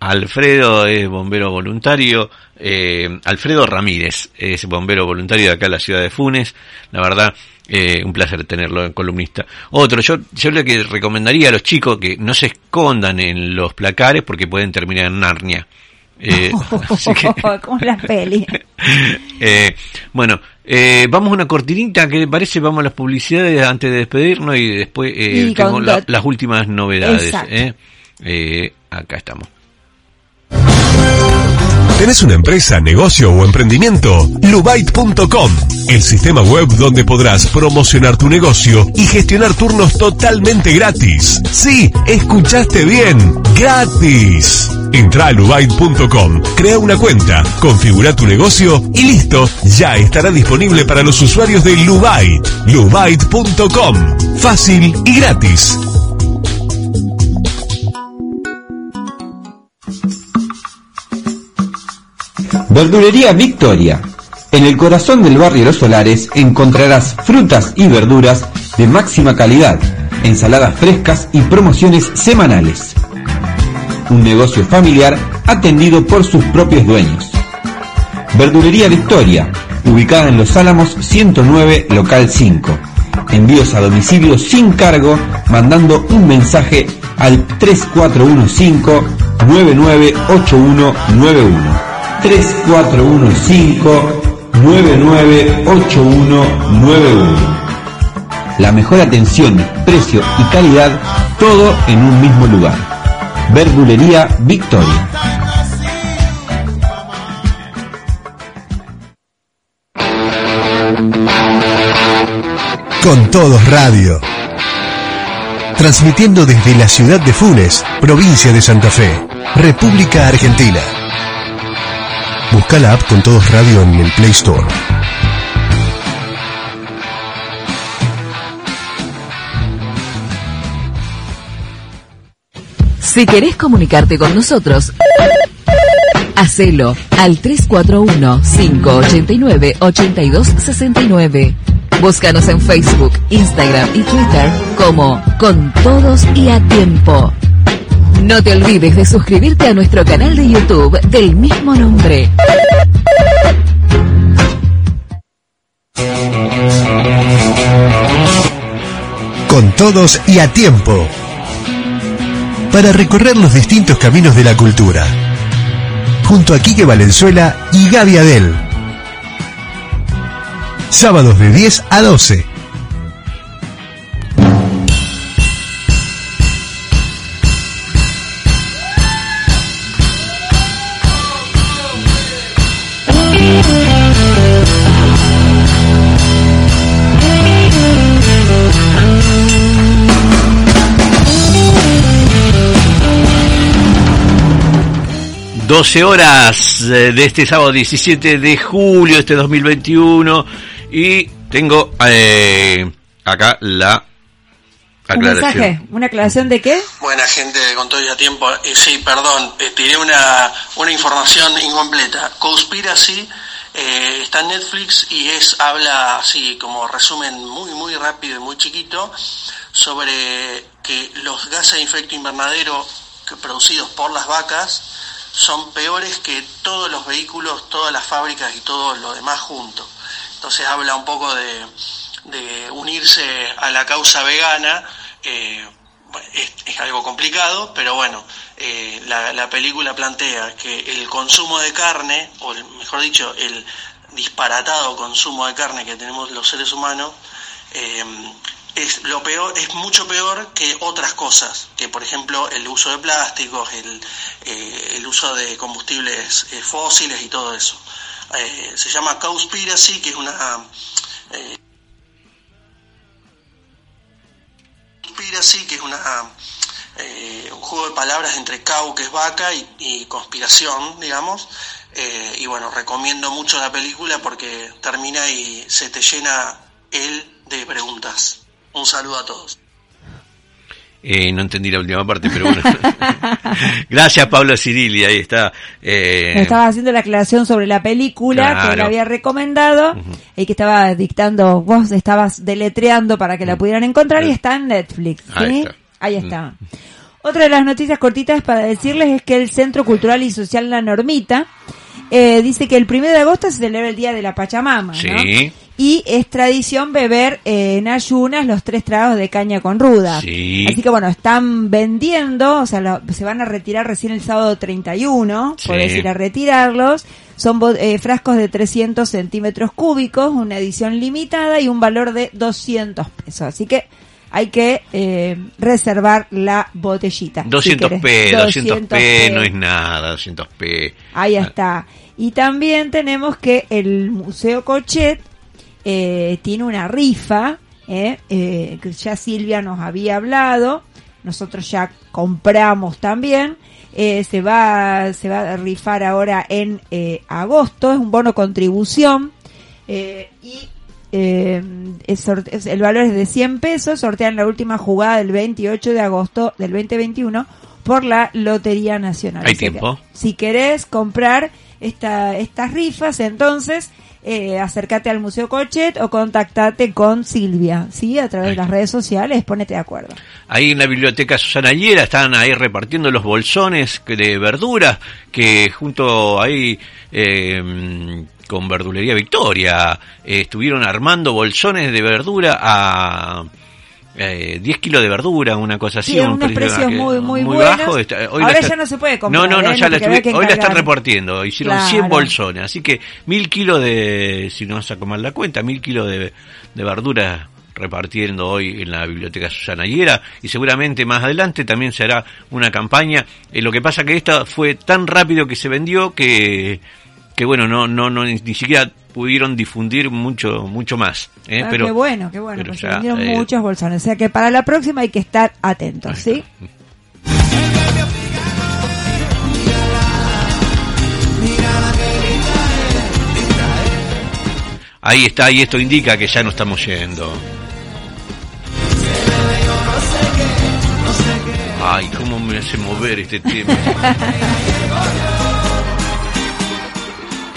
Alfredo es bombero voluntario, eh, Alfredo Ramírez es bombero voluntario de acá en la ciudad de Funes, la verdad, eh, un placer tenerlo en columnista. Otro, yo, yo lo que recomendaría a los chicos que no se escondan en los placares porque pueden terminar en Narnia. Eh, [laughs] [laughs] así que- [laughs] Como la peli. eh, bueno, eh, vamos a una cortinita que parece, vamos a las publicidades antes de despedirnos y después eh, Y tengo la- las últimas novedades. Eh. Eh, acá estamos. ¿Tenés una empresa, negocio o emprendimiento? Lubait.com, el sistema web donde podrás promocionar tu negocio y gestionar turnos totalmente gratis. Sí, escuchaste bien, gratis. Entra a lubait.com, crea una cuenta, configura tu negocio y listo, ya estará disponible para los usuarios de Lubait. Lubait.com, fácil y gratis. Verdulería Victoria. En el corazón del barrio Los Solares encontrarás frutas y verduras de máxima calidad, ensaladas frescas y promociones semanales. Un negocio familiar atendido por sus propios dueños. Verdulería Victoria, ubicada en Los Álamos 109, local 5. Envíos a domicilio sin cargo, mandando un mensaje al 3415 998191. 3415-998191. La mejor atención, precio y calidad, todo en un mismo lugar. Verdulería Victoria. Con Todos Radio. Transmitiendo desde la ciudad de Funes, provincia de Santa Fe, República Argentina. Busca la app Con Todos Radio en el Play Store. Si querés comunicarte con nosotros, hacelo al 341-589-8269. Búscanos en Facebook, Instagram y Twitter como Con Todos y a Tiempo. No te olvides de suscribirte a nuestro canal de YouTube del mismo nombre. Con todos y a tiempo. Para recorrer los distintos caminos de la cultura. Junto a Quique Valenzuela y Gaby Adel. Sábados de 10 a 12. 12 horas eh, de este sábado 17 de julio de este 2021 y tengo eh, acá la Un mensaje, una aclaración de qué? Buena gente con todo ya tiempo. Eh, sí, perdón, eh, tiré una, una información incompleta. Conspiracy eh, está en Netflix y es habla así como resumen muy muy rápido y muy chiquito sobre que los gases de efecto invernadero que producidos por las vacas son peores que todos los vehículos, todas las fábricas y todo lo demás junto. Entonces habla un poco de, unirse a la causa vegana. Es, es, algo complicado, pero bueno, eh, la, la, película plantea que el consumo de carne, o el, mejor dicho, el disparatado consumo de carne que tenemos los seres humanos, eh, es lo peor, es mucho peor que otras cosas, que por ejemplo el uso de plásticos, el, eh, el uso de combustibles eh, fósiles y todo eso. Eh, se llama Cowspiracy, que es una eh, Cowspiracy, que es una eh, un juego de palabras entre cow, que es vaca, y, y conspiración, digamos. y bueno, recomiendo mucho la película porque termina y se te llena él de preguntas. Un saludo a todos. Eh, no entendí la última parte, pero bueno. [laughs] Gracias, Pablo Cirili, ahí está. Eh... Estaba haciendo la aclaración sobre la película Claro. que le había recomendado y que estaba dictando, vos estabas deletreando para que la pudieran encontrar y está en Netflix. ¿sí? Ahí está. Ahí está. Otra de las noticias cortitas para decirles es que el Centro Cultural y Social La Normita eh, dice que el primero de agosto se celebra el Día de la Pachamama, ¿no? Y es tradición beber eh, en ayunas los tres tragos de caña con ruda. Sí. Así que bueno, están vendiendo, o sea, lo- se van a retirar recién el sábado 31, Sí. podés ir a retirarlos. Son eh, frascos de 300 centímetros cúbicos, una edición limitada y un valor de 200 pesos. Así que hay que eh, reservar la botellita. si 200p, querés. 200p no es nada, 200p. Ahí está. Y también tenemos que el Museo Cochet eh, tiene una rifa, eh, eh, que ya Silvia nos había hablado, nosotros ya compramos también, eh, se va se va a rifar ahora en agosto, es un bono contribución y eh, es sorte- es- el valor es de 100 pesos, sortean la última jugada del 28 de agosto del 2021 por la Lotería Nacional. Hay tiempo. si querés comprar esta, estas rifas, entonces eh, acércate al Museo Cochet o contactate con Silvia, ¿sí? A través de las redes sociales, ponete de acuerdo. Ahí en la biblioteca Susana Hiera están ahí repartiendo los bolsones de verduras que junto ahí eh, con Verdulería Victoria eh, estuvieron armando bolsones de verdura a eh, 10 kilos de verdura, una cosa así. Sí, un unos precio precios que- muy, muy, bajo. Está- hoy Ahora la está- ya no se puede comprar. No, no, no, ¿eh? ya la estuve- hoy la están repartiendo. Hicieron Claro. 100 bolsones, así que mil kilos de, si no saco mal la cuenta, mil kilos de, de verduras repartiendo hoy en la biblioteca Susana Hiera y seguramente más adelante también se hará una campaña. Eh, lo que pasa que esta fue tan rápido que se vendió que que bueno, no no no ni, siquiera pudieron difundir mucho mucho más, ¿eh? Ah, pero qué bueno, qué bueno, pues se ya, vendieron eh, muchos bolsones. O sea que para la próxima hay que estar atentos, ¿sí? Ahí está, y esto indica que ya no estamos yendo. Ay, cómo me hace mover este tema. [laughs]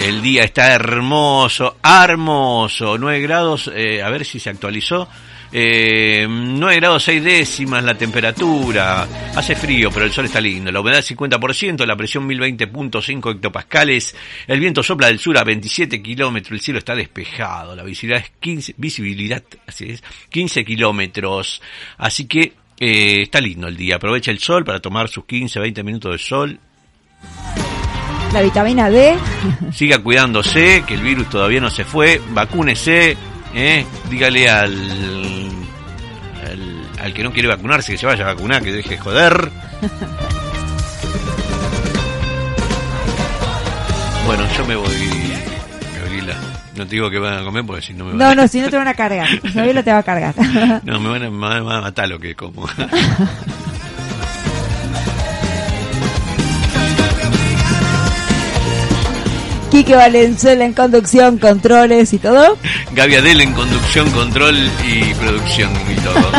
El día está hermoso, hermoso. 9 grados, eh, a ver si se actualizó. Eh, 9 grados 6 décimas la temperatura. Hace frío, pero el sol está lindo. La humedad 50%, la presión 1020.5 hectopascales. El viento sopla del sur a 27 kilómetros. El cielo está despejado. La visibilidad es 15, visibilidad, así es, 15 kilómetros. Así que eh, está lindo el día. Aprovecha el sol para tomar sus 15, 20 minutos de sol. La vitamina D. Siga cuidándose, que el virus todavía no se fue. Vacúnese, ¿eh? dígale al, al, al que no quiere vacunarse que se vaya a vacunar, que deje de joder. Bueno, yo me voy, Gabriela. No te digo que van a comer porque si no me van No, a... no, si no te van a cargar. [laughs] Gabriela te va a cargar. No, me van a, me van a matar lo que como. [laughs] Quique Valenzuela en conducción, controles y todo. Gaby Adel en conducción, control y producción y todo. [laughs]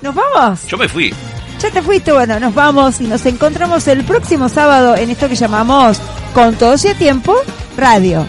¿Nos vamos? Yo me fui. Ya te fuiste, bueno, nos vamos y nos encontramos el próximo sábado en esto que llamamos Con Todos y a Tiempo Radio.